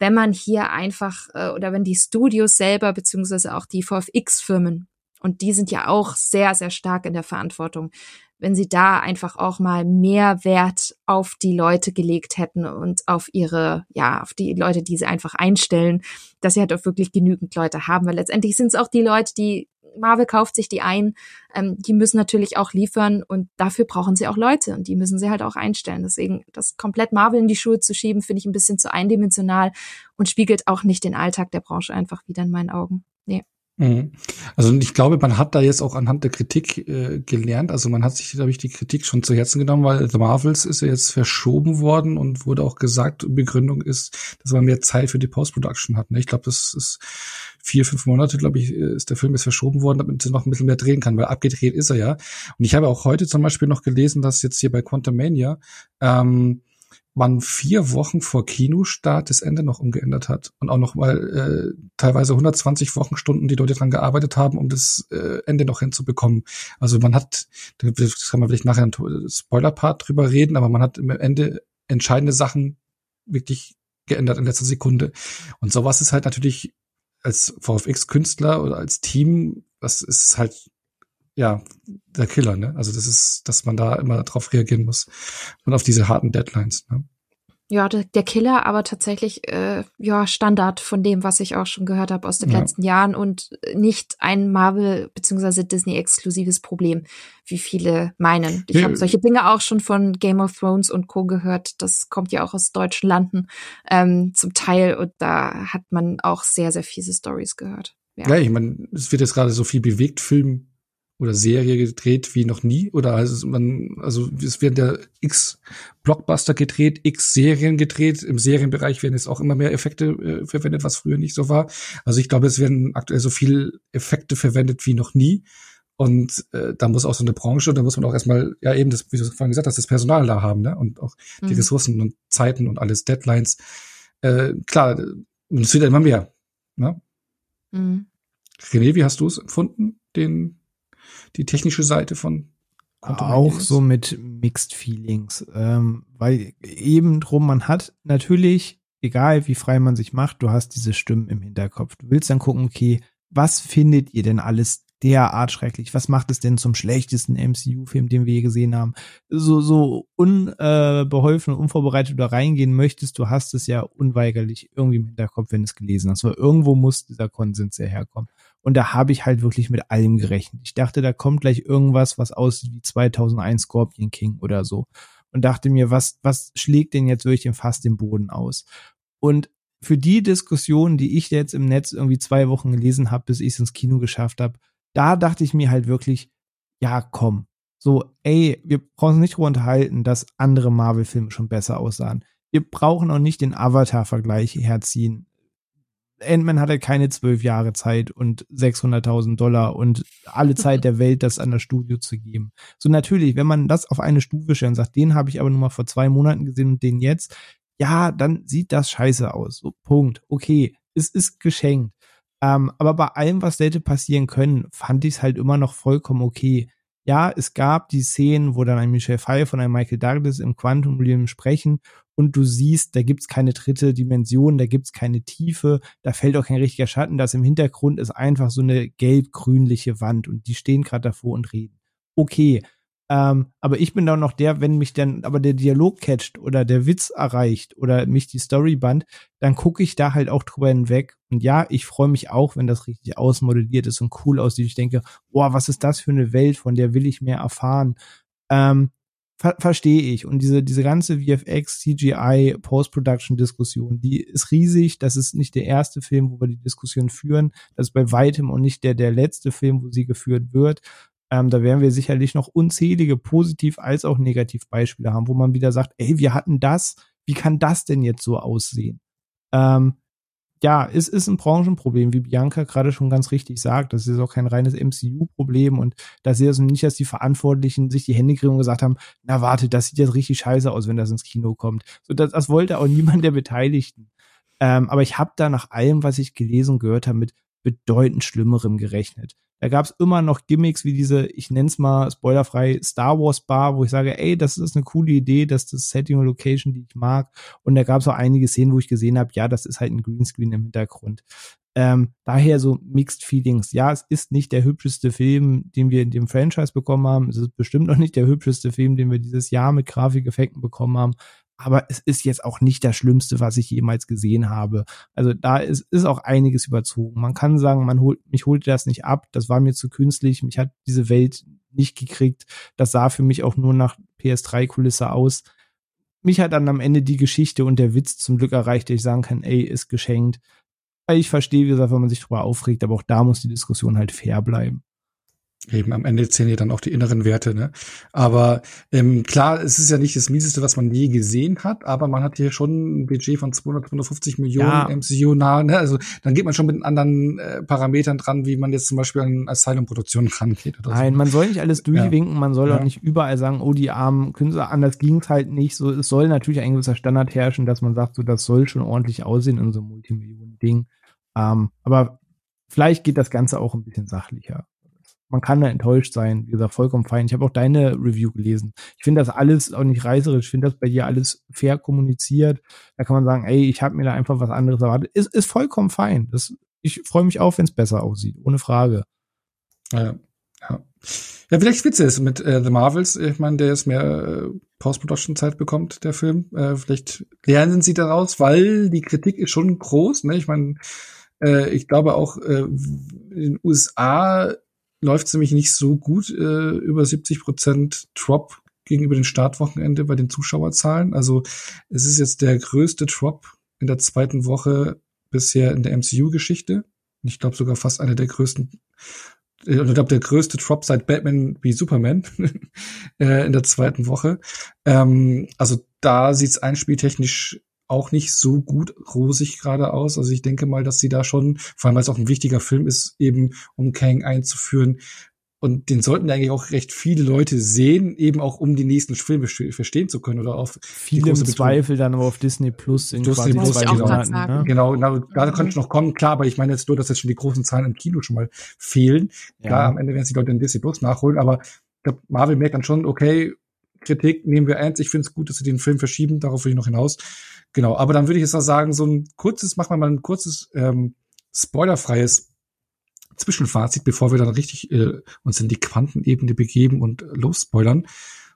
S2: wenn man hier einfach äh, oder wenn die Studios selber beziehungsweise auch die VFX-Firmen und die sind ja auch sehr, sehr stark in der Verantwortung wenn sie da einfach auch mal mehr Wert auf die Leute gelegt hätten und auf ihre, ja, auf die Leute, die sie einfach einstellen, dass sie halt auch wirklich genügend Leute haben, weil letztendlich sind es auch die Leute, die Marvel kauft sich die ein, ähm, die müssen natürlich auch liefern und dafür brauchen sie auch Leute und die müssen sie halt auch einstellen. Deswegen das komplett Marvel in die Schuhe zu schieben, finde ich ein bisschen zu eindimensional und spiegelt auch nicht den Alltag der Branche einfach wieder in meinen Augen. Nee.
S1: Mhm. Also ich glaube, man hat da jetzt auch anhand der Kritik äh, gelernt. Also man hat sich, glaube ich, die Kritik schon zu Herzen genommen, weil The Marvels ist ja jetzt verschoben worden und wurde auch gesagt, Begründung ist, dass man mehr Zeit für die Post-Production hat. Ne? Ich glaube, das ist vier, fünf Monate, glaube ich, ist der Film jetzt verschoben worden, damit er noch ein bisschen mehr drehen kann, weil abgedreht ist er ja. Und ich habe auch heute zum Beispiel noch gelesen, dass jetzt hier bei Quantum Mania ähm, man vier Wochen vor Kinostart das Ende noch umgeändert hat und auch noch mal äh, teilweise 120 Wochenstunden die Leute dran gearbeitet haben, um das äh, Ende noch hinzubekommen. Also man hat, das kann man vielleicht nachher einen Spoiler-Part drüber reden, aber man hat im Ende entscheidende Sachen wirklich geändert in letzter Sekunde. Und sowas ist halt natürlich als VFX-Künstler oder als Team, das ist halt ja der Killer, ne? Also das ist, dass man da immer drauf reagieren muss und auf diese harten Deadlines. Ne?
S2: Ja, der, der Killer, aber tatsächlich äh, ja Standard von dem, was ich auch schon gehört habe aus den ja. letzten Jahren und nicht ein Marvel bzw. Disney exklusives Problem, wie viele meinen. Ich ja. habe solche Dinge auch schon von Game of Thrones und Co gehört. Das kommt ja auch aus deutschen Landen ähm, zum Teil und da hat man auch sehr sehr fiese Stories gehört.
S1: Ja, ja ich meine, es wird jetzt gerade so viel bewegt Film oder Serie gedreht wie noch nie oder also man also es werden ja x Blockbuster gedreht, x Serien gedreht. Im Serienbereich werden jetzt auch immer mehr Effekte äh, verwendet, was früher nicht so war. Also ich glaube, es werden aktuell so viel Effekte verwendet wie noch nie. Und äh, da muss auch so eine Branche, da muss man auch erstmal, ja eben, das, wie du vorhin gesagt hast, das Personal da haben, ne? Und auch die mhm. Ressourcen und Zeiten und alles, Deadlines. Äh, klar, es wird immer mehr. Ne? Mhm. René, wie hast du es empfunden, den die technische Seite von
S3: auch so mit Mixed Feelings, ähm, weil eben drum man hat natürlich, egal wie frei man sich macht, du hast diese Stimmen im Hinterkopf. Du willst dann gucken, okay, was findet ihr denn alles derart schrecklich? Was macht es denn zum schlechtesten MCU-Film, den wir je gesehen haben? So, so unbeholfen und unvorbereitet du da reingehen möchtest, du hast es ja unweigerlich irgendwie im Hinterkopf, wenn du es gelesen hast. Weil irgendwo muss dieser Konsens ja herkommen. Und da habe ich halt wirklich mit allem gerechnet. Ich dachte, da kommt gleich irgendwas, was aussieht wie 2001 Scorpion King oder so. Und dachte mir, was, was schlägt denn jetzt wirklich fast den Boden aus? Und für die Diskussion, die ich jetzt im Netz irgendwie zwei Wochen gelesen habe, bis ich es ins Kino geschafft habe, da dachte ich mir halt wirklich, ja, komm. So, ey, wir brauchen uns nicht darüber unterhalten, dass andere Marvel-Filme schon besser aussahen. Wir brauchen auch nicht den Avatar-Vergleich herziehen. Ant-Man hatte keine zwölf Jahre Zeit und 600.000 Dollar und alle Zeit der Welt, das an das Studio zu geben. So natürlich, wenn man das auf eine Stufe stellt und sagt, den habe ich aber nur mal vor zwei Monaten gesehen und den jetzt, ja, dann sieht das scheiße aus. So, Punkt. Okay, es ist geschenkt. Ähm, aber bei allem, was hätte passieren können, fand ich es halt immer noch vollkommen okay. Ja, es gab die Szenen, wo dann ein Michel Pfeiffer und ein Michael Douglas im Quantum Realm sprechen und du siehst, da gibt's keine dritte Dimension, da gibt's keine Tiefe, da fällt auch kein richtiger Schatten, das im Hintergrund ist einfach so eine gelb-grünliche Wand und die stehen gerade davor und reden. Okay, ähm, aber ich bin dann noch der, wenn mich dann aber der Dialog catcht oder der Witz erreicht oder mich die Story band, dann gucke ich da halt auch drüber hinweg. Und ja, ich freue mich auch, wenn das richtig ausmodelliert ist und cool aussieht. Ich denke, boah, was ist das für eine Welt, von der will ich mehr erfahren. Ähm, ver verstehe ich. Und diese, diese ganze VFX, CGI, Post-Production-Diskussion, die ist riesig. Das ist nicht der erste Film, wo wir die Diskussion führen. Das ist bei weitem und nicht der, der letzte Film, wo sie geführt wird. Ähm, da werden wir sicherlich noch unzählige positiv als auch negativ Beispiele haben, wo man wieder sagt, ey, wir hatten das, wie kann das denn jetzt so aussehen? Ähm, ja, es ist ein Branchenproblem, wie Bianca gerade schon ganz richtig sagt. Das ist auch kein reines MCU-Problem und da sehe ich also nicht, dass die Verantwortlichen sich die Hände kriegen und gesagt haben, na warte, das sieht jetzt richtig scheiße aus, wenn das ins Kino kommt. So, das, das wollte auch niemand der Beteiligten. Ähm, aber ich habe da nach allem, was ich gelesen gehört habe, mit bedeutend Schlimmerem gerechnet. Da gab es immer noch Gimmicks wie diese, ich nenne es mal spoilerfrei, Star Wars Bar, wo ich sage, ey, das ist eine coole Idee, das ist das Setting und Location, die ich mag. Und da gab es auch einige Szenen, wo ich gesehen habe, ja, das ist halt ein Greenscreen im Hintergrund. Ähm, daher so Mixed Feelings. Ja, es ist nicht der hübscheste Film, den wir in dem Franchise bekommen haben. Es ist bestimmt noch nicht der hübscheste Film, den wir dieses Jahr mit Grafikeffekten bekommen haben aber es ist jetzt auch nicht das Schlimmste, was ich jemals gesehen habe. Also da ist, ist auch einiges überzogen. Man kann sagen, man holt, mich holte das nicht ab, das war mir zu künstlich, mich hat diese Welt nicht gekriegt. Das sah für mich auch nur nach PS3-Kulisse aus. Mich hat dann am Ende die Geschichte und der Witz zum Glück erreicht, der ich sagen kann, ey, ist geschenkt. Ich verstehe, wie gesagt, wenn man sich darüber aufregt, aber auch da muss die Diskussion halt fair bleiben.
S1: Eben, am Ende zählen ja dann auch die inneren Werte, ne? Aber ähm, klar, es ist ja nicht das Mieseste, was man je gesehen hat, aber man hat hier schon ein Budget von 200, 250 Millionen ja. MCU nah, ne? Also dann geht man schon mit anderen äh, Parametern dran, wie man jetzt zum Beispiel an Asylum-Produktionen rangeht.
S3: Oder Nein, so. man soll nicht alles durchwinken, ja. man soll ja. auch nicht überall sagen, oh, die armen Künstler, anders ging's halt nicht. So, es soll natürlich ein gewisser Standard herrschen, dass man sagt, so, das soll schon ordentlich aussehen in so einem Multimillionen-Ding. Ähm, aber vielleicht geht das Ganze auch ein bisschen sachlicher man kann da enttäuscht sein. Wie gesagt, vollkommen fein. Ich habe auch deine Review gelesen. Ich finde das alles auch nicht reißerisch. Ich finde das bei dir alles fair kommuniziert. Da kann man sagen, ey, ich habe mir da einfach was anderes erwartet. Ist, ist vollkommen fein. Das, ich freue mich auch, wenn es besser aussieht. Ohne Frage.
S1: Ja, ja. Ja, vielleicht spitze ist mit äh, The Marvels. Ich meine, der ist mehr äh, Post-Production-Zeit bekommt, der Film. Äh, vielleicht lernen sie daraus, weil die Kritik ist schon groß. Ne? Ich meine, äh, ich glaube auch äh, in den USA läuft es nämlich nicht so gut, äh, über 70 Prozent Drop gegenüber dem Startwochenende bei den Zuschauerzahlen. Also es ist jetzt der größte Drop in der zweiten Woche bisher in der MCU-Geschichte. Ich glaube sogar fast einer der größten, äh, ich glaube der größte Drop seit Batman wie Superman äh, in der zweiten Woche. Ähm, also da sieht es einspieltechnisch auch nicht so gut rosig gerade aus. Also ich denke mal, dass sie da schon, vor allem weil es auch ein wichtiger Film ist, eben um Kang einzuführen. Und den sollten eigentlich auch recht viele Leute sehen, eben auch um die nächsten Filme verstehen zu können oder auf
S3: viele im Zweifel dann aber auf Disney Plus in Disney
S1: quasi zwei Monaten. Ne? Genau, genau, gerade könnte noch kommen, klar, aber ich meine jetzt nur, dass jetzt schon die großen Zahlen im Kino schon mal fehlen. Ja. Klar, am Ende werden sie die Leute in Disney Plus nachholen, aber ich glaube, Marvel merkt dann schon, okay, Kritik nehmen wir ernst. Ich finde es gut, dass sie den Film verschieben, darauf will ich noch hinaus. Genau, aber dann würde ich jetzt auch sagen, so ein kurzes, machen wir mal ein kurzes, ähm, spoilerfreies Zwischenfazit, bevor wir dann richtig äh, uns in die Quantenebene begeben und losspoilern.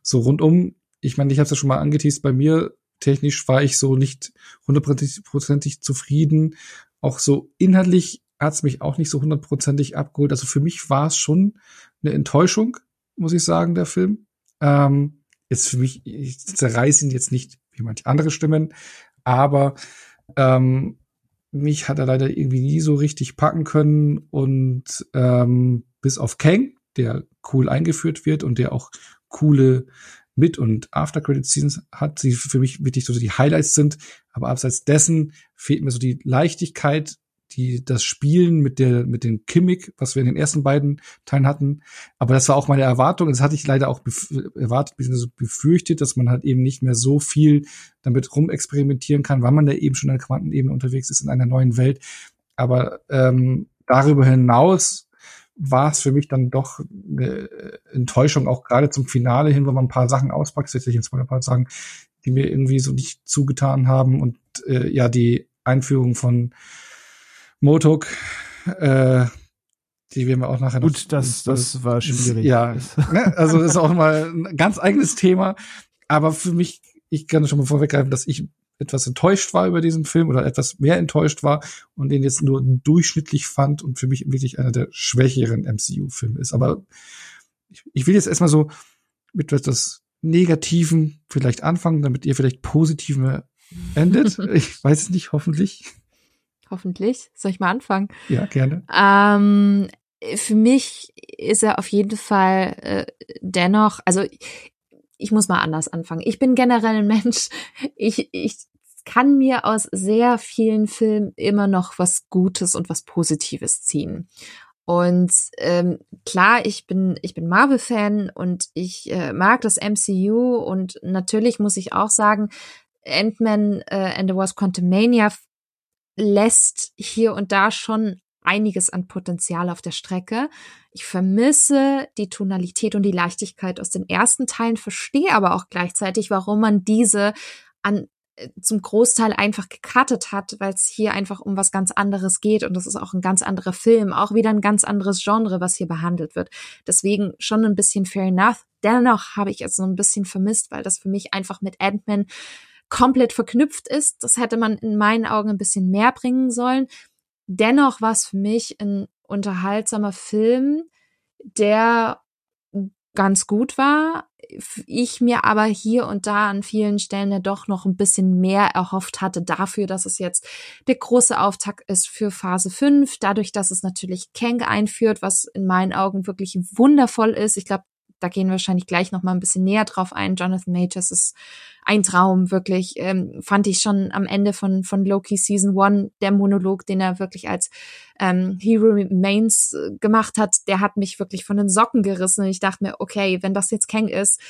S1: So rundum, ich meine, ich habe es ja schon mal angeteased, bei mir technisch war ich so nicht hundertprozentig zufrieden. Auch so inhaltlich hat es mich auch nicht so hundertprozentig abgeholt. Also für mich war es schon eine Enttäuschung, muss ich sagen, der Film. Ähm, jetzt für mich, ich zerreiße ihn jetzt nicht wie manche andere Stimmen. Aber ähm, mich hat er leider irgendwie nie so richtig packen können und ähm, bis auf Kang, der cool eingeführt wird und der auch coole mit und After Credit Scenes hat, sie für mich wirklich so die Highlights sind. Aber abseits dessen fehlt mir so die Leichtigkeit, die das Spielen mit der mit dem Kimmik, was wir in den ersten beiden Teilen hatten. Aber das war auch meine Erwartung. Das hatte ich leider auch erwartet, so befürchtet, dass man halt eben nicht mehr so viel damit rumexperimentieren kann, weil man da eben schon in der Quantenebene unterwegs ist in einer neuen Welt. Aber ähm, darüber hinaus war es für mich dann doch eine Enttäuschung, auch gerade zum Finale hin, wo man ein paar Sachen auspackt, ich jetzt mal ein paar sagen, die mir irgendwie so nicht zugetan haben und äh, ja, die Einführung von Motok, äh, die werden wir auch nachher
S3: Gut, noch, das, das war schwierig.
S1: Ja, ne? also das ist auch mal ein ganz eigenes Thema, aber für mich, ich kann schon mal vorweggreifen, dass ich etwas enttäuscht war über diesen Film oder etwas mehr enttäuscht war und den jetzt nur durchschnittlich fand und für mich wirklich einer der schwächeren MCU-Filme ist. Aber ich, ich will jetzt erstmal so mit etwas Negativen vielleicht anfangen, damit ihr vielleicht positiver endet. ich weiß es nicht, hoffentlich.
S2: Hoffentlich. Soll ich mal anfangen?
S1: Ja, gerne.
S2: Ähm, für mich ist er auf jeden Fall äh, dennoch, also ich muss mal anders anfangen. Ich bin generell ein Mensch. Ich, ich kann mir aus sehr vielen Filmen immer noch was Gutes und was Positives ziehen. Und ähm, klar, ich bin ich bin Marvel-Fan und ich äh, mag das MCU und natürlich muss ich auch sagen, Ant-Man äh, and the Wasp Quantumania lässt hier und da schon einiges an Potenzial auf der Strecke. Ich vermisse die Tonalität und die Leichtigkeit aus den ersten Teilen, verstehe aber auch gleichzeitig, warum man diese an äh, zum Großteil einfach gecuttet hat, weil es hier einfach um was ganz anderes geht und das ist auch ein ganz anderer Film, auch wieder ein ganz anderes Genre, was hier behandelt wird. Deswegen schon ein bisschen fair enough. Dennoch habe ich es so ein bisschen vermisst, weil das für mich einfach mit Ant-Man komplett verknüpft ist. Das hätte man in meinen Augen ein bisschen mehr bringen sollen. Dennoch war es für mich ein unterhaltsamer Film, der ganz gut war. Ich mir aber hier und da an vielen Stellen ja doch noch ein bisschen mehr erhofft hatte dafür, dass es jetzt der große Auftakt ist für Phase 5, dadurch, dass es natürlich Kang einführt, was in meinen Augen wirklich wundervoll ist. Ich glaube, da gehen wir wahrscheinlich gleich noch mal ein bisschen näher drauf ein. Jonathan Majors ist ein Traum, wirklich. Ähm, fand ich schon am Ende von, von Loki Season 1, der Monolog, den er wirklich als ähm, Hero Remains äh, gemacht hat, der hat mich wirklich von den Socken gerissen. Und ich dachte mir, okay, wenn das jetzt Kang ist,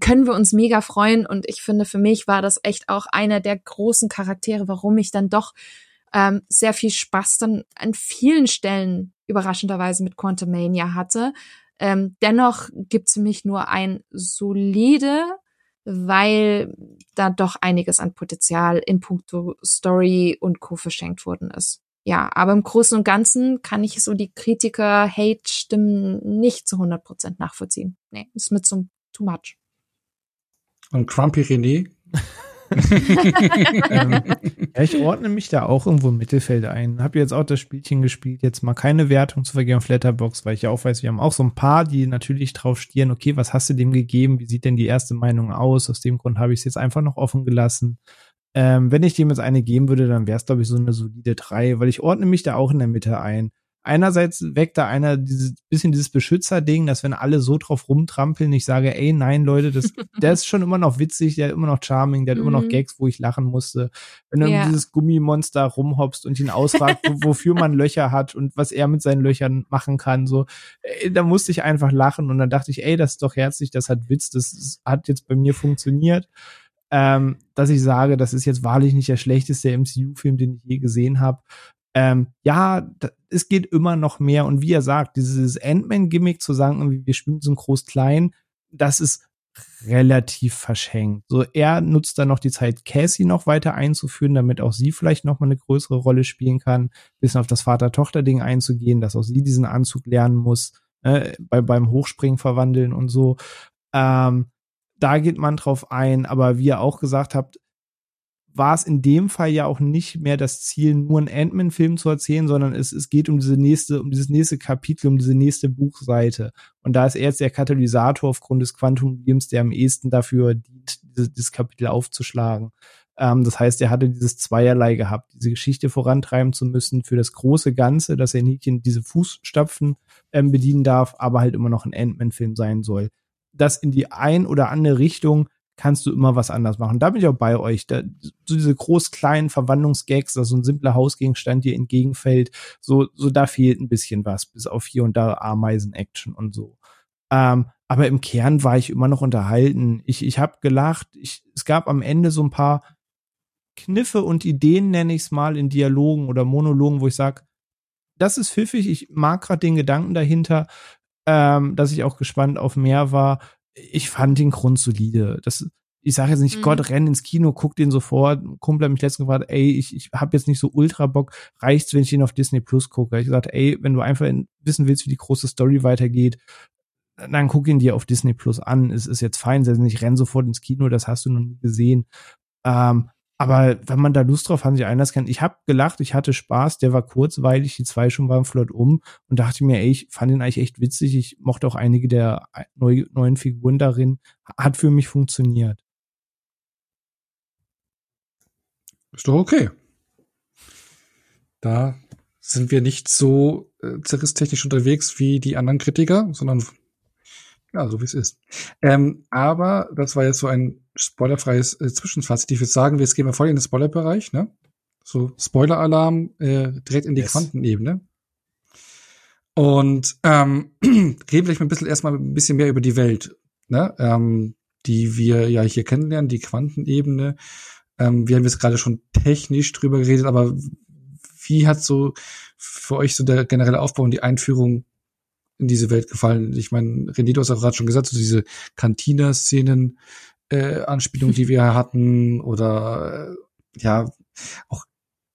S2: können wir uns mega freuen. Und ich finde, für mich war das echt auch einer der großen Charaktere, warum ich dann doch ähm, sehr viel Spaß dann an vielen Stellen überraschenderweise mit Quantumania hatte. Ähm, dennoch gibt's für mich nur ein solide, weil da doch einiges an Potenzial in puncto Story und Co. verschenkt worden ist. Ja, aber im Großen und Ganzen kann ich so die Kritiker-Hate-Stimmen nicht zu 100% nachvollziehen. Nee, ist mit so too much.
S1: Und Crumpy René
S3: ähm, ja, ich ordne mich da auch irgendwo im Mittelfeld ein. Hab jetzt auch das Spielchen gespielt, jetzt mal keine Wertung zu vergeben auf Letterbox, weil ich ja auch weiß, wir haben auch so ein paar, die natürlich drauf stieren, okay, was hast du dem gegeben? Wie sieht denn die erste Meinung aus? Aus dem Grund habe ich es jetzt einfach noch offen gelassen. Ähm, wenn ich dem jetzt eine geben würde, dann wäre es, glaube ich, so eine solide drei, weil ich ordne mich da auch in der Mitte ein einerseits weckt da einer dieses bisschen dieses Beschützerding, dass wenn alle so drauf rumtrampeln, ich sage, ey, nein, Leute, das, der ist schon immer noch witzig, der hat immer noch charming, der hat mhm. immer noch mhm. Gags, wo ich lachen musste. Wenn du ja. dieses Gummimonster rumhoppst und ihn ausfragt, wofür man Löcher hat und was er mit seinen Löchern machen kann, so, ey, da musste ich einfach lachen und dann dachte ich, ey, das ist doch herzlich, das hat Witz, das hat jetzt bei mir funktioniert. Ähm, dass ich sage, das ist jetzt wahrlich nicht der schlechteste MCU-Film, den ich je gesehen habe ähm, ja, es geht immer noch mehr. Und wie er sagt, dieses Ant-Man-Gimmick zu sagen, wir spielen so ein groß-klein, das ist relativ verschenkt. So, er nutzt dann noch die Zeit, Cassie noch weiter einzuführen, damit auch sie vielleicht noch mal eine größere Rolle spielen kann, bisschen auf das Vater-Tochter-Ding einzugehen, dass auch sie diesen Anzug lernen muss, äh, bei, beim Hochspringen verwandeln und so. Ähm, da geht man drauf ein, aber wie ihr auch gesagt habt, war es in dem Fall ja auch nicht mehr das Ziel, nur einen Ant-Man-Film zu erzählen, sondern es, es geht um diese nächste, um dieses nächste Kapitel, um diese nächste Buchseite. Und da ist er jetzt der Katalysator aufgrund des Quantum Beams, der am ehesten dafür dient, dieses, dieses Kapitel aufzuschlagen. Ähm, das heißt, er hatte dieses Zweierlei gehabt, diese Geschichte vorantreiben zu müssen für das große Ganze, dass er nicht in diese Fußstapfen ähm, bedienen darf, aber halt immer noch ein Ant-Man-Film sein soll. Das in die ein oder andere Richtung kannst du immer was anders machen. Da bin ich auch bei euch. Da, so diese groß-kleinen Verwandlungsgags, dass so ein simpler Hausgegenstand dir entgegenfällt, so, so da fehlt ein bisschen was, bis auf hier und da Ameisen-Action und so. Ähm, aber im Kern war ich immer noch unterhalten. Ich, ich habe gelacht. Ich, es gab am Ende so ein paar Kniffe und Ideen, nenne ich es mal, in Dialogen oder Monologen, wo ich sage, das ist pfiffig. Ich mag gerade den Gedanken dahinter, ähm, dass ich auch gespannt auf mehr war ich fand den Grund solide. Das, ich sage jetzt nicht, mhm. Gott, renn ins Kino, guck den sofort. Kumpel hat mich letztens gefragt, ey, ich, ich habe jetzt nicht so ultra Bock, reicht's, wenn ich den auf Disney Plus gucke? Ich gesagt, ey, wenn du einfach wissen willst, wie die große Story weitergeht, dann guck ihn dir auf Disney Plus an. Es ist jetzt fein, ich renn sofort ins Kino, das hast du noch nie gesehen. Ähm, aber wenn man da Lust drauf hat, sich anders kennt, ich habe gelacht, ich hatte Spaß, der war kurzweilig, die zwei schon waren flott um und dachte mir, ey, ich fand ihn eigentlich echt witzig. Ich mochte auch einige der neu, neuen Figuren darin. Hat für mich funktioniert.
S1: Ist doch okay. Da sind wir nicht so äh, zerrisstechnisch unterwegs wie die anderen Kritiker, sondern ja, so wie es ist. Ähm, aber das war jetzt so ein spoilerfreies äh, Zwischenfazit. Ich würde sagen, jetzt gehen wir voll in den Spoilerbereich, ne? So Spoiler-Alarm äh, direkt in die yes. Quantenebene. Und ähm, reden vielleicht mal ein bisschen erstmal ein bisschen mehr über die Welt, ne? Ähm, die wir ja hier kennenlernen, die Quantenebene. Ähm, wir haben jetzt gerade schon technisch drüber geredet, aber wie hat so für euch so der generelle Aufbau und die Einführung in diese Welt gefallen? Ich meine, René, du hast auch gerade schon gesagt, so diese Cantina-Szenen, äh, Anspielungen, die wir hatten, oder äh, ja, auch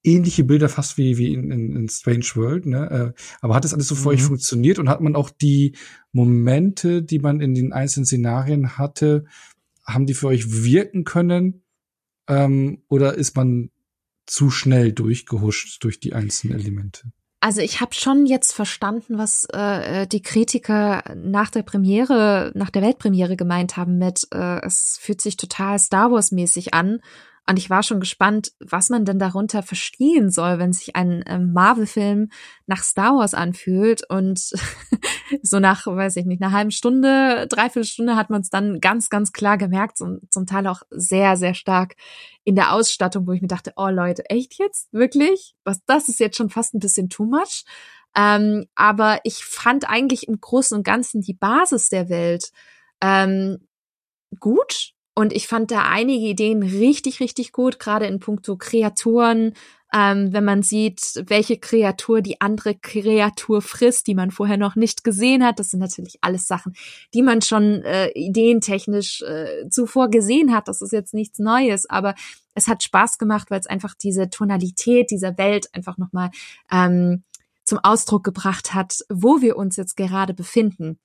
S1: ähnliche Bilder fast wie, wie in, in, in Strange World, ne? Äh, aber hat das alles so für euch mhm. funktioniert und hat man auch die Momente, die man in den einzelnen Szenarien hatte, haben die für euch wirken können? Ähm, oder ist man zu schnell durchgehuscht durch die einzelnen Elemente?
S2: Also ich habe schon jetzt verstanden, was äh, die Kritiker nach der Premiere, nach der Weltpremiere gemeint haben mit, äh, es fühlt sich total Star Wars mäßig an und ich war schon gespannt, was man denn darunter verstehen soll, wenn sich ein ähm, Marvel-Film nach Star Wars anfühlt. Und so nach, weiß ich nicht, einer halben Stunde, dreiviertel Stunde hat man es dann ganz, ganz klar gemerkt zum, zum Teil auch sehr, sehr stark in der Ausstattung, wo ich mir dachte, oh Leute, echt jetzt? Wirklich? Was, das ist jetzt schon fast ein bisschen too much. Ähm, aber ich fand eigentlich im Großen und Ganzen die Basis der Welt ähm, gut und ich fand da einige Ideen richtig, richtig gut, gerade in puncto Kreaturen, ähm, wenn man sieht, welche Kreatur die andere Kreatur frisst, die man vorher noch nicht gesehen hat. Das sind natürlich alles Sachen, die man schon äh, ideentechnisch äh, zuvor gesehen hat. Das ist jetzt nichts Neues, aber es hat Spaß gemacht, weil es einfach diese Tonalität dieser Welt einfach nochmal ähm, zum Ausdruck gebracht hat, wo wir uns jetzt gerade befinden.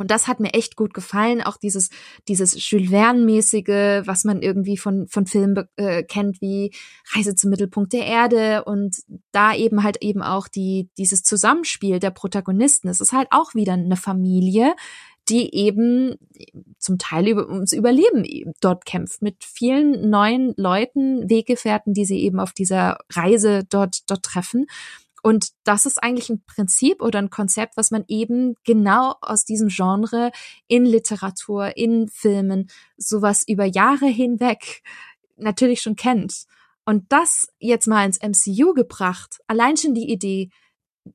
S2: Und das hat mir echt gut gefallen, auch dieses, dieses Jules Verne-mäßige, was man irgendwie von, von Filmen äh, kennt, wie Reise zum Mittelpunkt der Erde und da eben halt eben auch die, dieses Zusammenspiel der Protagonisten. Es ist halt auch wieder eine Familie, die eben zum Teil über, ums Überleben dort kämpft, mit vielen neuen Leuten, Weggefährten, die sie eben auf dieser Reise dort, dort treffen. Und das ist eigentlich ein Prinzip oder ein Konzept, was man eben genau aus diesem Genre in Literatur, in Filmen, sowas über Jahre hinweg natürlich schon kennt. Und das jetzt mal ins MCU gebracht, allein schon die Idee,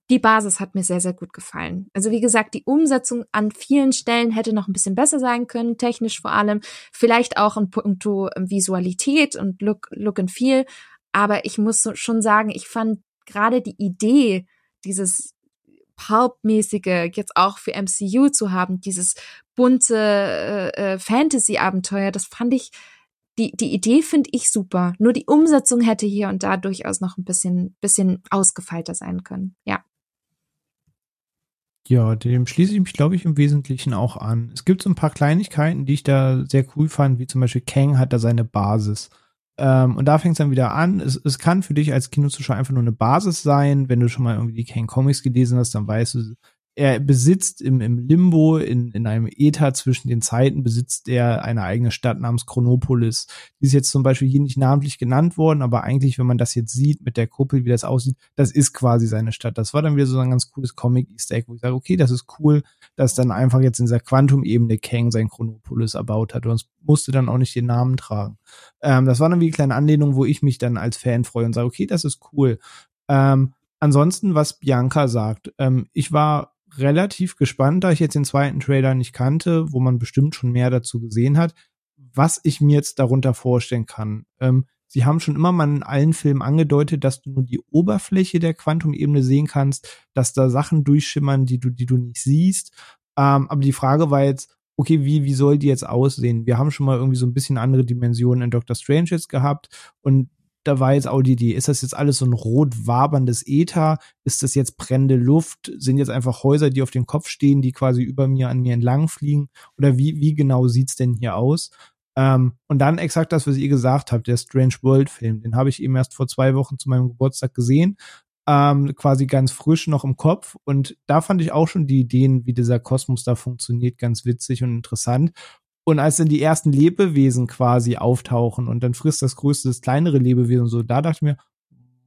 S2: die Basis hat mir sehr, sehr gut gefallen. Also wie gesagt, die Umsetzung an vielen Stellen hätte noch ein bisschen besser sein können, technisch vor allem, vielleicht auch in puncto Visualität und Look, Look and Feel. Aber ich muss schon sagen, ich fand gerade die Idee, dieses Pulp-mäßige jetzt auch für MCU zu haben, dieses bunte äh, äh, Fantasy-Abenteuer, das fand ich, die, die Idee finde ich super. Nur die Umsetzung hätte hier und da durchaus noch ein bisschen, bisschen ausgefeilter sein können. Ja.
S3: Ja, dem schließe ich mich, glaube ich, im Wesentlichen auch an. Es gibt so ein paar Kleinigkeiten, die ich da sehr cool fand, wie zum Beispiel Kang hat da seine Basis. Ähm, und da fängt es dann wieder an. Es, es kann für dich als Kinozuschauer einfach nur eine Basis sein. Wenn du schon mal irgendwie die Kane Comics gelesen hast, dann weißt du, er besitzt im, im Limbo, in, in einem Äther zwischen den Zeiten, besitzt er eine eigene Stadt namens Chronopolis. Die ist jetzt zum Beispiel hier nicht namentlich genannt worden, aber eigentlich, wenn man das jetzt sieht mit der Kuppel, wie das aussieht, das ist quasi seine Stadt. Das war dann wieder so ein ganz cooles Comic-Easter Egg, wo ich sage, okay, das ist cool, dass dann einfach jetzt in dieser Quantum-Ebene Kang sein Chronopolis erbaut hat und es musste dann auch nicht den Namen tragen. Ähm, das war dann wie eine kleine Anlehnung, wo ich mich dann als Fan freue und sage, okay, das ist cool. Ähm, ansonsten, was Bianca sagt, ähm, ich war relativ gespannt, da ich jetzt den zweiten Trailer nicht kannte, wo man bestimmt schon mehr dazu gesehen hat, was ich mir jetzt darunter vorstellen kann. Ähm, sie haben schon immer mal in allen Filmen angedeutet, dass du nur die Oberfläche der Quantumebene sehen kannst, dass da Sachen durchschimmern, die du, die du nicht siehst. Ähm, aber die Frage war jetzt, okay, wie, wie soll die jetzt aussehen? Wir haben schon mal irgendwie so ein bisschen andere Dimensionen in Doctor Strange jetzt gehabt und da war jetzt auch die Idee, ist das jetzt alles so ein rot waberndes Äther? Ist das jetzt brennende Luft? Sind jetzt einfach Häuser, die auf dem Kopf stehen, die quasi über mir an mir entlang fliegen? Oder wie, wie genau sieht's denn hier aus? Ähm, und dann exakt das, was ihr gesagt habt, der Strange World Film, den habe ich eben erst vor zwei Wochen zu meinem Geburtstag gesehen, ähm, quasi ganz frisch noch im Kopf. Und da fand ich auch schon die Ideen, wie dieser Kosmos da funktioniert, ganz witzig und interessant. Und als dann die ersten Lebewesen quasi auftauchen und dann frisst das größte das kleinere Lebewesen so, da dachte ich mir,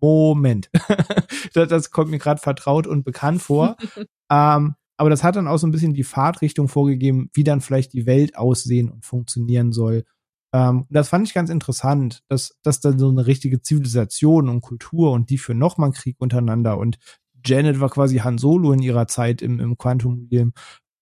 S3: Moment, das, das, kommt mir gerade vertraut und bekannt vor. ähm, aber das hat dann auch so ein bisschen die Fahrtrichtung vorgegeben, wie dann vielleicht die Welt aussehen und funktionieren soll. Ähm, das fand ich ganz interessant, dass, dass dann so eine richtige Zivilisation und Kultur und die für nochmal Krieg untereinander und Janet war quasi Han Solo in ihrer Zeit im, im Quantum Realm.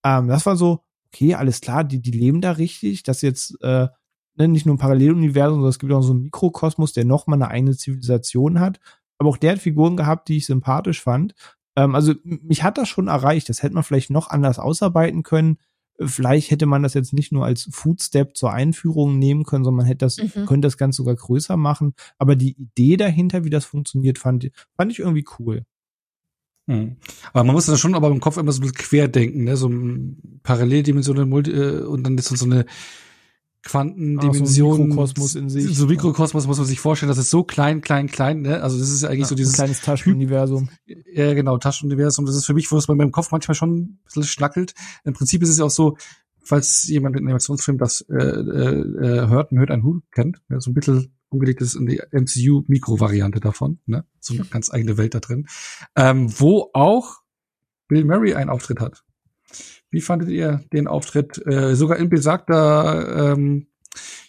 S3: Ähm, das war so, okay, alles klar, die, die leben da richtig, das jetzt äh, ne, nicht nur ein Paralleluniversum, sondern es gibt auch so einen Mikrokosmos, der nochmal eine eigene Zivilisation hat. Aber auch der hat Figuren gehabt, die ich sympathisch fand. Ähm, also mich hat das schon erreicht. Das hätte man vielleicht noch anders ausarbeiten können. Vielleicht hätte man das jetzt nicht nur als Foodstep zur Einführung nehmen können, sondern man hätte das, mhm. könnte das Ganze sogar größer machen. Aber die Idee dahinter, wie das funktioniert, fand, fand ich irgendwie cool.
S1: Hm. Aber man muss das schon aber im Kopf immer so ein bisschen querdenken, ne? So Paralleldimensionen Multi äh, und dann ist so eine Quantendimension.
S3: Ah, so Mikrokosmos in sich.
S1: So Mikrokosmos muss man sich vorstellen, das ist so klein, klein, klein, ne? Also das ist ja eigentlich ja, so dieses.
S3: Ein kleines Taschenuniversum.
S1: Ja, genau, Taschenuniversum. Das ist für mich, wo es bei meinem Kopf manchmal schon ein bisschen schnackelt. Im Prinzip ist es ja auch so, falls jemand mit einem Animationsfilm das äh, äh, äh hört und hört einen Hut kennt, ja, so ein bisschen umgelegt ist in die MCU-Mikro-Variante davon, ne? So eine ganz eigene Welt da drin. Ähm, wo auch Bill Murray einen Auftritt hat. Wie fandet ihr den Auftritt? Äh, sogar in besagter ähm,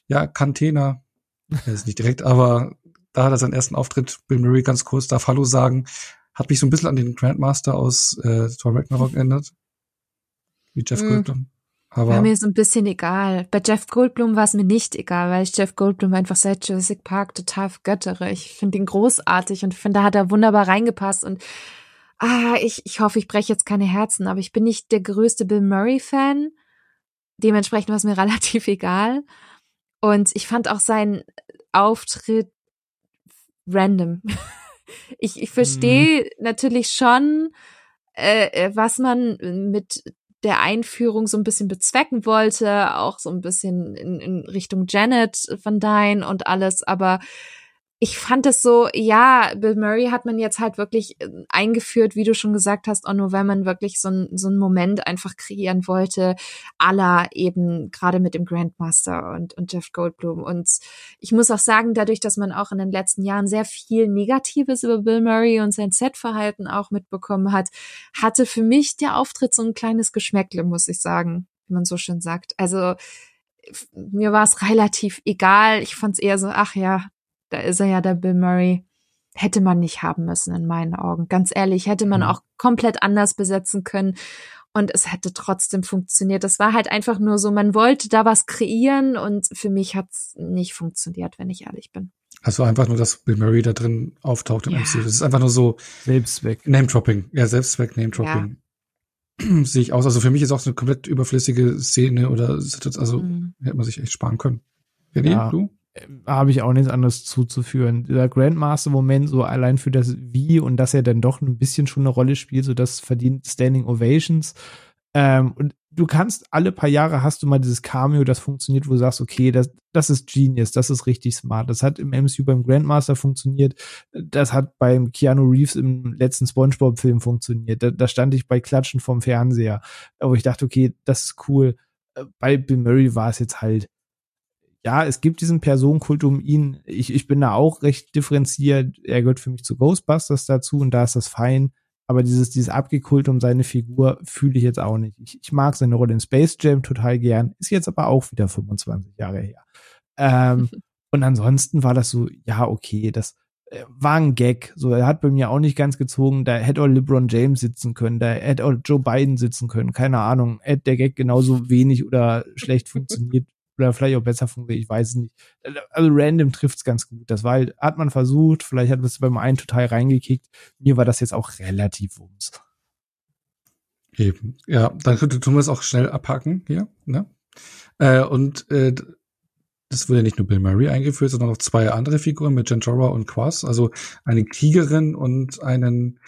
S1: ja, Cantena, er ist nicht direkt, aber da hat er seinen ersten Auftritt, Bill Murray ganz kurz darf Hallo sagen. Hat mich so ein bisschen an den Grandmaster aus äh, Thor Ragnarok erinnert. Wie Jeff mm. Goldblum.
S2: Aber war mir so ein bisschen egal. Bei Jeff Goldblum war es mir nicht egal, weil ich Jeff Goldblum einfach seit Jurassic Park total göttere. Ich finde ihn großartig und finde, da hat er wunderbar reingepasst und ah, ich, ich hoffe, ich breche jetzt keine Herzen, aber ich bin nicht der größte Bill Murray-Fan. Dementsprechend war es mir relativ egal. Und ich fand auch seinen Auftritt random. ich ich verstehe mhm. natürlich schon, äh, äh was man mit der Einführung so ein bisschen bezwecken wollte, auch so ein bisschen in, in Richtung Janet Van Dyne und alles, aber ich fand es so, ja, Bill Murray hat man jetzt halt wirklich äh, eingeführt, wie du schon gesagt hast, auch nur weil man wirklich so, ein, so einen Moment einfach kreieren wollte, aller eben gerade mit dem Grandmaster und, und Jeff Goldblum. Und ich muss auch sagen, dadurch, dass man auch in den letzten Jahren sehr viel Negatives über Bill Murray und sein Set-Verhalten auch mitbekommen hat, hatte für mich der Auftritt so ein kleines Geschmäckle, muss ich sagen, wie man so schön sagt. Also mir war es relativ egal. Ich fand es eher so, ach ja, da ist er ja der Bill Murray. Hätte man nicht haben müssen, in meinen Augen. Ganz ehrlich, hätte man auch komplett anders besetzen können. Und es hätte trotzdem funktioniert. Das war halt einfach nur so, man wollte da was kreieren und für mich hat es nicht funktioniert, wenn ich ehrlich bin.
S1: Also einfach nur, dass Bill Murray da drin auftaucht im ja. MCU. Das ist einfach nur so
S3: Selbstzweck.
S1: Name-Dropping. Ja, Selbstzweck, Name-Dropping. Ja. Sehe ich aus. Also für mich ist auch so eine komplett überflüssige Szene oder also mhm. hätte man sich echt sparen können. René, ja. du?
S3: Habe ich auch nichts anderes zuzuführen. Der Grandmaster-Moment, so allein für das Wie und dass er dann doch ein bisschen schon eine Rolle spielt, so das verdient Standing Ovations. Ähm, und du kannst alle paar Jahre hast du mal dieses Cameo, das funktioniert, wo du sagst, okay, das, das ist Genius, das ist richtig smart. Das hat im MCU beim Grandmaster funktioniert, das hat beim Keanu Reeves im letzten SpongeBob-Film funktioniert. Da, da stand ich bei Klatschen vom Fernseher, wo ich dachte, okay, das ist cool. Bei Bill Murray war es jetzt halt, ja, es gibt diesen Personenkult um ihn. Ich, ich bin da auch recht differenziert. Er gehört für mich zu Ghostbusters dazu und da ist das fein. Aber dieses, dieses Abgekult um seine Figur fühle ich jetzt auch nicht. Ich, ich mag seine Rolle in Space Jam total gern, ist jetzt aber auch wieder 25 Jahre her. Ähm, und ansonsten war das so, ja, okay, das äh, war ein Gag. So, er hat bei mir auch nicht ganz gezogen. Da hätte auch LeBron James sitzen können, da hätte auch Joe Biden sitzen können, keine Ahnung. Hätte der Gag genauso wenig oder schlecht funktioniert oder vielleicht auch besser funktioniert, ich weiß es nicht. Also random trifft's ganz gut. Das war halt, hat man versucht, vielleicht hat es beim einen total reingekickt. Mir war das jetzt auch relativ wumms.
S1: Eben. Ja, dann wir es auch schnell abhaken hier, ne? Äh, und äh, das wurde ja nicht nur Bill Murray eingeführt, sondern auch zwei andere Figuren mit Jen Jorah und Quas, also eine Kriegerin und einen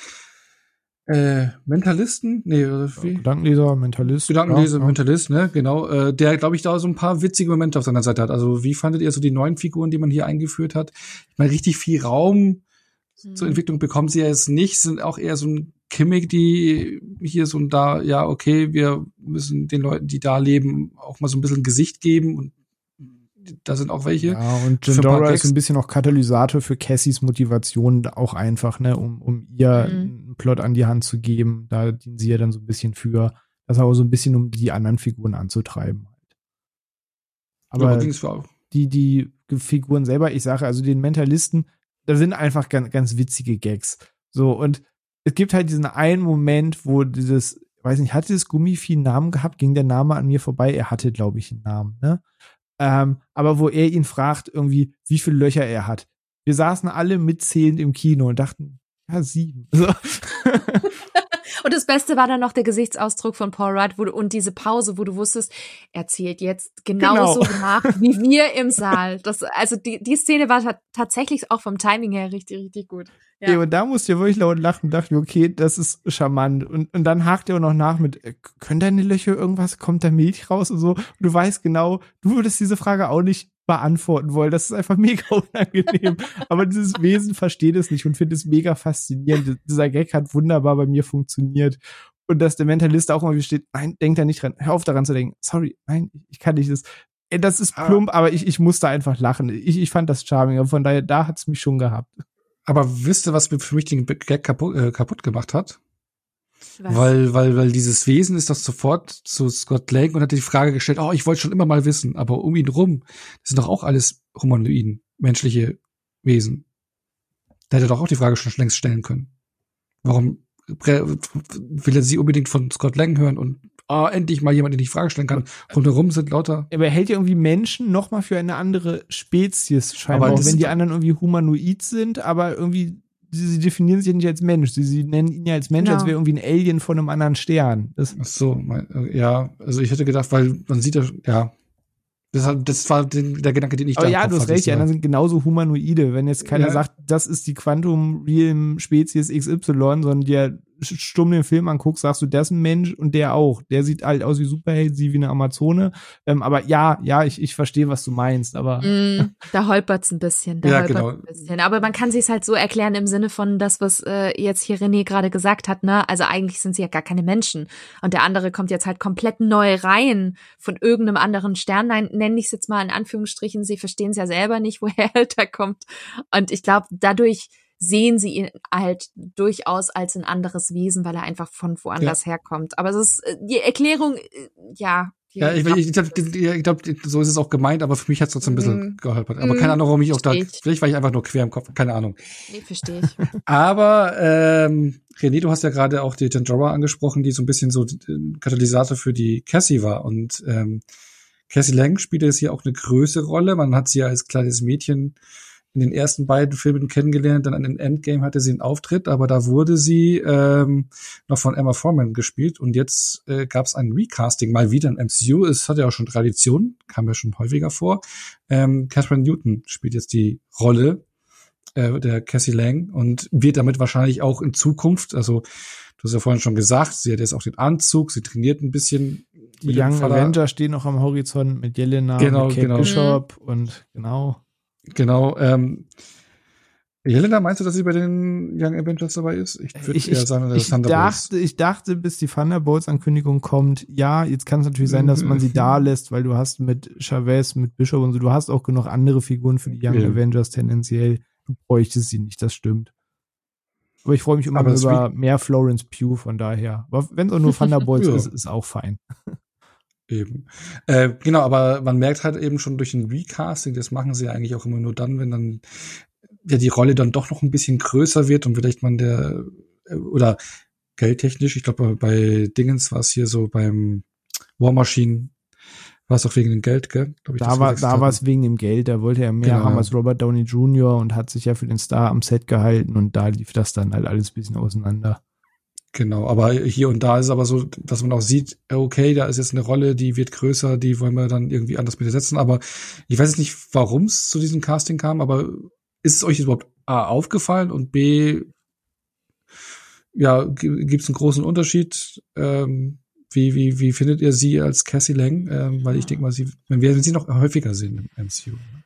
S1: äh, Mentalisten, nee, wie?
S3: Gedankenleser, Mentalist.
S1: Gedankenleser, ja, Mentalist, ne, genau, äh, der, glaube ich, da so ein paar witzige Momente auf seiner Seite hat. Also wie fandet ihr so die neuen Figuren, die man hier eingeführt hat? Ich meine, richtig viel Raum mhm. zur Entwicklung bekommen sie ja jetzt nicht, sind auch eher so ein Kimmig, die hier so und da, ja, okay, wir müssen den Leuten, die da leben, auch mal so ein bisschen Gesicht geben und da sind auch welche.
S3: Ja, und Jandora ist ein bisschen auch Katalysator für Cassies Motivation auch einfach, ne, um, um ihr mhm. einen Plot an die Hand zu geben. Da dienen sie ja dann so ein bisschen für. Das auch so ein bisschen, um die anderen Figuren anzutreiben. Halt. Aber ja, die, die Figuren selber, ich sage, also den Mentalisten, da sind einfach ganz, ganz witzige Gags. So, und es gibt halt diesen einen Moment, wo dieses, weiß nicht, hatte das Gummivieh einen Namen gehabt? Ging der Name an mir vorbei? Er hatte, glaube ich, einen Namen, ne? Ähm, aber wo er ihn fragt, irgendwie, wie viele Löcher er hat. Wir saßen alle mitzählend im Kino und dachten, ja, sieben. So.
S2: und das Beste war dann noch der Gesichtsausdruck von Paul Rudd wo du, und diese Pause, wo du wusstest, er zählt jetzt genauso genau. nach wie wir im Saal. Das, also die, die Szene war tatsächlich auch vom Timing her richtig, richtig gut.
S3: Ja. ja, und da musste ich wirklich laut lachen und dachte mir, okay, das ist charmant. Und, und dann hakt er auch noch nach mit, äh, können deine Löcher irgendwas, kommt da Milch raus und so. Und du weißt genau, du würdest diese Frage auch nicht beantworten wollen. Das ist einfach mega unangenehm. Aber dieses Wesen versteht es nicht und findet es mega faszinierend. Dieser Gag hat wunderbar bei mir funktioniert. Und dass der Mentalist auch mal steht, nein, denk da nicht dran, hör auf daran zu denken. Sorry, nein, ich kann nicht das. Das ist plump, aber ich, ich musste einfach lachen. Ich, ich fand das charming. Aber von daher, da hat's mich schon gehabt.
S1: Aber wisst ihr, was mir für mich den Gag kaputt, äh, kaputt gemacht hat? Weil, weil, weil dieses Wesen ist das sofort zu Scott Lang und hat die Frage gestellt, oh, ich wollte schon immer mal wissen, aber um ihn rum, das sind doch auch alles Humanoiden, menschliche Wesen. Da hätte er doch auch die Frage schon längst stellen können. Warum will er sie unbedingt von Scott Lang hören und ah, endlich mal jemand, den ich Frage stellen kann. Rundherum sind lauter.
S3: Aber er hält ja irgendwie Menschen noch mal für eine andere Spezies scheinbar, auch wenn die anderen irgendwie humanoid sind, aber irgendwie sie, sie definieren sich ja nicht als Mensch. Sie, sie nennen ihn ja als Mensch, genau. als wäre irgendwie ein Alien von einem anderen Stern.
S1: Das Ach so, mein, ja, also ich hätte gedacht, weil man sieht ja, ja, das, das war den, der Gedanke, den ich
S3: Aber da ja, du hast recht, die anderen sind genauso humanoide. Wenn jetzt keiner ja. sagt, das ist die Quantum Realm Spezies XY, sondern dir stumm den Film anguckst, sagst du, der ist ein Mensch und der auch. Der sieht halt aus wie Superheld, sie wie eine Amazone. Ähm, aber ja, ja, ich, ich verstehe, was du meinst, aber.
S2: Mm, da holpert's ein bisschen. Da
S1: ja, genau.
S2: ein bisschen. Aber man kann sich's halt so erklären im Sinne von das, was äh, jetzt hier René gerade gesagt hat, ne? Also eigentlich sind sie ja gar keine Menschen. Und der andere kommt jetzt halt komplett neu rein von irgendeinem anderen Stern. Nein, nenne ich es jetzt mal in Anführungsstrichen. Sie verstehen es ja selber nicht, woher er da kommt. Und ich glaube, dadurch sehen sie ihn halt durchaus als ein anderes Wesen, weil er einfach von woanders ja. herkommt. Aber es ist äh, die Erklärung, äh, ja.
S1: Ja, ich, ich, glaube, glaub, so ist es auch gemeint, aber für mich hat es trotzdem ein bisschen mm. geholpert. Aber keine Ahnung, warum ich auch da. Vielleicht war ich einfach nur quer im Kopf, keine Ahnung.
S2: Nee, verstehe ich.
S1: aber ähm, René, du hast ja gerade auch die Jandora angesprochen, die so ein bisschen so Katalysator für die Cassie war. Und ähm, Cassie Lang spielt jetzt hier auch eine größere Rolle. Man hat sie ja als kleines Mädchen in den ersten beiden Filmen kennengelernt, dann an den Endgame hatte sie einen Auftritt, aber da wurde sie ähm, noch von Emma Foreman gespielt und jetzt äh, gab es ein Recasting mal wieder im MCU. Es hat ja auch schon Tradition, kam ja schon häufiger vor. Ähm, Catherine Newton spielt jetzt die Rolle äh, der Cassie Lang und wird damit wahrscheinlich auch in Zukunft, also du hast ja vorhin schon gesagt, sie hat jetzt auch den Anzug, sie trainiert ein bisschen
S3: die Young Avengers stehen noch am Horizont mit Jelena,
S1: genau,
S3: mit Kate
S1: genau.
S3: Bishop und genau.
S1: Genau. Ähm, Jelena, meinst du, dass sie bei den Young Avengers dabei ist?
S3: Ich würde eher sagen, dass ich dachte, ich dachte, bis die Thunderbolts-Ankündigung kommt, ja, jetzt kann es natürlich sein, dass man sie da lässt, weil du hast mit Chavez, mit Bishop und so, du hast auch genug andere Figuren für die Young ja. Avengers tendenziell. Du bräuchtest sie nicht, das stimmt. Aber ich freue mich immer über mehr Florence Pugh, von daher. Wenn es auch nur Thunderbolts ist, ist auch fein.
S1: Eben. Äh, genau, aber man merkt halt eben schon durch den Recasting, das machen sie eigentlich auch immer nur dann, wenn dann ja die Rolle dann doch noch ein bisschen größer wird und vielleicht man der äh, oder geldtechnisch, ich glaube bei Dingens war es hier so beim War Machine war es auch wegen dem Geld, gell?
S3: Ich, da war da war es wegen dem Geld, da wollte er mehr genau. haben als Robert Downey Jr. und hat sich ja für den Star am Set gehalten und da lief das dann halt alles ein bisschen auseinander.
S1: Genau, aber hier und da ist aber so, dass man auch sieht, okay, da ist jetzt eine Rolle, die wird größer, die wollen wir dann irgendwie anders besetzen. Aber ich weiß jetzt nicht, warum es zu diesem Casting kam, aber ist es euch überhaupt A aufgefallen und B, ja, gibt es einen großen Unterschied? Ähm, wie, wie, wie findet ihr sie als Cassie Lang? Ähm, weil ich denke mal, sie, wenn wir sie noch häufiger sehen im MCU. Ne?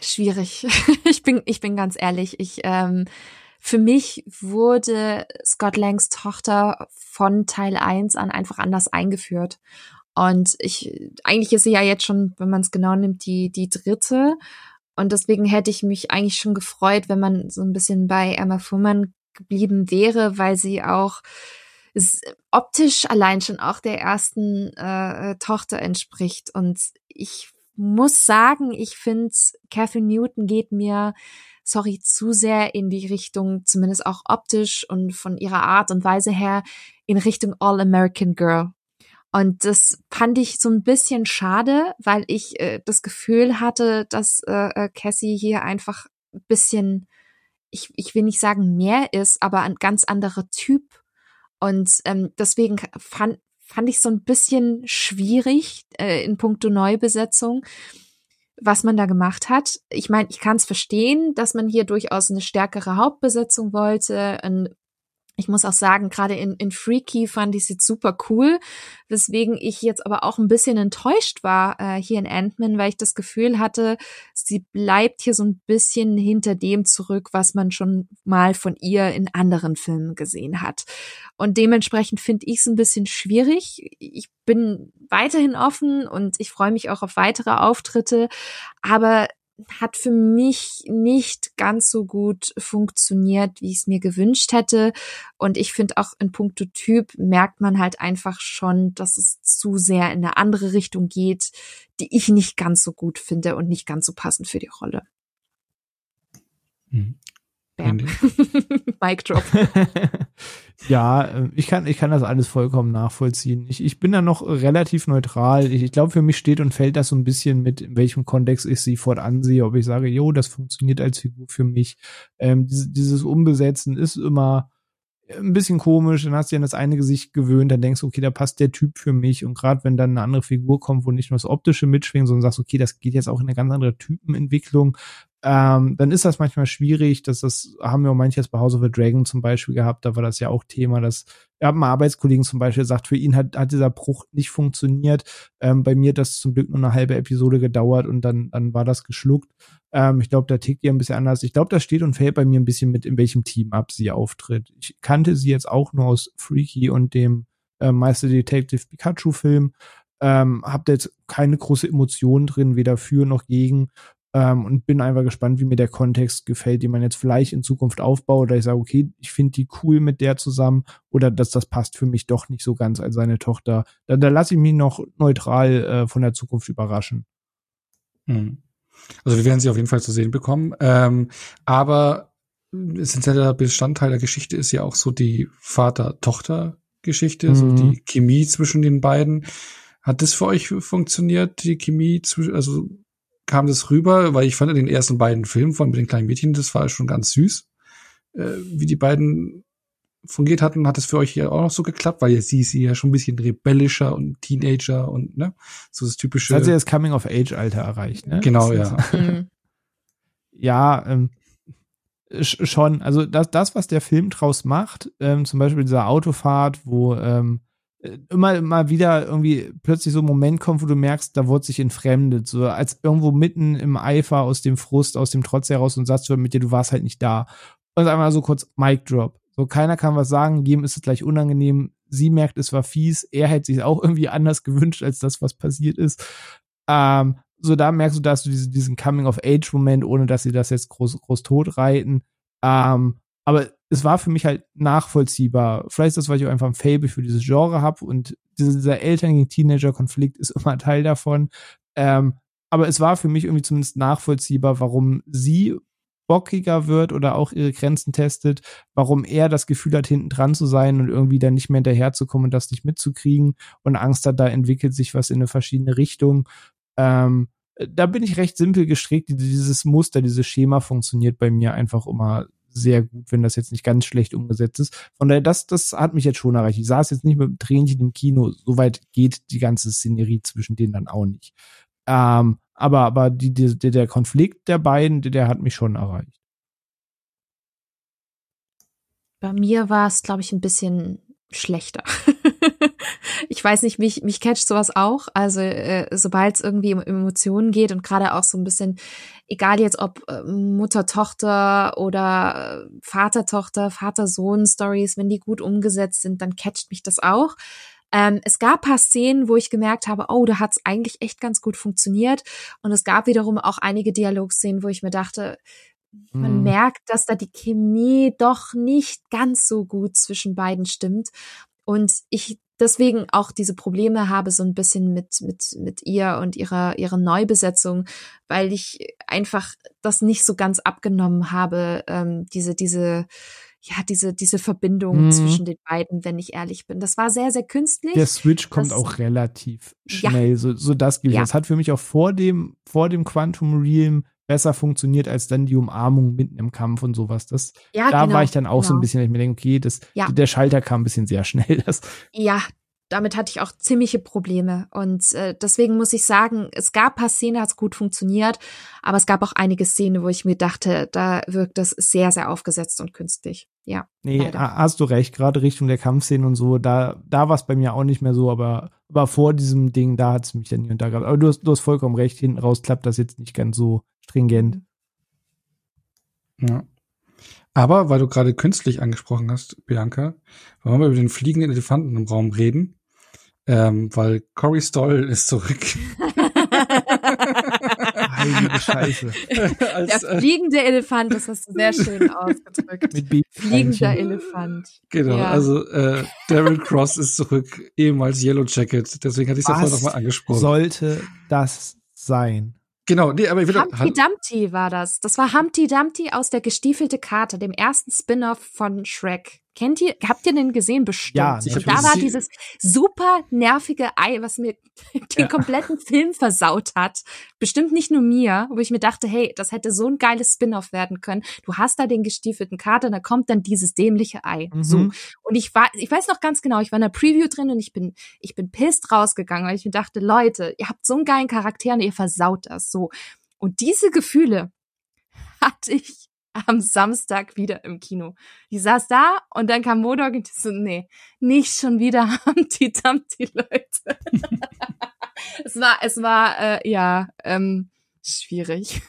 S2: Schwierig. ich bin, ich bin ganz ehrlich. Ich, ähm, für mich wurde Scott Langs Tochter von Teil 1 an einfach anders eingeführt. Und ich, eigentlich ist sie ja jetzt schon, wenn man es genau nimmt, die, die dritte. Und deswegen hätte ich mich eigentlich schon gefreut, wenn man so ein bisschen bei Emma Fuhrmann geblieben wäre, weil sie auch optisch allein schon auch der ersten äh, Tochter entspricht. Und ich muss sagen, ich finde, Catherine Newton geht mir, sorry, zu sehr in die Richtung, zumindest auch optisch und von ihrer Art und Weise her, in Richtung All-American Girl. Und das fand ich so ein bisschen schade, weil ich äh, das Gefühl hatte, dass äh, äh, Cassie hier einfach ein bisschen, ich, ich will nicht sagen mehr ist, aber ein ganz anderer Typ. Und ähm, deswegen fand, fand ich so ein bisschen schwierig äh, in puncto Neubesetzung, was man da gemacht hat. Ich meine, ich kann es verstehen, dass man hier durchaus eine stärkere Hauptbesetzung wollte, ein ich muss auch sagen, gerade in, in Freaky fand ich sie super cool, weswegen ich jetzt aber auch ein bisschen enttäuscht war äh, hier in Ant-Man, weil ich das Gefühl hatte, sie bleibt hier so ein bisschen hinter dem zurück, was man schon mal von ihr in anderen Filmen gesehen hat. Und dementsprechend finde ich es ein bisschen schwierig. Ich bin weiterhin offen und ich freue mich auch auf weitere Auftritte, aber hat für mich nicht ganz so gut funktioniert, wie ich es mir gewünscht hätte. Und ich finde auch in puncto Typ merkt man halt einfach schon, dass es zu sehr in eine andere Richtung geht, die ich nicht ganz so gut finde und nicht ganz so passend für die Rolle.
S1: Hm.
S2: Mic drop.
S3: ja, äh, ich kann, ich kann das alles vollkommen nachvollziehen. Ich, ich bin da noch relativ neutral. Ich, ich glaube, für mich steht und fällt das so ein bisschen mit, in welchem Kontext ich sie fortan sehe. Ob ich sage, jo, das funktioniert als Figur für mich. Ähm, dieses, dieses Umbesetzen ist immer ein bisschen komisch, dann hast du dir an das eine Gesicht gewöhnt, dann denkst du, okay, da passt der Typ für mich und gerade wenn dann eine andere Figur kommt, wo nicht nur das Optische mitschwingt, sondern sagst, okay, das geht jetzt auch in eine ganz andere Typenentwicklung, ähm, dann ist das manchmal schwierig. dass das haben wir auch manches bei House of the Dragon zum Beispiel gehabt. Da war das ja auch Thema, dass wir haben einen Arbeitskollegen zum Beispiel gesagt, für ihn hat, hat dieser Bruch nicht funktioniert. Ähm, bei mir hat das zum Glück nur eine halbe Episode gedauert und dann, dann war das geschluckt. Ähm, ich glaube, da tickt ihr ein bisschen anders. Ich glaube, das steht und fällt bei mir ein bisschen mit, in welchem Team ab sie auftritt. Ich kannte sie jetzt auch nur aus Freaky und dem äh, Meister Detective Pikachu Film. Ähm, hab jetzt keine große Emotion drin, weder für noch gegen ähm, und bin einfach gespannt, wie mir der Kontext gefällt, den man jetzt vielleicht in Zukunft aufbaut. Oder ich sage, okay, ich finde die cool mit der zusammen oder dass das passt für mich doch nicht so ganz als seine Tochter. Da, da lasse ich mich noch neutral äh, von der Zukunft überraschen.
S1: Hm. Also wir werden sie auf jeden Fall zu sehen bekommen. Ähm, aber essentieller Bestandteil der Geschichte ist ja auch so die Vater-Tochter-Geschichte, mhm. so die Chemie zwischen den beiden. Hat das für euch funktioniert, die Chemie zwischen, also kam das rüber, weil ich fand in den ersten beiden Filmen von mit den kleinen Mädchen, das war schon ganz süß, äh, wie die beiden fungiert hatten. Hat es für euch ja auch noch so geklappt, weil jetzt sie ist ja schon ein bisschen rebellischer und Teenager und ne, so das typische.
S3: Hat sie das Coming of Age Alter erreicht, ne?
S1: Genau, ja.
S3: Mhm. ja, ähm, schon. Also das, das, was der Film draus macht, ähm, zum Beispiel dieser Autofahrt, wo ähm, äh, immer immer wieder irgendwie plötzlich so ein Moment kommt, wo du merkst, da wurde sich entfremdet, so als irgendwo mitten im Eifer aus dem Frust, aus dem Trotz heraus und Satz mit dir, du warst halt nicht da. Und einmal so kurz Mic Drop. So keiner kann was sagen, jedem ist es gleich unangenehm. Sie merkt, es war fies, er hätte sich auch irgendwie anders gewünscht als das, was passiert ist. Ähm, so da merkst du, dass du diese, diesen Coming-of-Age-Moment, ohne dass sie das jetzt groß, groß tot reiten. Ähm, aber es war für mich halt nachvollziehbar. Vielleicht ist das, weil ich auch einfach ein Fable für dieses Genre habe und dieser, Eltern gegen Teenager-Konflikt ist immer Teil davon. Ähm, aber es war für mich irgendwie zumindest nachvollziehbar, warum sie bockiger wird oder auch ihre Grenzen testet, warum er das Gefühl hat, hinten dran zu sein und irgendwie dann nicht mehr hinterherzukommen und das nicht mitzukriegen und Angst hat, da entwickelt sich was in eine verschiedene Richtung. Ähm, da bin ich recht simpel gestrickt. Dieses Muster, dieses Schema funktioniert bei mir einfach immer sehr gut, wenn das jetzt nicht ganz schlecht umgesetzt ist. Von daher, das, das hat mich jetzt schon erreicht. Ich saß jetzt nicht mit dem Tränchen im Kino. Soweit geht die ganze Szenerie zwischen denen dann auch nicht. Ähm, aber, aber die, die, der Konflikt der beiden, der, der hat mich schon erreicht.
S2: Bei mir war es, glaube ich, ein bisschen schlechter. ich weiß nicht, mich, mich catcht sowas auch. Also äh, sobald es irgendwie um Emotionen geht und gerade auch so ein bisschen, egal jetzt ob äh, Mutter-Tochter oder äh, Vater-Tochter, Vater-Sohn-Stories, wenn die gut umgesetzt sind, dann catcht mich das auch. Ähm, es gab paar Szenen, wo ich gemerkt habe, oh, da hat's eigentlich echt ganz gut funktioniert. Und es gab wiederum auch einige Dialogszenen, wo ich mir dachte, man hm. merkt, dass da die Chemie doch nicht ganz so gut zwischen beiden stimmt. Und ich deswegen auch diese Probleme habe so ein bisschen mit mit mit ihr und ihrer ihrer Neubesetzung, weil ich einfach das nicht so ganz abgenommen habe, ähm, diese diese ja diese diese Verbindung mhm. zwischen den beiden, wenn ich ehrlich bin. Das war sehr sehr künstlich.
S3: Der Switch kommt das, auch relativ schnell, ja. so so das gilt. Ja. Das hat für mich auch vor dem vor dem Quantum Realm besser funktioniert als dann die Umarmung mitten im Kampf und sowas. Das, ja, da genau, war ich dann auch genau. so ein genau. bisschen, ich mir denke, okay, das, ja. der Schalter kam ein bisschen sehr schnell. Das.
S2: Ja, damit hatte ich auch ziemliche Probleme. Und äh, deswegen muss ich sagen, es gab paar Szenen, hat es gut funktioniert, aber es gab auch einige Szenen, wo ich mir dachte, da wirkt das sehr, sehr aufgesetzt und künstlich. Ja.
S3: Nee, leider. hast du recht, gerade Richtung der Kampfszenen und so, da, da war es bei mir auch nicht mehr so, aber, aber vor diesem Ding, da hat es mich dann hier und da gehabt. Aber du hast, du hast vollkommen recht, hinten raus klappt das jetzt nicht ganz so stringent.
S1: Ja. Aber weil du gerade künstlich angesprochen hast, Bianca, wollen wir über den fliegenden Elefanten im Raum reden? Ähm, weil Cory Stoll ist zurück.
S3: Heilige Scheiße.
S2: Als, Der fliegende Elefant, das hast du sehr schön ausgedrückt. Mit Fliegender Elefant.
S1: Genau, ja. also äh, Darren Cross ist zurück, ehemals Yellow Jacket. Deswegen hatte ich es ja vorhin nochmal angesprochen.
S3: Sollte das sein?
S1: Genau, nee, aber ich will
S2: Humpty Dumpty war das. Das war Humpty Dumpty aus der gestiefelte Karte, dem ersten Spin-off von Shrek. Kennt ihr, habt ihr den gesehen? Bestimmt. Ja, und da war dieses super nervige Ei, was mir den ja. kompletten Film versaut hat. Bestimmt nicht nur mir, wo ich mir dachte, hey, das hätte so ein geiles Spin-off werden können. Du hast da den gestiefelten Kater, da kommt dann dieses dämliche Ei. Mhm. So. Und ich war, ich weiß noch ganz genau, ich war in der Preview drin und ich bin, ich bin pisst rausgegangen, weil ich mir dachte, Leute, ihr habt so einen geilen Charakter und ihr versaut das. So. Und diese Gefühle hatte ich am Samstag wieder im Kino. Die saß da und dann kam Modok und die so, nee, nicht schon wieder Humpty Dumpty, Leute. es war, es war, äh, ja, ähm, schwierig.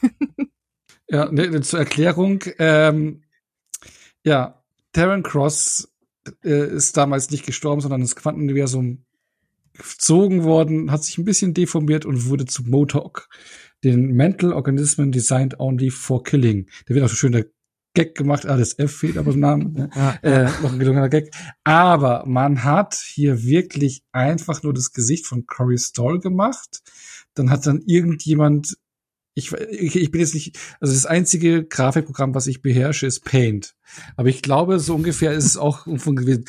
S1: ja, ne, zur Erklärung, ähm, ja, Terran Cross äh, ist damals nicht gestorben, sondern ins Quantenuniversum gezogen worden, hat sich ein bisschen deformiert und wurde zu Motok den Mental Organismen Designed Only for Killing. Da wird auch so schön der Gag gemacht, ah, das F fehlt aber im Namen. Ne? Ja. Äh, noch ein gelungener Gag. Aber man hat hier wirklich einfach nur das Gesicht von Corey Stoll gemacht. Dann hat dann irgendjemand, ich, ich, ich bin jetzt nicht, also das einzige Grafikprogramm, was ich beherrsche, ist Paint. Aber ich glaube, so ungefähr ist es auch von gewesen.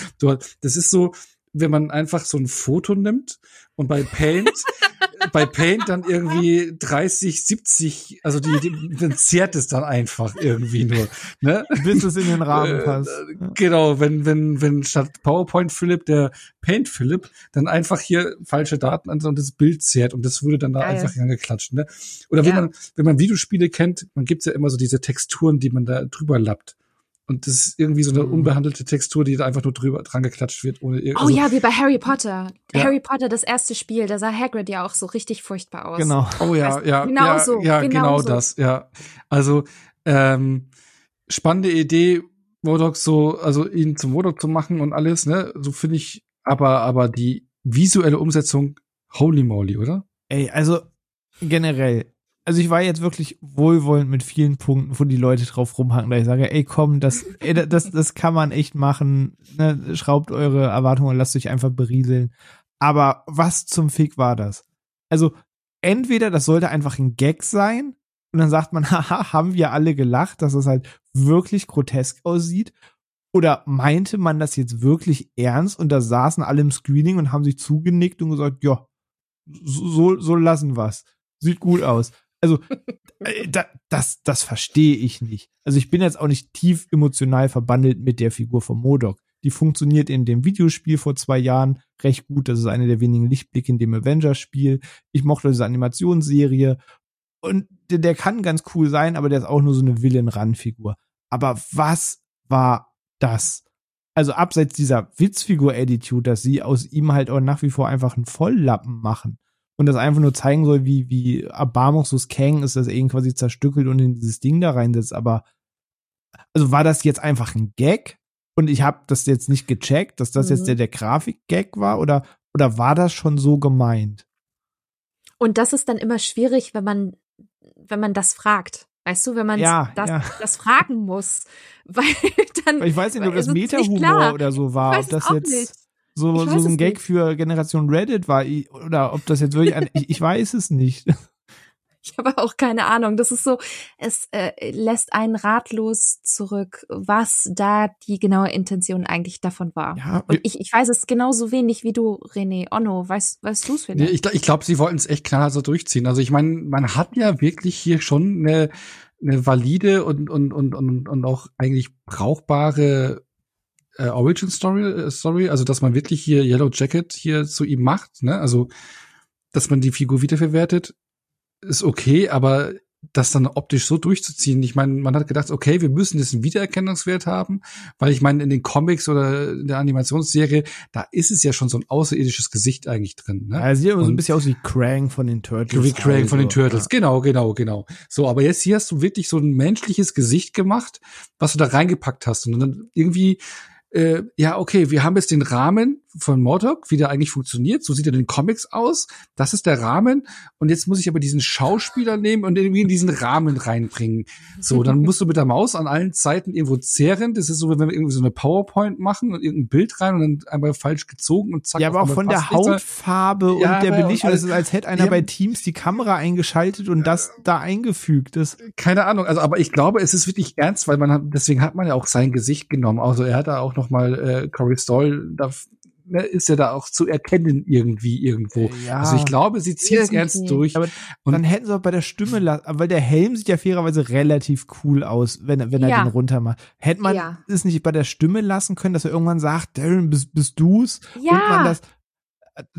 S1: Das ist so, wenn man einfach so ein Foto nimmt und bei Paint bei Paint dann irgendwie 30, 70, also die, die dann zehrt es dann einfach irgendwie nur, ne?
S3: Bis es in den Rahmen äh, passt.
S1: Äh, genau, wenn, wenn, wenn statt PowerPoint Philipp der Paint Philipp dann einfach hier falsche Daten an und das Bild zehrt und das wurde dann da Geil. einfach angeklatscht, ne? Oder wenn ja. man, wenn man Videospiele kennt, man gibt's ja immer so diese Texturen, die man da drüber lappt. Und das ist irgendwie so eine mhm. unbehandelte Textur, die da einfach nur drüber dran geklatscht wird. Ohne
S2: oh also, ja, wie bei Harry Potter. Ja. Harry Potter, das erste Spiel, da sah Hagrid ja auch so richtig furchtbar aus.
S3: Genau.
S1: Oh ja, ja. Genau ja, so. Ja, genau, genau so. das, ja. Also, ähm, spannende Idee, Modok so, also ihn zum Modok zu machen und alles, ne? So finde ich, aber, aber die visuelle Umsetzung, holy moly, oder?
S3: Ey, also generell, also ich war jetzt wirklich wohlwollend mit vielen Punkten, wo die Leute drauf rumhaken, da ich sage, ey, komm, das, ey, das, das kann man echt machen. Ne? Schraubt eure Erwartungen lasst euch einfach berieseln. Aber was zum Fick war das? Also, entweder das sollte einfach ein Gag sein, und dann sagt man, haha, haben wir alle gelacht, dass es halt wirklich grotesk aussieht. Oder meinte man das jetzt wirklich ernst und da saßen alle im Screening und haben sich zugenickt und gesagt, ja, so, so lassen wir's. Sieht gut aus also äh, da, das, das verstehe ich nicht. Also ich bin jetzt auch nicht tief emotional verbandelt mit der Figur von Modok. Die funktioniert in dem Videospiel vor zwei Jahren recht gut. Das ist eine der wenigen Lichtblicke in dem Avengers-Spiel. Ich mochte diese Animationsserie. Und der, der kann ganz cool sein, aber der ist auch nur so eine Villain-Run-Figur. Aber was war das? Also abseits dieser Witzfigur-Attitude, dass sie aus ihm halt auch nach wie vor einfach einen Volllappen machen und das einfach nur zeigen soll, wie, wie erbarmungslos Kang ist, dass er ihn quasi zerstückelt und in dieses Ding da reinsetzt. Aber also war das jetzt einfach ein Gag? Und ich habe das jetzt nicht gecheckt, dass das mhm. jetzt der, der Grafik-Gag war oder, oder war das schon so gemeint?
S2: Und das ist dann immer schwierig, wenn man, wenn man das fragt. Weißt du, wenn man ja, das, ja. das fragen muss. Weil dann.
S3: Ich weiß nicht, ob das Meta-Humor oder so war. Ob das jetzt. Nicht so, so ein Gag nicht. für Generation Reddit war oder ob das jetzt wirklich ein, ich, ich weiß es nicht.
S2: Ich habe auch keine Ahnung. Das ist so, es äh, lässt einen ratlos zurück, was da die genaue Intention eigentlich davon war. Ja, Und ich, ich weiß es genauso wenig wie du, René Onno. Weißt, weißt du es
S1: vielleicht? Ich, ich glaube, sie wollten es echt klar so durchziehen. Also ich meine, man hat ja wirklich hier schon eine, eine valide und, und, und, und, und auch eigentlich brauchbare äh, Origin Story, äh, Story, also dass man wirklich hier Yellow Jacket hier zu ihm macht, ne? Also dass man die Figur wiederverwertet, ist okay, aber das dann optisch so durchzuziehen. Ich meine, man hat gedacht, okay, wir müssen jetzt einen Wiedererkennungswert haben, weil ich meine, in den Comics oder in der Animationsserie, da ist es ja schon so ein außerirdisches Gesicht eigentlich drin. Ne?
S3: Ja, sieht immer so ein bisschen aus wie Krang von den Turtles.
S1: Wie Krang von den Turtles, ja. genau, genau, genau. So, aber jetzt hier hast du wirklich so ein menschliches Gesicht gemacht, was du da reingepackt hast. Und dann irgendwie äh, ja, okay, wir haben jetzt den Rahmen von Mordok, wie der eigentlich funktioniert. So sieht er in den Comics aus. Das ist der Rahmen. Und jetzt muss ich aber diesen Schauspieler nehmen und irgendwie in diesen Rahmen reinbringen. So, dann musst du mit der Maus an allen Zeiten irgendwo zehren. Das ist so, wenn wir irgendwie so eine PowerPoint machen und irgendein Bild rein und dann einmal falsch gezogen und zack.
S3: Ja, aber auch von der Hautfarbe ja, und der Belichtung. Ist, als hätte einer bei Teams die Kamera eingeschaltet und das da eingefügt ist.
S1: Keine Ahnung. Also, aber ich glaube, es ist wirklich ernst, weil man hat, deswegen hat man ja auch sein Gesicht genommen. Also, er hat da auch noch mal äh, Corey Stoll da ist ja da auch zu erkennen irgendwie irgendwo. Ja, also ich glaube, sie zieht es ernst durch.
S3: Aber und dann hätten sie auch bei der Stimme lassen, weil der Helm sieht ja fairerweise relativ cool aus, wenn, wenn er ja. den runter macht. Hätte man ja. es nicht bei der Stimme lassen können, dass er irgendwann sagt, Darren, bist, bist du's?
S2: Ja. Und man das,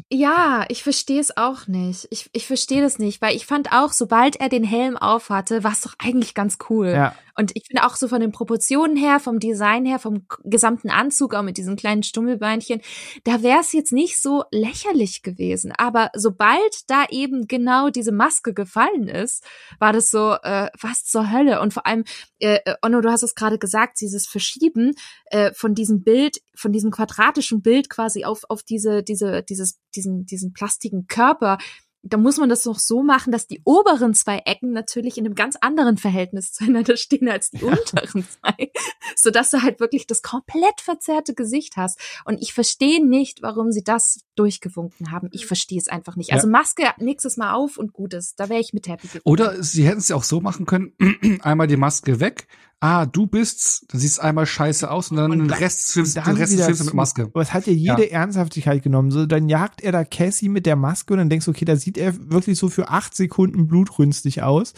S2: ja, ich verstehe es auch nicht. Ich, ich verstehe das nicht, weil ich fand auch, sobald er den Helm aufhatte, war es doch eigentlich ganz cool. Ja. Und ich finde auch so von den Proportionen her, vom Design her, vom gesamten Anzug, auch mit diesen kleinen Stummelbeinchen, da wäre es jetzt nicht so lächerlich gewesen. Aber sobald da eben genau diese Maske gefallen ist, war das so, äh, was zur Hölle. Und vor allem, äh, äh Onno, du hast es gerade gesagt, dieses Verschieben äh, von diesem Bild, von diesem quadratischen Bild quasi auf, auf diese, diese, dieses, diesen, diesen plastiken Körper, da muss man das noch so machen, dass die oberen zwei Ecken natürlich in einem ganz anderen Verhältnis zueinander stehen als die unteren zwei, so dass du halt wirklich das komplett verzerrte Gesicht hast. Und ich verstehe nicht, warum sie das durchgewunken haben. Ich verstehe es einfach nicht. Also Maske nächstes Mal auf und gut ist. Da wäre ich mit happy.
S1: Oder sie hätten es ja auch so machen können: einmal die Maske weg, ah, du bist's, dann siehst einmal scheiße aus und dann und den Rest filmst, den Rest filmst du mit Maske.
S3: Aber es hat ja jede ja. Ernsthaftigkeit genommen. So, dann jagt er da Cassie mit der Maske und dann denkst du, okay, da sieht er wirklich so für acht Sekunden blutrünstig aus.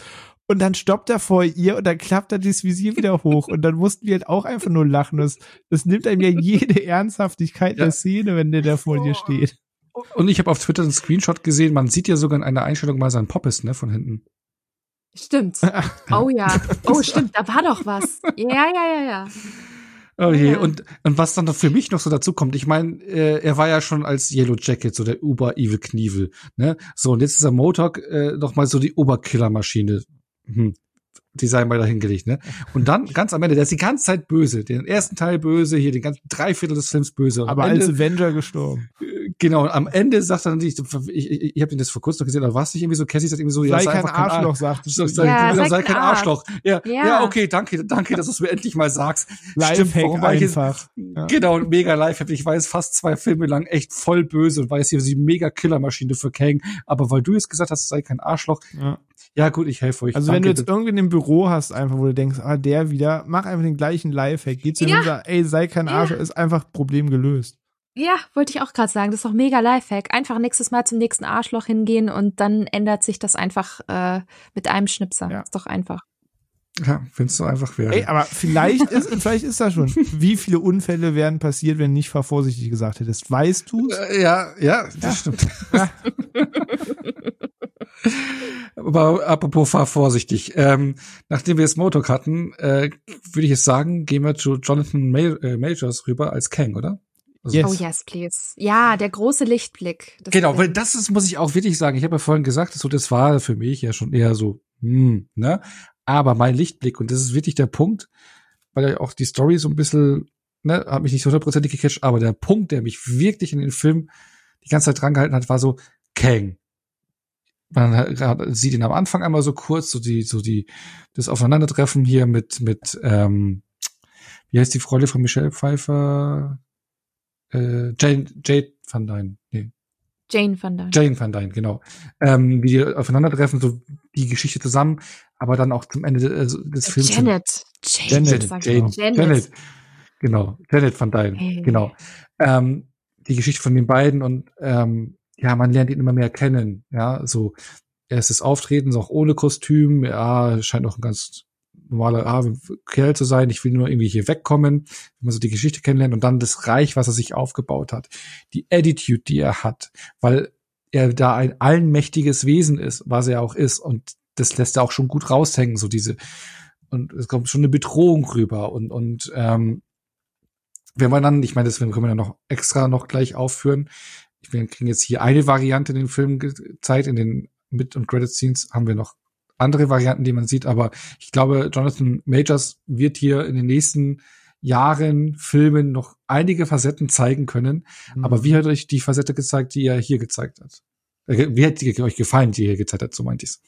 S3: Und dann stoppt er vor ihr und dann klappt er das Visier wieder hoch. Und dann mussten wir halt auch einfach nur lachen. Das, das nimmt einem ja jede Ernsthaftigkeit ja. der Szene, wenn der da vor dir steht.
S1: Und ich habe auf Twitter einen Screenshot gesehen, man sieht ja sogar in einer Einstellung mal seinen Poppes, ne, von hinten.
S2: Stimmt. Oh ja. Oh, stimmt, da war doch was. Ja, ja, ja, ja.
S1: Oh je, ja. und, und was dann noch für mich noch so dazu kommt, ich meine, äh, er war ja schon als Yellow Jacket so der Uber-Evil Knievel, ne? So, und jetzt ist er Motok äh, noch mal so die Oberkiller-Maschine. Hm. Die sei mal dahingelegt, ne? Und dann ganz am Ende, der ist die ganze Zeit böse. Den ersten Teil böse, hier den ganzen Dreiviertel des Films böse.
S3: Aber
S1: Ende,
S3: als Avenger gestorben.
S1: Genau, am Ende sagt er dann, ich, ich, ich, ich habe den das vor kurzem noch gesehen, aber war es nicht irgendwie so, Cassie sagt irgendwie so,
S3: sei
S1: ja,
S3: sei kein Arschloch, sagt
S1: so, sei, ja, sei, sei kein Arschloch. Ja, ja, ja, okay, danke, danke, dass du es mir endlich mal sagst.
S3: Lifehack einfach.
S1: Ja. Genau, mega Lifehack. Ich weiß fast zwei Filme lang echt voll böse und weiß hier, sie mega Killermaschine für Kang, aber weil du jetzt gesagt hast, sei kein Arschloch, ja. Ja, gut, ich helfe euch.
S3: Also Danke. wenn du jetzt irgendwie im Büro hast, einfach, wo du denkst, ah, der wieder, mach einfach den gleichen Lifehack. Geh zu ja. und ey, sei kein Arsch, ja. ist einfach Problem gelöst.
S2: Ja, wollte ich auch gerade sagen. Das ist doch mega Lifehack. Einfach nächstes Mal zum nächsten Arschloch hingehen und dann ändert sich das einfach äh, mit einem Schnipser. Ja. Ist doch einfach.
S1: Ja, findest du einfach wäre.
S3: Ey, aber vielleicht ist, vielleicht ist das schon. Wie viele Unfälle wären passiert, wenn nicht vorsichtig gesagt hättest? Weißt du?
S1: Äh, ja, ja, das ja. stimmt. Ja. Aber apropos fahr vorsichtig. Ähm, nachdem wir das Motok hatten, äh, würde ich jetzt sagen, gehen wir zu Jonathan äh, Majors rüber als Kang, oder?
S2: Yes. Oh yes, please. Ja, der große Lichtblick.
S1: Genau, weil das ist, muss ich auch wirklich sagen. Ich habe ja vorhin gesagt, so das war für mich ja schon eher so, hm, ne? Aber mein Lichtblick und das ist wirklich der Punkt, weil ja auch die Story so ein bisschen, ne, hat mich nicht so hundertprozentig gecatcht, aber der Punkt, der mich wirklich in den Film die ganze Zeit dran gehalten hat, war so Kang man sieht ihn am Anfang einmal so kurz, so die, so die, das Aufeinandertreffen hier mit, mit, ähm, wie heißt die Freundin von Michelle Pfeiffer? Äh, Jane, Jade Van Dyne, nee.
S2: Jane Van Dyne.
S1: Jane Van Dyne, genau. Ähm, wie die aufeinandertreffen, so die Geschichte zusammen, aber dann auch zum Ende des, äh, des Films.
S2: Janet.
S1: Janet. Janet. Jane, Janet. Janet. Genau. Janet Van Dyne. Hey. Genau. Ähm, die Geschichte von den beiden und ähm, ja, man lernt ihn immer mehr kennen, ja, so erstes Auftreten, auch ohne Kostüm, ja, scheint auch ein ganz normaler ah, Kerl zu sein, ich will nur irgendwie hier wegkommen, wenn man so die Geschichte kennenlernt und dann das Reich, was er sich aufgebaut hat, die Attitude, die er hat, weil er da ein allmächtiges Wesen ist, was er auch ist und das lässt er auch schon gut raushängen, so diese und es kommt schon eine Bedrohung rüber und und ähm, wenn man dann, ich meine, das können wir dann noch extra noch gleich aufführen, wir kriegen jetzt hier eine Variante in den Film gezeigt, in den Mid- und Credit-Scenes haben wir noch andere Varianten, die man sieht, aber ich glaube, Jonathan Majors wird hier in den nächsten Jahren Filmen noch einige Facetten zeigen können. Mhm. Aber wie hat euch die Facette gezeigt, die er hier gezeigt hat? Äh, wie hat die euch gefallen, die er hier gezeigt hat, so meint ich's.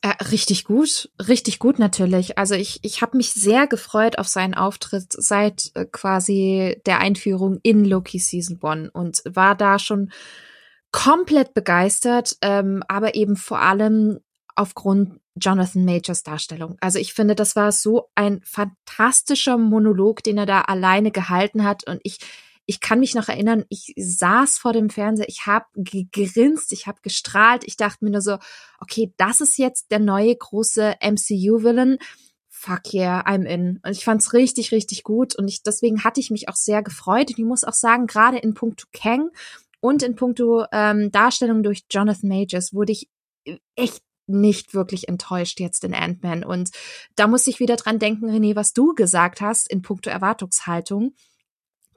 S2: Äh, richtig gut, richtig gut natürlich. Also ich, ich habe mich sehr gefreut auf seinen Auftritt seit äh, quasi der Einführung in Loki Season 1 und war da schon komplett begeistert, ähm, aber eben vor allem aufgrund Jonathan Majors Darstellung. Also ich finde, das war so ein fantastischer Monolog, den er da alleine gehalten hat und ich ich kann mich noch erinnern, ich saß vor dem Fernseher, ich habe gegrinst, ich habe gestrahlt, ich dachte mir nur so, okay, das ist jetzt der neue große MCU-Villain. Fuck yeah, I'm in. Und ich fand's richtig, richtig gut. Und ich, deswegen hatte ich mich auch sehr gefreut. Und ich muss auch sagen, gerade in puncto Kang und in puncto ähm, Darstellung durch Jonathan Majors wurde ich echt nicht wirklich enttäuscht jetzt in Ant-Man. Und da muss ich wieder dran denken, René, was du gesagt hast in puncto Erwartungshaltung.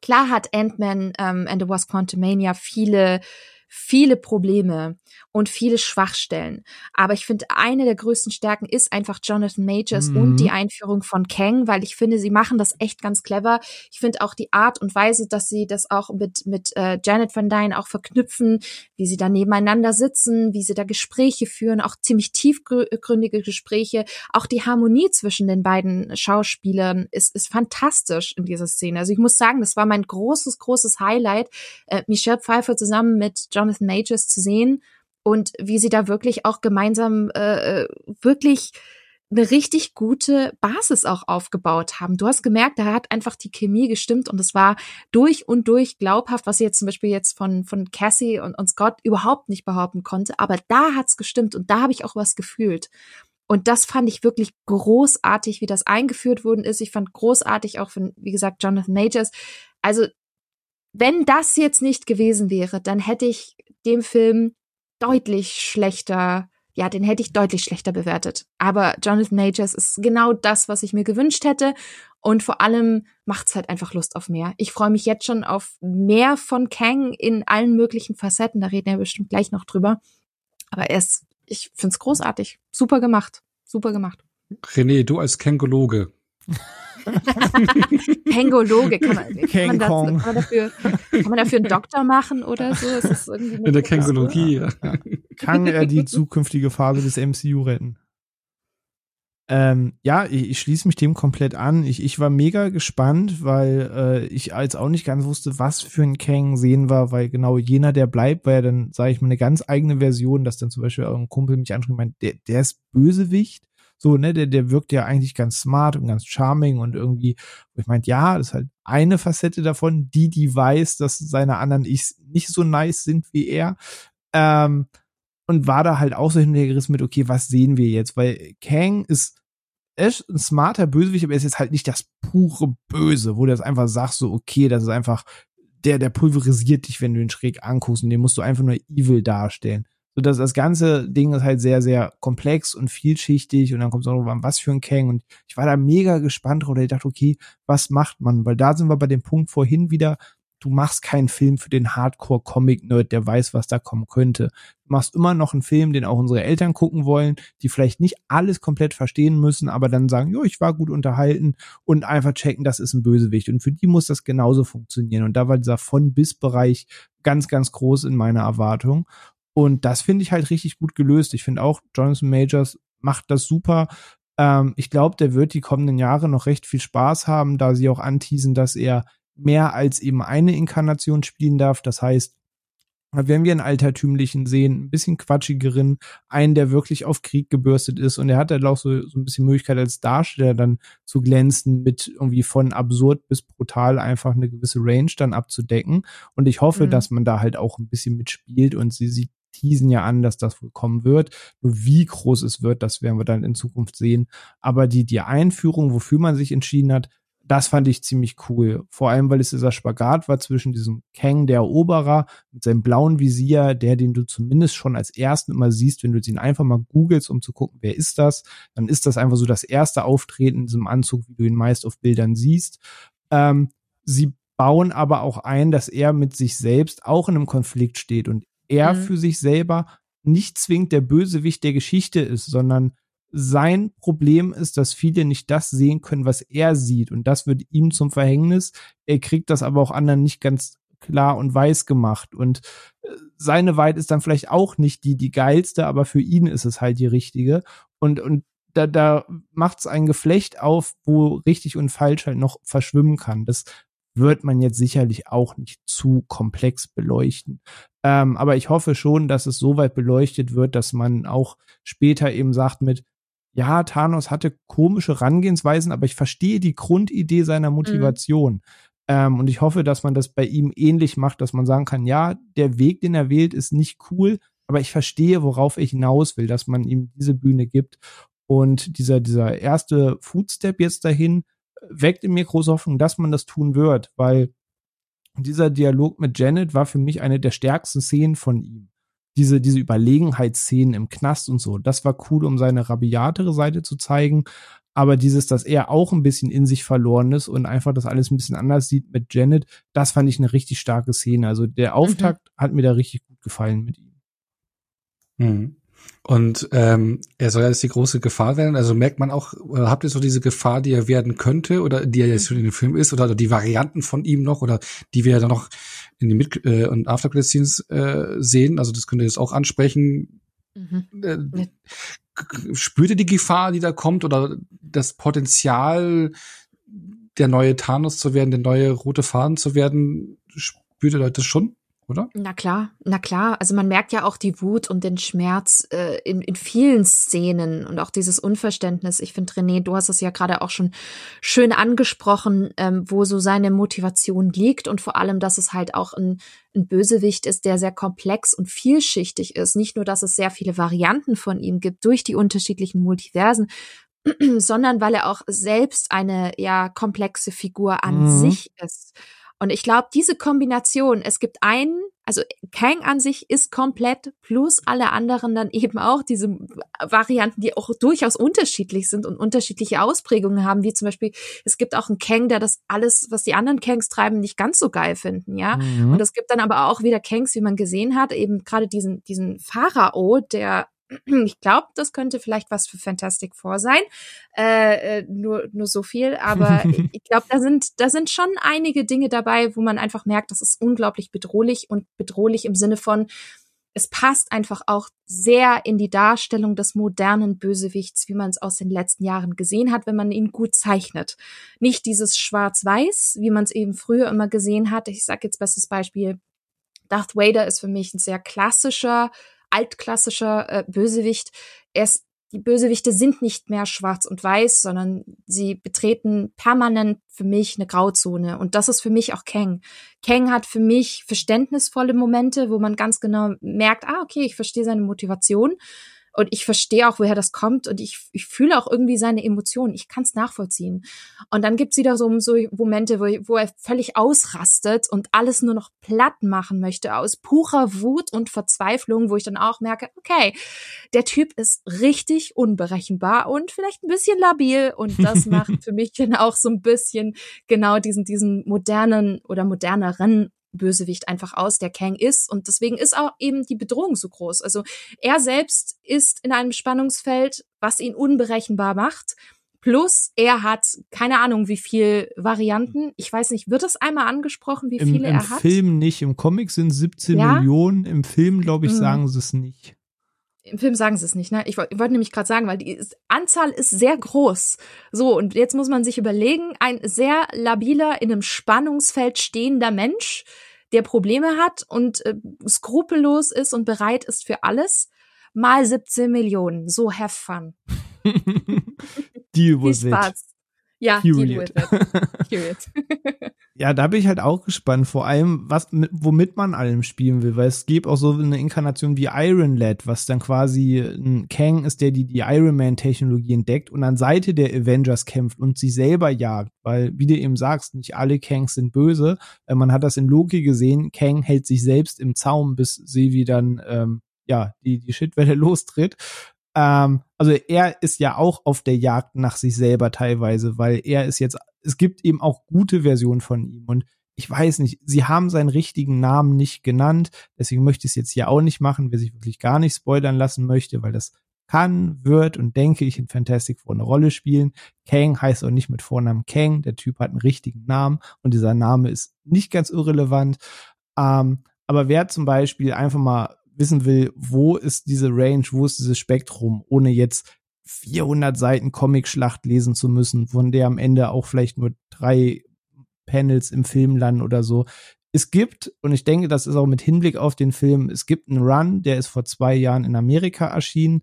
S2: Klar hat Ant-Man ähm, and the Wasp Quantumania viele viele Probleme und viele Schwachstellen. Aber ich finde, eine der größten Stärken ist einfach Jonathan Majors mhm. und die Einführung von Kang, weil ich finde, sie machen das echt ganz clever. Ich finde auch die Art und Weise, dass sie das auch mit, mit äh, Janet Van Dyne auch verknüpfen, wie sie da nebeneinander sitzen, wie sie da Gespräche führen, auch ziemlich tiefgründige Gespräche. Auch die Harmonie zwischen den beiden Schauspielern ist, ist fantastisch in dieser Szene. Also ich muss sagen, das war mein großes, großes Highlight, äh, Michelle Pfeiffer zusammen mit Jonathan Majors zu sehen und wie sie da wirklich auch gemeinsam äh, äh, wirklich eine richtig gute Basis auch aufgebaut haben. Du hast gemerkt, da hat einfach die Chemie gestimmt und es war durch und durch glaubhaft, was sie jetzt zum Beispiel jetzt von, von Cassie und, und Scott überhaupt nicht behaupten konnte. Aber da hat's gestimmt und da habe ich auch was gefühlt. Und das fand ich wirklich großartig, wie das eingeführt worden ist. Ich fand großartig auch von, wie gesagt, Jonathan Majors. Also wenn das jetzt nicht gewesen wäre, dann hätte ich dem Film deutlich schlechter ja, den hätte ich deutlich schlechter bewertet. Aber Jonathan Majors ist genau das, was ich mir gewünscht hätte. Und vor allem macht's halt einfach Lust auf mehr. Ich freue mich jetzt schon auf mehr von Kang in allen möglichen Facetten. Da reden wir bestimmt gleich noch drüber. Aber er ist, ich find's großartig. Super gemacht. Super gemacht.
S1: René, du als Kängologe.
S2: Pengologe, kann man, kann man, das, kann, man dafür, kann man dafür einen Doktor machen oder so? Ist das irgendwie
S1: In der Kängologie, ja.
S3: Kann er die zukünftige Phase des MCU retten? Ähm, ja, ich, ich schließe mich dem komplett an. Ich, ich war mega gespannt, weil äh, ich als auch nicht ganz wusste, was für ein Kang sehen war, weil genau jener, der bleibt, war ja dann, sage ich mal, eine ganz eigene Version, dass dann zum Beispiel ein Kumpel mich anschrieb, meint, der, der ist Bösewicht. So, ne, der, der wirkt ja eigentlich ganz smart und ganz charming und irgendwie, ich meinte, ja, das ist halt eine Facette davon, die, die weiß, dass seine anderen Ichs nicht so nice sind wie er. Ähm, und war da halt auch so hintergerissen mit, okay, was sehen wir jetzt? Weil Kang ist ist ein smarter Bösewicht, aber er ist jetzt halt nicht das pure Böse, wo du das einfach sagst, so, okay, das ist einfach der, der pulverisiert dich, wenn du ihn schräg anguckst und den musst du einfach nur evil darstellen. So dass das ganze Ding ist halt sehr, sehr komplex und vielschichtig und dann kommt es auch noch an, was für ein Kang und ich war da mega gespannt drauf, ich dachte, okay, was macht man? Weil da sind wir bei dem Punkt vorhin wieder, du machst keinen Film für den Hardcore-Comic-Nerd, der weiß, was da kommen könnte. Du machst immer noch einen Film, den auch unsere Eltern gucken wollen, die vielleicht nicht alles komplett verstehen müssen, aber dann sagen, jo, ich war gut unterhalten und einfach checken, das ist ein Bösewicht. Und für die muss das genauso funktionieren. Und da war dieser Von-Bis-Bereich ganz, ganz groß in meiner Erwartung. Und das finde ich halt richtig gut gelöst. Ich finde auch, Jonathan Majors macht das super. Ähm, ich glaube, der wird die kommenden Jahre noch recht viel Spaß haben, da sie auch anteasen, dass er mehr als eben eine Inkarnation spielen darf. Das heißt, wenn wir einen altertümlichen sehen, ein bisschen quatschigeren, einen, der wirklich auf Krieg gebürstet ist und er hat dann auch so, so ein bisschen Möglichkeit als Darsteller dann zu glänzen mit irgendwie von absurd bis brutal einfach eine gewisse Range dann abzudecken und ich hoffe, mhm. dass man da halt auch ein bisschen mitspielt und sie, sie teasen ja an, dass das wohl kommen wird. Nur wie groß es wird, das werden wir dann in Zukunft sehen. Aber die, die Einführung, wofür man sich entschieden hat, das fand ich ziemlich cool. Vor allem, weil es dieser Spagat war zwischen diesem Kang, der Eroberer, mit seinem blauen Visier, der, den du zumindest schon als ersten immer siehst, wenn du ihn einfach mal googelst, um zu gucken, wer ist das, dann ist das einfach so das erste Auftreten in diesem Anzug, wie du ihn meist auf Bildern siehst. Ähm, sie bauen aber auch ein, dass er mit sich selbst auch in einem Konflikt steht und er mhm. für sich selber nicht zwingend der Bösewicht der Geschichte ist, sondern sein Problem ist, dass viele nicht das sehen können, was er sieht. Und das wird ihm zum Verhängnis. Er kriegt das aber auch anderen nicht ganz klar und weiß gemacht. Und äh, seine Wahrheit ist dann vielleicht auch nicht die, die geilste, aber für ihn ist es halt die richtige. Und, und da, da macht es ein Geflecht auf, wo richtig und falsch halt noch verschwimmen kann. Das wird man jetzt sicherlich auch nicht zu komplex beleuchten. Ähm, aber ich hoffe schon, dass es so weit beleuchtet wird, dass man auch später eben sagt mit, ja, Thanos hatte komische Herangehensweisen, aber ich verstehe die Grundidee seiner mhm. Motivation. Mhm. Ähm, und ich hoffe, dass man das bei ihm ähnlich macht, dass man sagen kann, ja, der Weg, den er wählt, ist nicht cool, aber ich verstehe, worauf er hinaus will, dass man ihm diese Bühne gibt. Und dieser, dieser erste Footstep jetzt dahin weckt in mir große Hoffnung, dass man das tun wird, weil dieser Dialog mit Janet war für mich eine der stärksten Szenen von ihm diese, diese Überlegenheitsszenen im Knast und so, das war cool, um seine rabiatere Seite zu zeigen. Aber dieses, dass er auch ein bisschen in sich verloren ist und einfach das alles ein bisschen anders sieht mit Janet, das fand ich eine richtig starke Szene. Also der Auftakt mhm. hat mir da richtig gut gefallen mit ihm.
S1: Mhm. Und ähm, er soll ja jetzt die große Gefahr werden. Also merkt man auch, oder habt ihr so diese Gefahr, die er werden könnte, oder die er jetzt schon in dem Film ist, oder die Varianten von ihm noch, oder die wir dann noch in den Mid- äh, und After-Credit-Scenes äh, sehen? Also das könnt ihr jetzt auch ansprechen. Mhm. Äh, spürt ihr die Gefahr, die da kommt, oder das Potenzial, der neue Thanos zu werden, der neue rote Faden zu werden? Spürt ihr das schon? Oder?
S2: Na klar, na klar. Also man merkt ja auch die Wut und den Schmerz äh, in, in vielen Szenen und auch dieses Unverständnis. Ich finde, René, du hast es ja gerade auch schon schön angesprochen, ähm, wo so seine Motivation liegt und vor allem, dass es halt auch ein, ein Bösewicht ist, der sehr komplex und vielschichtig ist. Nicht nur, dass es sehr viele Varianten von ihm gibt durch die unterschiedlichen Multiversen, sondern weil er auch selbst eine ja komplexe Figur an mhm. sich ist. Und ich glaube, diese Kombination, es gibt einen, also Kang an sich ist komplett, plus alle anderen dann eben auch diese Varianten, die auch durchaus unterschiedlich sind und unterschiedliche Ausprägungen haben, wie zum Beispiel, es gibt auch einen Kang, der das alles, was die anderen Kangs treiben, nicht ganz so geil finden, ja. Mhm. Und es gibt dann aber auch wieder Kangs, wie man gesehen hat, eben gerade diesen, diesen Pharao, der ich glaube, das könnte vielleicht was für Fantastic Four sein. Äh, äh nur, nur so viel. Aber ich glaube, da sind, da sind schon einige Dinge dabei, wo man einfach merkt, das ist unglaublich bedrohlich und bedrohlich im Sinne von, es passt einfach auch sehr in die Darstellung des modernen Bösewichts, wie man es aus den letzten Jahren gesehen hat, wenn man ihn gut zeichnet. Nicht dieses Schwarz-Weiß, wie man es eben früher immer gesehen hat. Ich sage jetzt bestes Beispiel. Darth Vader ist für mich ein sehr klassischer altklassischer äh, Bösewicht. Erst die Bösewichte sind nicht mehr schwarz und weiß, sondern sie betreten permanent für mich eine Grauzone. Und das ist für mich auch Kang. Kang hat für mich verständnisvolle Momente, wo man ganz genau merkt, ah, okay, ich verstehe seine Motivation. Und ich verstehe auch, woher das kommt und ich, ich fühle auch irgendwie seine Emotionen. Ich kann es nachvollziehen. Und dann gibt's wieder so, so Momente, wo, wo er völlig ausrastet und alles nur noch platt machen möchte aus purer Wut und Verzweiflung, wo ich dann auch merke, okay, der Typ ist richtig unberechenbar und vielleicht ein bisschen labil und das macht für mich dann auch so ein bisschen genau diesen, diesen modernen oder moderneren Bösewicht einfach aus, der Kang ist. Und deswegen ist auch eben die Bedrohung so groß. Also er selbst ist in einem Spannungsfeld, was ihn unberechenbar macht. Plus, er hat keine Ahnung, wie viel Varianten. Ich weiß nicht, wird es einmal angesprochen, wie
S3: Im,
S2: viele
S3: im
S2: er hat?
S3: Im Film nicht. Im Comic sind 17 ja? Millionen. Im Film, glaube ich, mhm. sagen sie es nicht.
S2: Im Film sagen sie es nicht, ne? Ich wollte wollt nämlich gerade sagen, weil die Anzahl ist sehr groß. So, und jetzt muss man sich überlegen, ein sehr labiler, in einem Spannungsfeld stehender Mensch, der Probleme hat und äh, skrupellos ist und bereit ist für alles, mal 17 Millionen. So have fun.
S3: Deal with Viel Spaß. It.
S2: Ja, Period. deal with it. Period.
S3: ja, da bin ich halt auch gespannt, vor allem, was, womit man allem spielen will, weil es gibt auch so eine Inkarnation wie Iron Lad, was dann quasi ein Kang ist, der die, die Iron Man Technologie entdeckt und an Seite der Avengers kämpft und sich selber jagt, weil, wie du eben sagst, nicht alle Kangs sind böse. Äh, man hat das in Loki gesehen, Kang hält sich selbst im Zaum, bis Sevi dann, ähm, ja, die, die Shitwelle lostritt. Ähm, also er ist ja auch auf der Jagd nach sich selber teilweise, weil er ist jetzt, es gibt eben auch gute Versionen von ihm und ich weiß nicht, sie haben seinen richtigen Namen nicht genannt, deswegen möchte ich es jetzt hier auch nicht machen, wer sich wirklich gar nicht spoilern lassen möchte, weil das kann, wird und denke ich in Fantastic Four eine Rolle spielen. Kang heißt auch nicht mit Vornamen Kang, der Typ hat einen richtigen Namen und dieser Name ist nicht ganz irrelevant. Ähm, aber wer zum Beispiel einfach mal wissen will, wo ist diese Range, wo ist dieses Spektrum, ohne jetzt 400 Seiten Comic-Schlacht lesen zu müssen, von der am Ende auch vielleicht nur drei Panels im Film landen oder so. Es gibt, und ich denke, das ist auch mit Hinblick auf den Film, es gibt einen Run, der ist vor zwei Jahren in Amerika erschienen.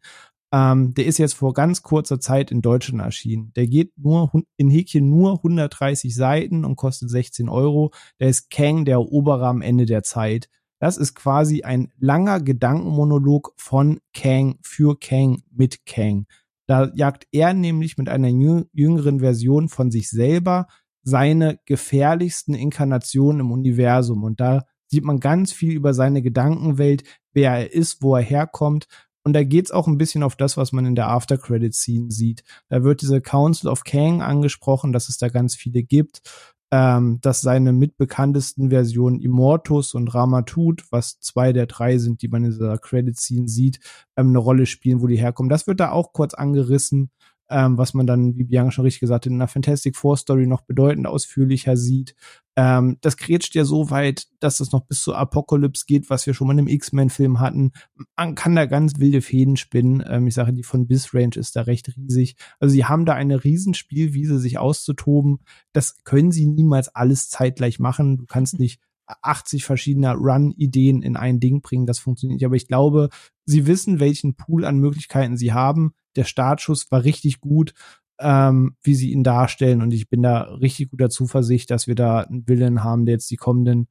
S3: Ähm, der ist jetzt vor ganz kurzer Zeit in Deutschland erschienen. Der geht nur in Häkchen nur 130 Seiten und kostet 16 Euro. Der ist Kang, der Eroberer am Ende der Zeit. Das ist quasi ein langer Gedankenmonolog von Kang für Kang mit Kang. Da jagt er nämlich mit einer jüngeren Version von sich selber seine gefährlichsten Inkarnationen im Universum. Und da sieht man ganz viel über seine Gedankenwelt, wer er ist, wo er herkommt. Und da geht's auch ein bisschen auf das, was man in der After-Credit-Scene sieht. Da wird diese Council of Kang angesprochen, dass es da ganz viele gibt ähm, dass seine mitbekanntesten Versionen Immortus und Ramatut, was zwei der drei sind, die man in dieser Credit-Scene sieht, ähm, eine Rolle spielen, wo die herkommen. Das wird da auch kurz angerissen, ähm, was man dann, wie Bianca schon richtig gesagt hat, in einer Fantastic Four Story noch bedeutend ausführlicher sieht. Ähm, das kretscht ja so weit, dass es noch bis zur Apocalypse geht, was wir schon mal in einem X-Men-Film hatten. Man kann da ganz wilde Fäden spinnen. Ähm, ich sage, die von Biss-Range ist da recht riesig. Also sie haben da eine Riesenspielwiese, sich auszutoben. Das können sie niemals alles zeitgleich machen. Du kannst nicht 80 verschiedener Run-Ideen in ein Ding bringen. Das funktioniert nicht. Aber ich glaube, sie wissen, welchen Pool an Möglichkeiten sie haben der Startschuss war richtig gut, ähm, wie sie ihn darstellen. Und ich bin da richtig guter Zuversicht, dass wir da einen Willen haben, der jetzt die kommenden,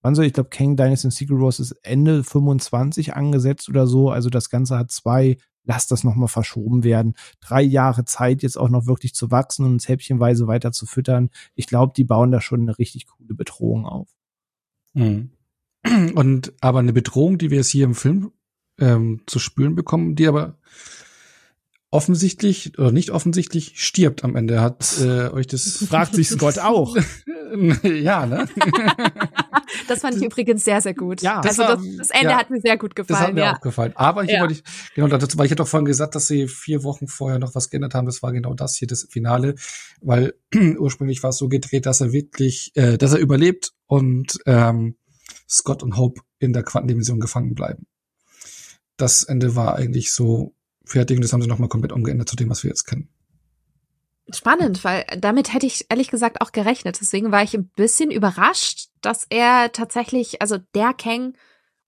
S3: wann soll ich glaube, Kang Dynasty Secret Wars ist Ende 25 angesetzt oder so. Also das Ganze hat zwei lass das nochmal verschoben werden. Drei Jahre Zeit, jetzt auch noch wirklich zu wachsen und uns häppchenweise weiter zu füttern. Ich glaube, die bauen da schon eine richtig coole Bedrohung auf.
S1: Mhm. Und aber eine Bedrohung, die wir jetzt hier im Film ähm, zu spüren bekommen, die aber offensichtlich oder nicht offensichtlich stirbt am Ende. Hat äh, euch das
S3: fragt sich Scott auch.
S1: ja, ne?
S2: das fand ich übrigens sehr sehr gut.
S1: Ja,
S2: also das, das Ende ja, hat mir sehr gut gefallen.
S1: Das hat mir
S2: ja.
S1: auch gefallen. Aber hier ja. wollte ich genau dazu, weil ich hatte doch vorhin gesagt, dass sie vier Wochen vorher noch was geändert haben. Das war genau das hier das Finale, weil ursprünglich war es so gedreht, dass er wirklich, äh, dass er überlebt und ähm, Scott und Hope in der Quantendimension gefangen bleiben. Das Ende war eigentlich so fertig und das haben sie nochmal komplett umgeändert zu dem, was wir jetzt kennen.
S2: Spannend, weil damit hätte ich ehrlich gesagt auch gerechnet. Deswegen war ich ein bisschen überrascht, dass er tatsächlich, also der Kang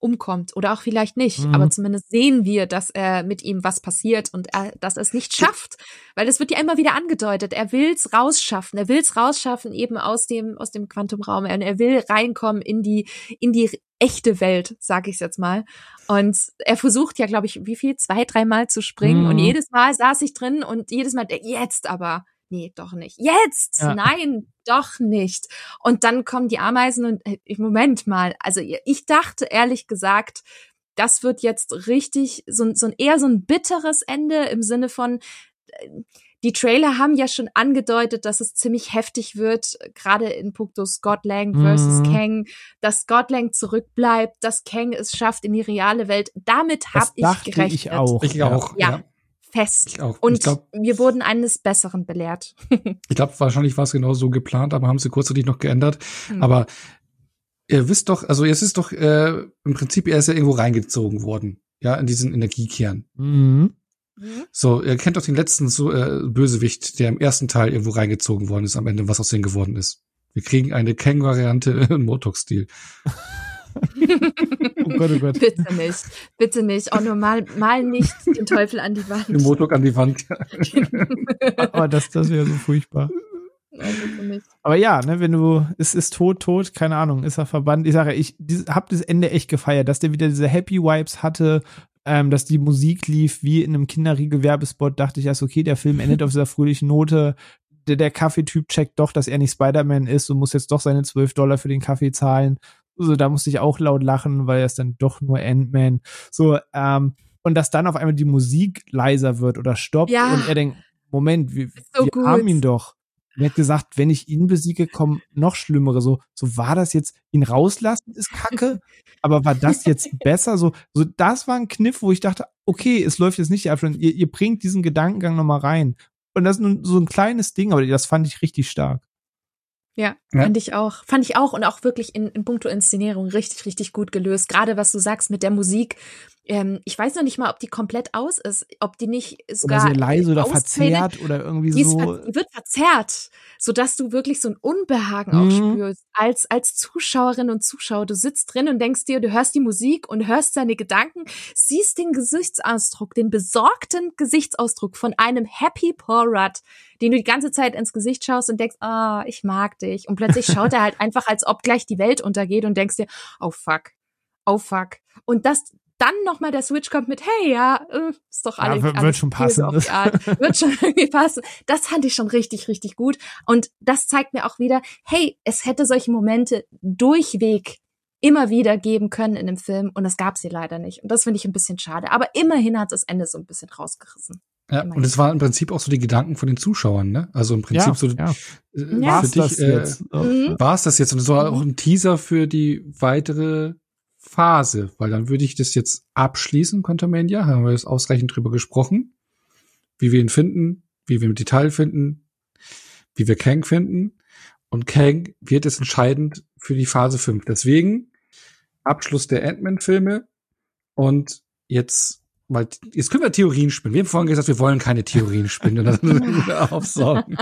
S2: umkommt oder auch vielleicht nicht, mhm. aber zumindest sehen wir, dass er mit ihm was passiert und er, dass er es nicht schafft, weil es wird ja immer wieder angedeutet, er will's rausschaffen, er will's rausschaffen eben aus dem aus dem Quantumraum, er, er will reinkommen in die in die echte Welt, sag ich jetzt mal. Und er versucht ja, glaube ich, wie viel? Zwei, dreimal zu springen. Mhm. Und jedes Mal saß ich drin und jedes Mal, jetzt aber. Nee, doch nicht. Jetzt! Ja. Nein, doch nicht. Und dann kommen die Ameisen und äh, Moment mal. Also ich dachte ehrlich gesagt, das wird jetzt richtig so, so ein eher so ein bitteres Ende im Sinne von äh, die Trailer haben ja schon angedeutet, dass es ziemlich heftig wird, gerade in puncto Scott Lang versus mhm. Kang, dass Scott Lang zurückbleibt, dass Kang es schafft in die reale Welt. Damit habe ich gerechnet.
S3: Ich auch.
S1: Ich auch.
S2: Ja. ja. Fest. Ich auch. Und ich glaub, wir wurden eines Besseren belehrt.
S1: ich glaube, wahrscheinlich war es genau so geplant, aber haben sie kurzzeitig noch geändert. Mhm. Aber ihr wisst doch, also es ist doch äh, im Prinzip, er ist ja irgendwo reingezogen worden, ja, in diesen Energiekern. Mhm. Mhm. So, ihr kennt doch den letzten so, äh, Bösewicht, der im ersten Teil irgendwo reingezogen worden ist, am Ende, was aus dem geworden ist. Wir kriegen eine Kang-Variante im Motok-Stil.
S2: oh Gott, oh Gott. Bitte nicht. Bitte nicht. Auch nur mal, mal nicht den Teufel an die Wand.
S1: Den Motok an die Wand.
S3: Aber das, das wäre so furchtbar. Aber ja, ne, wenn du, es ist tot, tot, keine Ahnung, ist er verbannt. Ich sage, ich hab das Ende echt gefeiert, dass der wieder diese Happy Vibes hatte, ähm, dass die Musik lief wie in einem Kinderriegel-Werbespot, dachte ich erst, okay, der Film endet auf dieser fröhlichen Note. Der, der Kaffeetyp checkt doch, dass er nicht Spider-Man ist und muss jetzt doch seine 12 Dollar für den Kaffee zahlen. So, da musste ich auch laut lachen, weil er ist dann doch nur Ant-Man. So, ähm, und dass dann auf einmal die Musik leiser wird oder stoppt ja. und er denkt, Moment, wir, so wir haben ihn doch. Er hat gesagt, wenn ich ihn besiege, kommen noch schlimmere. So, so war das jetzt, ihn rauslassen ist kacke, aber war das jetzt besser? So, so das war ein Kniff, wo ich dachte, okay, es läuft jetzt nicht. Ihr, ihr bringt diesen Gedankengang nochmal rein. Und das ist nur so ein kleines Ding, aber das fand ich richtig stark.
S2: Ja, ja, fand ich auch. Fand ich auch und auch wirklich in, in puncto Inszenierung richtig, richtig gut gelöst. Gerade was du sagst mit der Musik. Ähm, ich weiß noch nicht mal, ob die komplett aus ist, ob die nicht sogar.
S3: Oder sehr leise oder verzerrt oder irgendwie
S2: die
S3: so.
S2: die wird verzerrt, sodass du wirklich so ein Unbehagen mhm. auch spürst. Als, als Zuschauerin und Zuschauer, du sitzt drin und denkst dir, du hörst die Musik und hörst seine Gedanken, siehst den Gesichtsausdruck, den besorgten Gesichtsausdruck von einem Happy Paul Rudd, den du die ganze Zeit ins Gesicht schaust und denkst, ah, oh, ich mag dich. Und plötzlich schaut er halt einfach, als ob gleich die Welt untergeht und denkst dir, oh fuck, oh fuck. Und das, dann nochmal der Switch kommt mit, hey, ja, äh, ist doch alles. Ja,
S3: wird, wird schon passen.
S2: wird schon irgendwie passen. Das fand ich schon richtig, richtig gut. Und das zeigt mir auch wieder, hey, es hätte solche Momente durchweg immer wieder geben können in dem Film und das gab sie leider nicht. Und das finde ich ein bisschen schade. Aber immerhin hat das Ende so ein bisschen rausgerissen.
S1: Ja, und es waren im Prinzip auch so die Gedanken von den Zuschauern, ne? Also im Prinzip ja, so
S3: ja.
S1: Äh, ja. für dich, äh, mhm. war es das jetzt? Und es war auch ein Teaser für die weitere Phase, weil dann würde ich das jetzt abschließen, Quantumania, haben wir jetzt ausreichend drüber gesprochen, wie wir ihn finden, wie wir im Detail finden, wie wir Kang finden. Und Kang wird jetzt entscheidend für die Phase 5. Deswegen Abschluss der Ant-Man-Filme und jetzt weil jetzt können wir Theorien spinnen. Wir haben vorhin gesagt, wir wollen keine Theorien spinnen oder aufsaugen.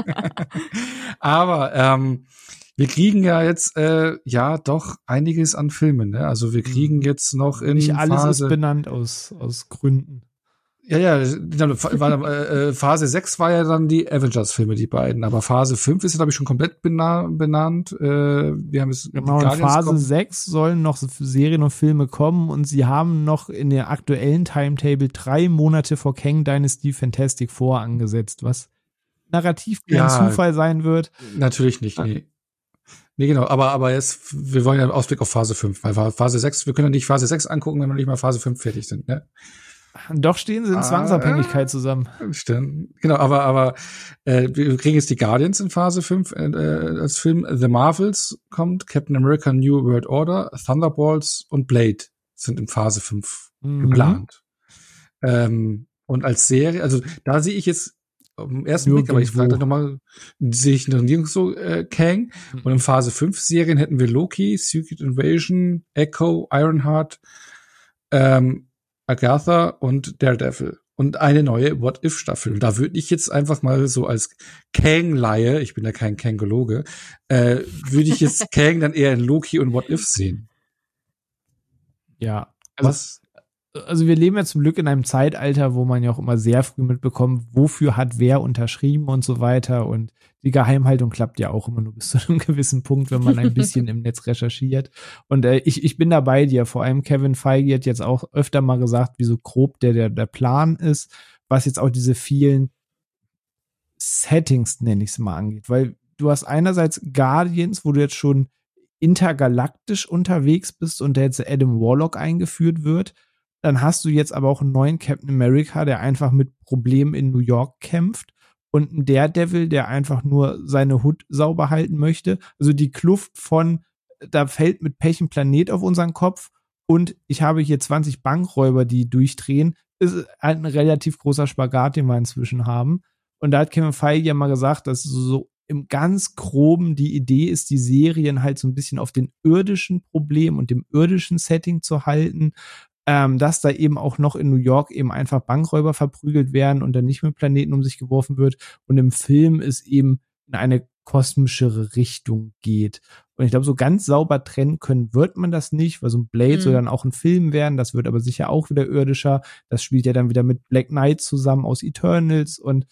S1: Aber ähm, wir kriegen ja jetzt äh, ja doch einiges an Filmen. Ne? Also wir kriegen mhm. jetzt noch in
S3: nicht alles
S1: Phase,
S3: ist benannt aus aus Gründen.
S1: Ja, ja, war, äh, Phase 6 war ja dann die Avengers-Filme, die beiden. Aber Phase 5 ist ja, glaube ich, schon komplett bena benannt. Äh, wir haben jetzt
S3: genau, in Phase kommen. 6 sollen noch Serien und Filme kommen und sie haben noch in der aktuellen Timetable drei Monate vor Kang Dynasty Fantastic Four angesetzt, was narrativ kein ja, Zufall sein wird.
S1: Natürlich nicht, nee. Nee, genau, aber, aber jetzt, wir wollen ja einen Ausblick auf Phase 5, weil Phase 6, wir können ja nicht Phase 6 angucken, wenn wir nicht mal Phase 5 fertig sind, ne?
S3: Doch stehen sie in ah, Zwangsabhängigkeit zusammen.
S1: Stimmt. Genau, aber, aber äh, wir kriegen jetzt die Guardians in Phase 5 äh, als Film. The Marvels kommt, Captain America New World Order, Thunderbolts und Blade sind in Phase 5 mhm. geplant. Ähm, und als Serie, also da sehe ich jetzt den ersten Blick, aber ich frage noch mal, sehe ich noch nirgends so äh, Kang. Mhm. Und in Phase 5 Serien hätten wir Loki, Secret Invasion, Echo, Ironheart, ähm, Agatha und Daredevil und eine neue What If Staffel. Da würde ich jetzt einfach mal so als Kang-Laie, ich bin ja kein Kangologe, äh, würde ich jetzt Kang dann eher in Loki und What If sehen.
S3: Ja. Also, Was? Also wir leben ja zum Glück in einem Zeitalter, wo man ja auch immer sehr früh mitbekommt, wofür hat wer unterschrieben und so weiter. Und die Geheimhaltung klappt ja auch immer nur bis zu einem gewissen Punkt, wenn man ein bisschen im Netz recherchiert. Und äh, ich, ich bin da bei dir. Vor allem Kevin Feige hat jetzt auch öfter mal gesagt, wie so grob der, der, der Plan ist, was jetzt auch diese vielen Settings, nenne ich es mal, angeht. Weil du hast einerseits Guardians, wo du jetzt schon intergalaktisch unterwegs bist und der jetzt Adam Warlock eingeführt wird. Dann hast du jetzt aber auch einen neuen Captain America, der einfach mit Problemen in New York kämpft und ein Daredevil, der einfach nur seine Hut sauber halten möchte. Also die Kluft von, da fällt mit Pech ein Planet auf unseren Kopf und ich habe hier 20 Bankräuber, die durchdrehen, ist halt ein relativ großer Spagat, den wir inzwischen haben. Und da hat Kevin Feige ja mal gesagt, dass so im ganz groben die Idee ist, die Serien halt so ein bisschen auf den irdischen Problem und dem irdischen Setting zu halten ähm, dass da eben auch noch in New York eben einfach Bankräuber verprügelt werden und dann nicht mit Planeten um sich geworfen wird. Und im Film es eben in eine kosmischere Richtung geht. Und ich glaube, so ganz sauber trennen können wird man das nicht, weil so ein Blade mhm. soll dann auch ein Film werden. Das wird aber sicher auch wieder irdischer. Das spielt ja dann wieder mit Black Knight zusammen aus Eternals und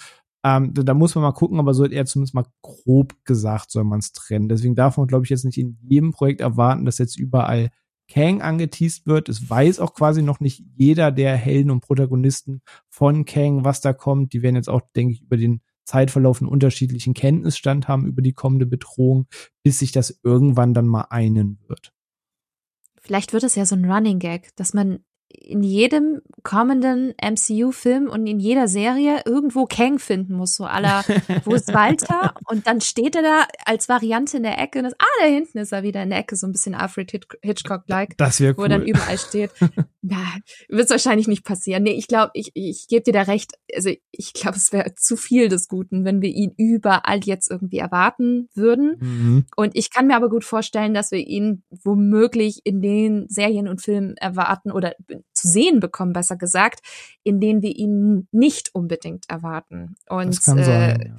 S3: ähm, da, da, muss man mal gucken, aber so hat er zumindest mal grob gesagt, soll man es trennen. Deswegen darf man, glaube ich, jetzt nicht in jedem Projekt erwarten, dass jetzt überall Kang angeteased wird. Es weiß auch quasi noch nicht jeder der Helden und Protagonisten von Kang, was da kommt. Die werden jetzt auch, denke ich, über den Zeitverlauf einen unterschiedlichen Kenntnisstand haben über die kommende Bedrohung, bis sich das irgendwann dann mal einen wird.
S2: Vielleicht wird es ja so ein Running Gag, dass man in jedem kommenden MCU-Film und in jeder Serie irgendwo Kang finden muss, so aller, wo ist Walter? und dann steht er da als Variante in der Ecke und das, ah, da hinten ist er wieder in der Ecke, so ein bisschen Alfred Hitchcock-like.
S3: Das wäre cool.
S2: Wo er dann überall steht. Na, wird wahrscheinlich nicht passieren. Nee, ich glaube, ich, ich gebe dir da recht. Also ich glaube, es wäre zu viel des Guten, wenn wir ihn überall jetzt irgendwie erwarten würden. Mhm. Und ich kann mir aber gut vorstellen, dass wir ihn womöglich in den Serien und Filmen erwarten oder zu sehen bekommen, besser gesagt, in denen wir ihn nicht unbedingt erwarten. Und das, äh, sein, ja.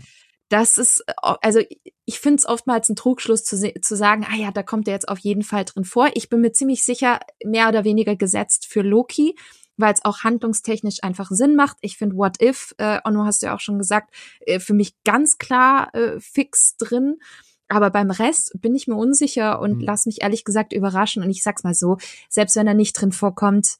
S2: das ist, also ich finde es oftmals ein Trugschluss zu, zu sagen, ah ja, da kommt er jetzt auf jeden Fall drin vor. Ich bin mir ziemlich sicher, mehr oder weniger gesetzt für Loki weil es auch handlungstechnisch einfach Sinn macht. Ich finde What If, äh, Onno hast du ja auch schon gesagt, äh, für mich ganz klar äh, fix drin. Aber beim Rest bin ich mir unsicher und mhm. lass mich ehrlich gesagt überraschen. Und ich sag's mal so, selbst wenn er nicht drin vorkommt,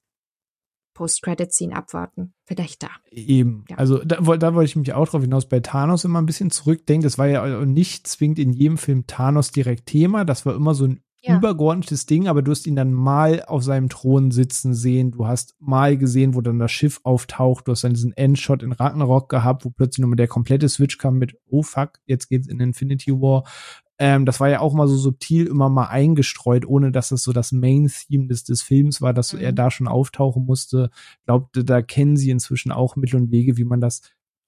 S2: Post-Credit-Scene abwarten. Vielleicht da.
S3: Eben. Ja. Also da, da wollte ich mich auch drauf hinaus bei Thanos immer ein bisschen zurückdenken. Das war ja nicht zwingend in jedem Film Thanos direkt Thema. Das war immer so ein ja. übergeordnetes Ding, aber du hast ihn dann mal auf seinem Thron sitzen sehen. Du hast mal gesehen, wo dann das Schiff auftaucht. Du hast dann diesen Endshot in Ragnarok gehabt, wo plötzlich nochmal der komplette Switch kam mit, oh fuck, jetzt geht's in Infinity War. Ähm, das war ja auch mal so subtil immer mal eingestreut, ohne dass es so das Main-Theme des, des Films war, dass mhm. er da schon auftauchen musste. Glaubte, da kennen sie inzwischen auch Mittel und Wege, wie man das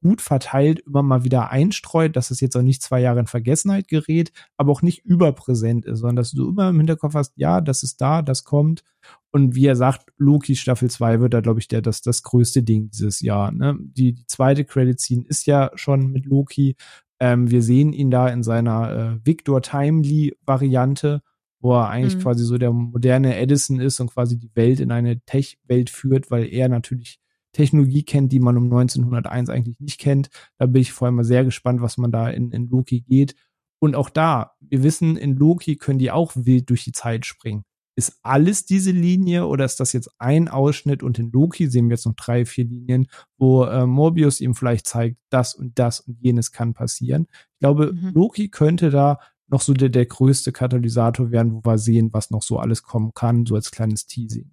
S3: gut verteilt immer mal wieder einstreut, dass es jetzt auch nicht zwei Jahre in Vergessenheit gerät, aber auch nicht überpräsent ist, sondern dass du immer im Hinterkopf hast, ja, das ist da, das kommt. Und wie er sagt, Loki Staffel 2 wird da, glaube ich, der, das, das größte Ding dieses Jahr. Ne? Die, die zweite Credit Scene ist ja schon mit Loki ähm, wir sehen ihn da in seiner äh, Victor Timely-Variante, wo er eigentlich mhm. quasi so der moderne Edison ist und quasi die Welt in eine Tech-Welt führt, weil er natürlich Technologie kennt, die man um 1901 eigentlich nicht kennt. Da bin ich vor allem mal sehr gespannt, was man da in, in Loki geht. Und auch da, wir wissen, in Loki können die auch wild durch die Zeit springen. Ist alles diese Linie oder ist das jetzt ein Ausschnitt und in Loki sehen wir jetzt noch drei, vier Linien, wo äh, Morbius ihm vielleicht zeigt, das und das und jenes kann passieren. Ich glaube, mhm. Loki könnte da noch so der, der größte Katalysator werden, wo wir sehen, was noch so alles kommen kann, so als kleines Teasing.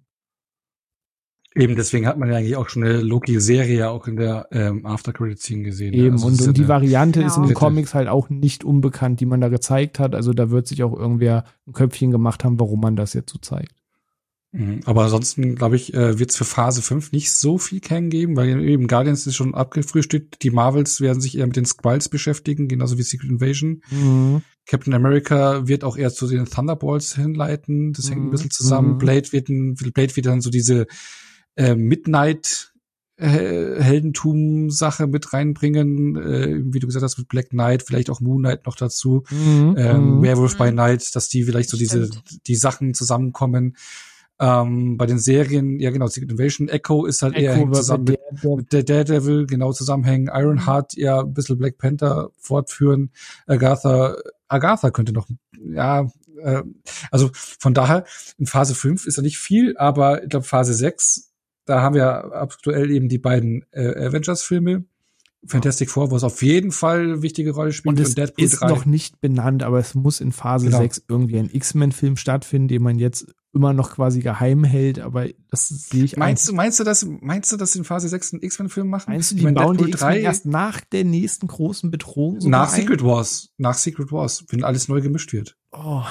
S1: Eben, deswegen hat man ja eigentlich auch schon eine Loki-Serie auch in der ähm, After-Credit-Scene gesehen.
S3: Eben, also und, und die Variante genau. ist in den Comics halt auch nicht unbekannt, die man da gezeigt hat. Also da wird sich auch irgendwer ein Köpfchen gemacht haben, warum man das jetzt so zeigt.
S1: Mhm. Aber ansonsten, glaube ich, äh, wird es für Phase 5 nicht so viel Kang geben, weil eben Guardians ist schon abgefrühstückt. Die Marvels werden sich eher mit den Squalls beschäftigen, genauso wie Secret Invasion. Mhm. Captain America wird auch eher zu den Thunderbolts hinleiten. Das hängt ein mhm. bisschen zusammen. Mhm. Blade wird, ein, Blade wird dann so diese äh, Midnight äh, Heldentum-Sache mit reinbringen, äh, wie du gesagt hast, mit Black Knight, vielleicht auch Moon Knight noch dazu, mhm, ähm, mhm. Werewolf by Night, dass die vielleicht so diese, die Sachen zusammenkommen. Ähm, bei den Serien, ja genau, Secret Invasion, Echo ist halt Echo eher zusammen mit, mit, der Daredevil, genau zusammenhängen, Ironheart ja ein bisschen Black Panther fortführen, Agatha, Agatha könnte noch, ja, äh, also von daher, in Phase 5 ist ja nicht viel, aber ich glaube Phase 6 da haben wir aktuell eben die beiden äh, Avengers-Filme. Fantastic Four, wo es auf jeden Fall eine wichtige Rolle spielt.
S3: Und es und Deadpool ist 3. noch nicht benannt, aber es muss in Phase genau. 6 irgendwie ein X-Men-Film stattfinden, den man jetzt immer noch quasi geheim hält, aber das sehe ich
S1: Meinst du, meinst du, dass, meinst du, dass in Phase 6 einen X-Men-Film machen?
S3: Meinst du, die ich mein, bauen Deadpool die X-Men erst nach der nächsten großen Bedrohung?
S1: Nach Secret Wars. Nach Secret Wars, wenn alles neu gemischt wird.
S3: Oh.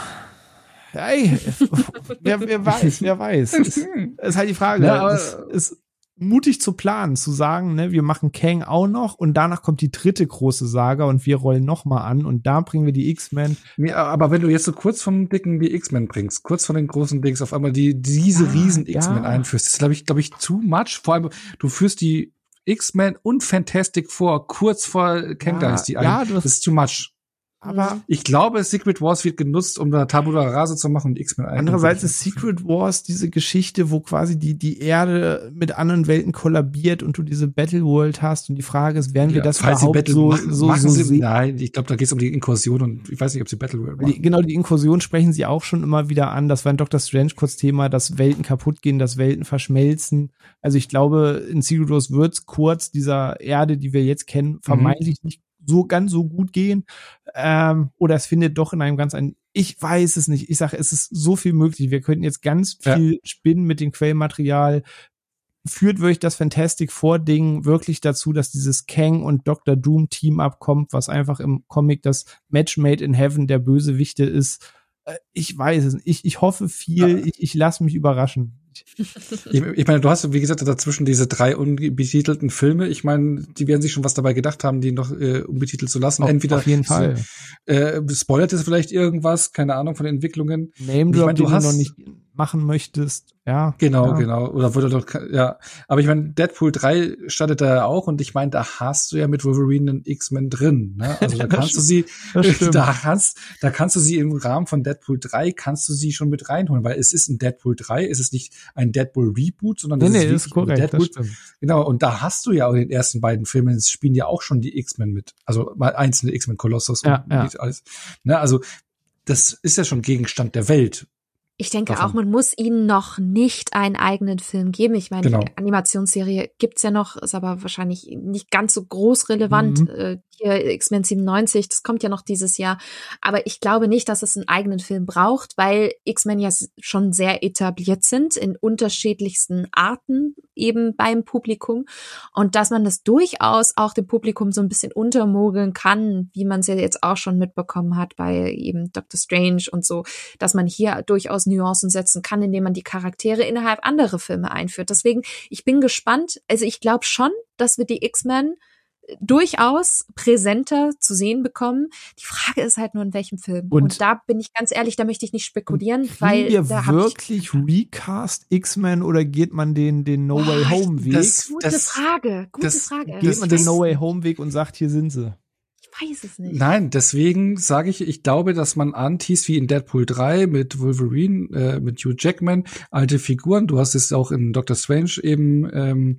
S3: Ey, wer, wer weiß, wer weiß. Ist, ist halt die Frage. Ja, ist, ist mutig zu planen, zu sagen, ne, wir machen Kang auch noch und danach kommt die dritte große Saga und wir rollen noch mal an und da bringen wir die X-Men.
S1: Ja, aber wenn du jetzt so kurz vom dicken die X-Men bringst, kurz von den großen Dings auf einmal die diese ja, riesen X-Men ja. einführst, ist glaube ich, glaube ich too much. Vor allem du führst die X-Men und Fantastic Four kurz vor Kang ja, Dynasty ein. Ja, das ist too much. Aber ich glaube, Secret Wars wird genutzt, um da Tabula Rase zu machen und X-Men
S3: Andererseits ist Secret Wars diese Geschichte, wo quasi die, die Erde mit anderen Welten kollabiert und du diese Battle World hast und die Frage ist, werden wir ja, das überhaupt so, machen, so,
S1: machen so sie, sehen? Nein, ich glaube, da geht es um die Inkursion und ich weiß nicht, ob sie Battle World
S3: machen. Die, genau, die Inkursion sprechen sie auch schon immer wieder an. Das war in Doctor Strange kurz Thema, dass Welten kaputt gehen, dass Welten verschmelzen. Also ich glaube, in Secret Wars wird's kurz dieser Erde, die wir jetzt kennen, mhm. vermeintlich mhm. nicht so ganz so gut gehen ähm, oder es findet doch in einem ganz ein ich weiß es nicht. Ich sage, es ist so viel möglich. Wir könnten jetzt ganz viel ja. spinnen mit dem Quellmaterial. Führt wirklich das Fantastic Four Ding wirklich dazu, dass dieses Kang und Dr. Doom Team abkommt, was einfach im Comic das Match Made in Heaven der Bösewichte ist? Äh, ich weiß es nicht. Ich, ich hoffe viel. Ja. Ich, ich lasse mich überraschen
S1: ich, ich meine, du hast, wie gesagt, dazwischen diese drei unbetitelten Filme. Ich meine, die werden sich schon was dabei gedacht haben, die noch äh, unbetitelt zu lassen.
S3: Auf, Entweder auf jeden Fall.
S1: Äh, spoilert es vielleicht irgendwas, keine Ahnung von den Entwicklungen.
S3: Name Drop, ich mein, du hast, noch nicht machen möchtest. Ja.
S1: Genau,
S3: ja.
S1: genau. Oder wurde doch, ja. Aber ich meine, Deadpool 3 startet da ja auch und ich meine, da hast du ja mit Wolverine einen X-Men drin. Ne? Also da kannst du sie, da kannst, da kannst du sie im Rahmen von Deadpool 3 kannst du sie schon mit reinholen, weil es ist ein Deadpool 3, es ist nicht ein Deadpool Reboot, sondern
S3: nee, nee, ist, ist korrekt,
S1: Deadpool. Genau, und da hast du ja auch in den ersten beiden Filmen, es spielen ja auch schon die X-Men mit. Also mal einzelne X-Men Kolossus
S3: ja, und ja.
S1: alles. Ne? Also das ist ja schon Gegenstand der Welt.
S2: Ich denke davon. auch, man muss ihnen noch nicht einen eigenen Film geben. Ich meine, genau. die Animationsserie gibt's ja noch, ist aber wahrscheinlich nicht ganz so groß relevant. Mhm. Äh, hier X-Men 97, das kommt ja noch dieses Jahr. Aber ich glaube nicht, dass es einen eigenen Film braucht, weil X-Men ja schon sehr etabliert sind in unterschiedlichsten Arten eben beim Publikum. Und dass man das durchaus auch dem Publikum so ein bisschen untermogeln kann, wie man es ja jetzt auch schon mitbekommen hat bei eben Doctor Strange und so, dass man hier durchaus durchaus Nuancen setzen kann, indem man die Charaktere innerhalb anderer Filme einführt. Deswegen, ich bin gespannt. Also ich glaube schon, dass wir die X-Men durchaus präsenter zu sehen bekommen. Die Frage ist halt nur in welchem Film. Und, und da bin ich ganz ehrlich, da möchte ich nicht spekulieren, weil
S3: wir da wirklich Recast X-Men oder geht man den den No Way Home Weg? Das,
S2: gute das, Frage, gute
S3: das,
S2: Frage.
S3: Geht man den No Way Home Weg und sagt, hier sind sie
S2: weiß es nicht.
S1: Nein, deswegen sage ich, ich glaube, dass man anteast wie in Deadpool 3 mit Wolverine, äh, mit Hugh Jackman, alte Figuren. Du hast es auch in Doctor Strange eben ähm,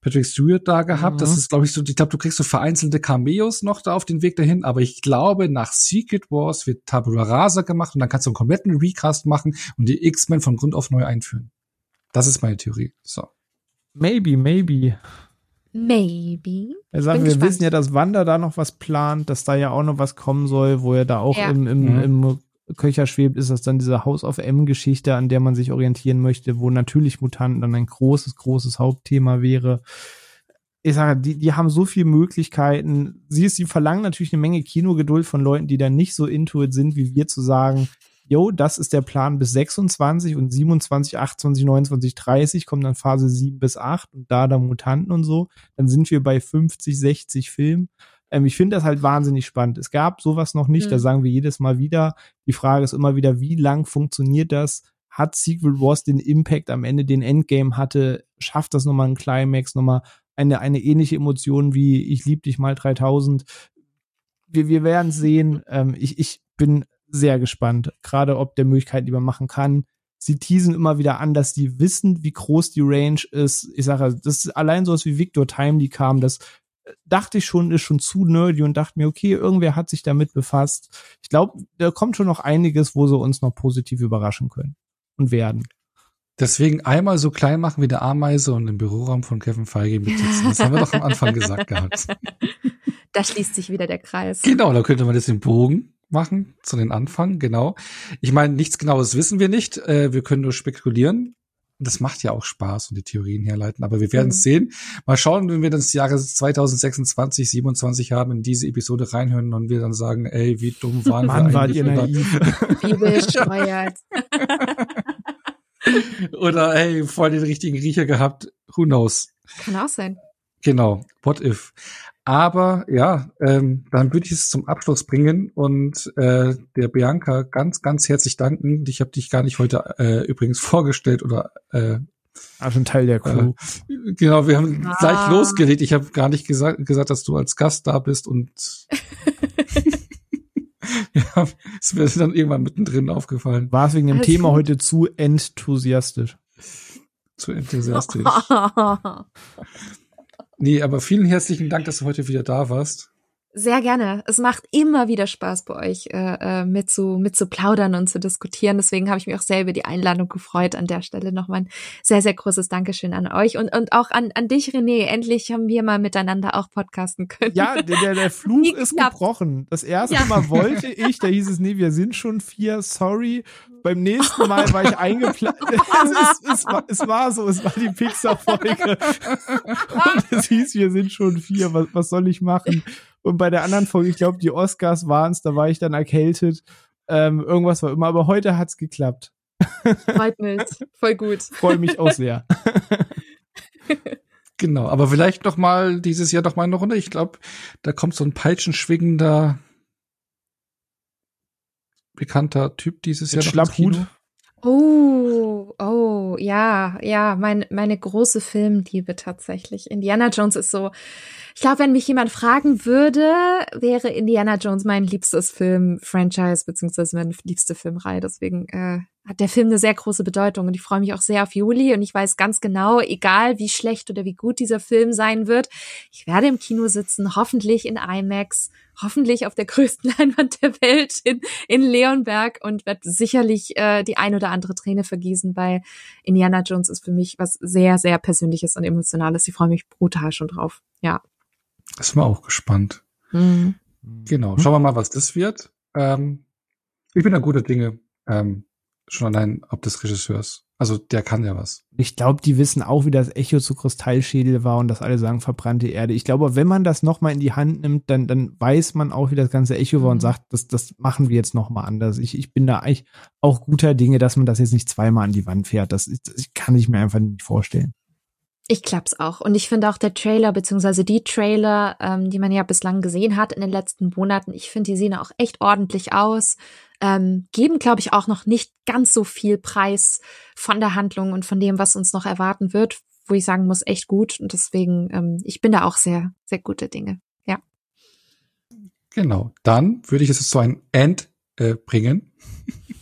S1: Patrick Stewart da gehabt. Mhm. Das ist, glaube ich, so, ich glaube, du kriegst so vereinzelte Cameos noch da auf den Weg dahin, aber ich glaube, nach Secret Wars wird Tabula Rasa gemacht und dann kannst du einen kompletten Recast machen und die X-Men von Grund auf neu einführen. Das ist meine Theorie. So.
S3: Maybe, maybe.
S2: Maybe.
S3: Er sagt, wir gespannt. wissen ja, dass Wanda da noch was plant, dass da ja auch noch was kommen soll, wo er da auch ja. im, im, mhm. im Köcher schwebt, ist das dann diese House of M-Geschichte, an der man sich orientieren möchte, wo natürlich Mutanten dann ein großes, großes Hauptthema wäre. Ich sage, die, die haben so viele Möglichkeiten. Sie, sie verlangen natürlich eine Menge Kinogeduld von Leuten, die da nicht so intuit sind, wie wir zu sagen, yo, das ist der Plan bis 26 und 27, 28, 29, 30 kommt dann Phase 7 bis 8 und da dann Mutanten und so. Dann sind wir bei 50, 60 Filmen. Ähm, ich finde das halt wahnsinnig spannend. Es gab sowas noch nicht, mhm. da sagen wir jedes Mal wieder. Die Frage ist immer wieder, wie lang funktioniert das? Hat Secret Wars den Impact am Ende, den Endgame hatte? Schafft das nochmal ein Climax, nochmal eine, eine ähnliche Emotion wie Ich lieb dich mal 3000? Wir, wir werden sehen. Ähm, ich, ich bin sehr gespannt, gerade ob der Möglichkeit, die man machen kann. Sie teasen immer wieder an, dass die wissen, wie groß die Range ist. Ich sage, das ist allein sowas wie Victor Timely kam, das dachte ich schon, ist schon zu nerdy und dachte mir, okay, irgendwer hat sich damit befasst. Ich glaube, da kommt schon noch einiges, wo sie uns noch positiv überraschen können und werden.
S1: Deswegen einmal so klein machen wie der Ameise und im Büroraum von Kevin Feige sitzen. Das haben wir doch am Anfang gesagt gehabt.
S2: Da schließt sich wieder der Kreis.
S1: Genau, da könnte man das im Bogen machen zu den Anfang, genau. Ich meine, nichts Genaues wissen wir nicht. Äh, wir können nur spekulieren. Das macht ja auch Spaß und die Theorien herleiten. Aber wir werden es mhm. sehen. Mal schauen, wenn wir das Jahre 2026, 27 haben, in diese Episode reinhören und wir dann sagen, ey, wie dumm waren Mann, wir eigentlich? War naiv. Wie bescheuert. Oder ey, voll den richtigen Riecher gehabt. Who knows?
S2: Kann auch sein.
S1: Genau. What if? Aber ja, ähm, dann würde ich es zum Abschluss bringen und äh, der Bianca ganz, ganz herzlich danken. Ich habe dich gar nicht heute äh, übrigens vorgestellt oder äh,
S3: also ein Teil der Crew.
S1: Äh, genau, wir haben ah. gleich losgelegt. Ich habe gar nicht gesagt, gesagt, dass du als Gast da bist und ja, es wäre dann irgendwann mittendrin aufgefallen.
S3: War es wegen dem also, Thema heute zu enthusiastisch?
S1: Zu enthusiastisch. Nee, aber vielen herzlichen Dank, dass du heute wieder da warst.
S2: Sehr gerne. Es macht immer wieder Spaß bei euch äh, äh, mit zu mit zu plaudern und zu diskutieren. Deswegen habe ich mich auch sehr über die Einladung gefreut. An der Stelle nochmal ein sehr sehr großes Dankeschön an euch und und auch an an dich René. Endlich haben wir mal miteinander auch podcasten können.
S3: Ja, der der, der Fluch ist gebrochen. Das erste ja. Mal wollte ich, da hieß es nee, wir sind schon vier. Sorry. Beim nächsten Mal war ich eingeplant. es, es, war, es war so, es war die Pixar-Folge. Und es hieß, wir sind schon vier. Was, was soll ich machen? Und bei der anderen Folge, ich glaube, die Oscars waren es, da war ich dann erkältet. Ähm, irgendwas war immer, aber heute hat's geklappt.
S2: Freut mich. Voll gut.
S3: Freue mich auch sehr.
S1: genau, aber vielleicht noch mal dieses Jahr noch mal eine Runde. Ich glaube, da kommt so ein peitschenschwingender bekannter Typ dieses Jahr.
S3: Schlapphut.
S2: Oh, oh, ja, ja, mein, meine große Filmliebe tatsächlich. Indiana Jones ist so, ich glaube, wenn mich jemand fragen würde, wäre Indiana Jones mein liebstes Film-Franchise, beziehungsweise meine liebste Filmreihe. Deswegen äh, hat der Film eine sehr große Bedeutung und ich freue mich auch sehr auf Juli und ich weiß ganz genau, egal wie schlecht oder wie gut dieser Film sein wird, ich werde im Kino sitzen, hoffentlich in IMAX, hoffentlich auf der größten Leinwand der Welt in, in Leonberg und werde sicherlich äh, die ein oder andere Träne vergießen, weil Indiana Jones ist für mich was sehr, sehr Persönliches und Emotionales. Ich freue mich brutal schon drauf. Ja.
S1: Ist wir auch gespannt. Mhm. Genau. Schauen wir mal, was das wird. Ähm, ich bin da gute Dinge. Ähm, schon allein ob des Regisseurs. Also der kann ja was.
S3: Ich glaube, die wissen auch, wie das Echo zu Kristallschädel war und dass alle sagen verbrannte Erde. Ich glaube, wenn man das nochmal in die Hand nimmt, dann, dann weiß man auch, wie das ganze Echo war und mhm. sagt, das, das machen wir jetzt nochmal anders. Ich, ich bin da eigentlich auch guter Dinge, dass man das jetzt nicht zweimal an die Wand fährt. Das, das kann ich mir einfach nicht vorstellen.
S2: Ich klapp's auch. Und ich finde auch der Trailer, beziehungsweise die Trailer, ähm, die man ja bislang gesehen hat in den letzten Monaten, ich finde, die sehen auch echt ordentlich aus. Ähm, geben, glaube ich, auch noch nicht ganz so viel Preis von der Handlung und von dem, was uns noch erwarten wird, wo ich sagen muss, echt gut. Und deswegen, ähm, ich bin da auch sehr, sehr gute Dinge. Ja.
S1: Genau. Dann würde ich es zu einem End äh, bringen.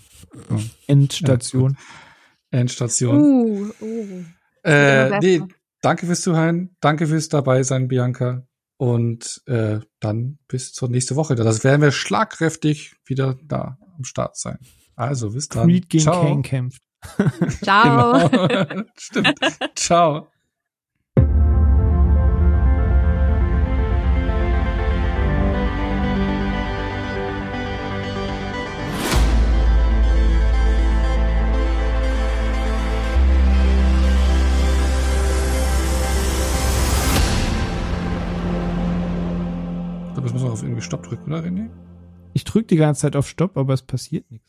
S3: Endstation.
S1: Ja, Endstation. Uh, uh. Äh, nee, danke fürs Zuhören, danke fürs dabei sein, Bianca. Und äh, dann bis zur nächste Woche. Das werden wir schlagkräftig wieder da am Start sein. Also bis dann.
S3: Creed gegen Ciao. Kane kämpft.
S2: Ciao.
S1: genau. Stimmt. Ciao. Da muss man auf irgendwie Stopp drücken, oder René?
S3: Ich drücke die ganze Zeit auf Stopp, aber es passiert nichts.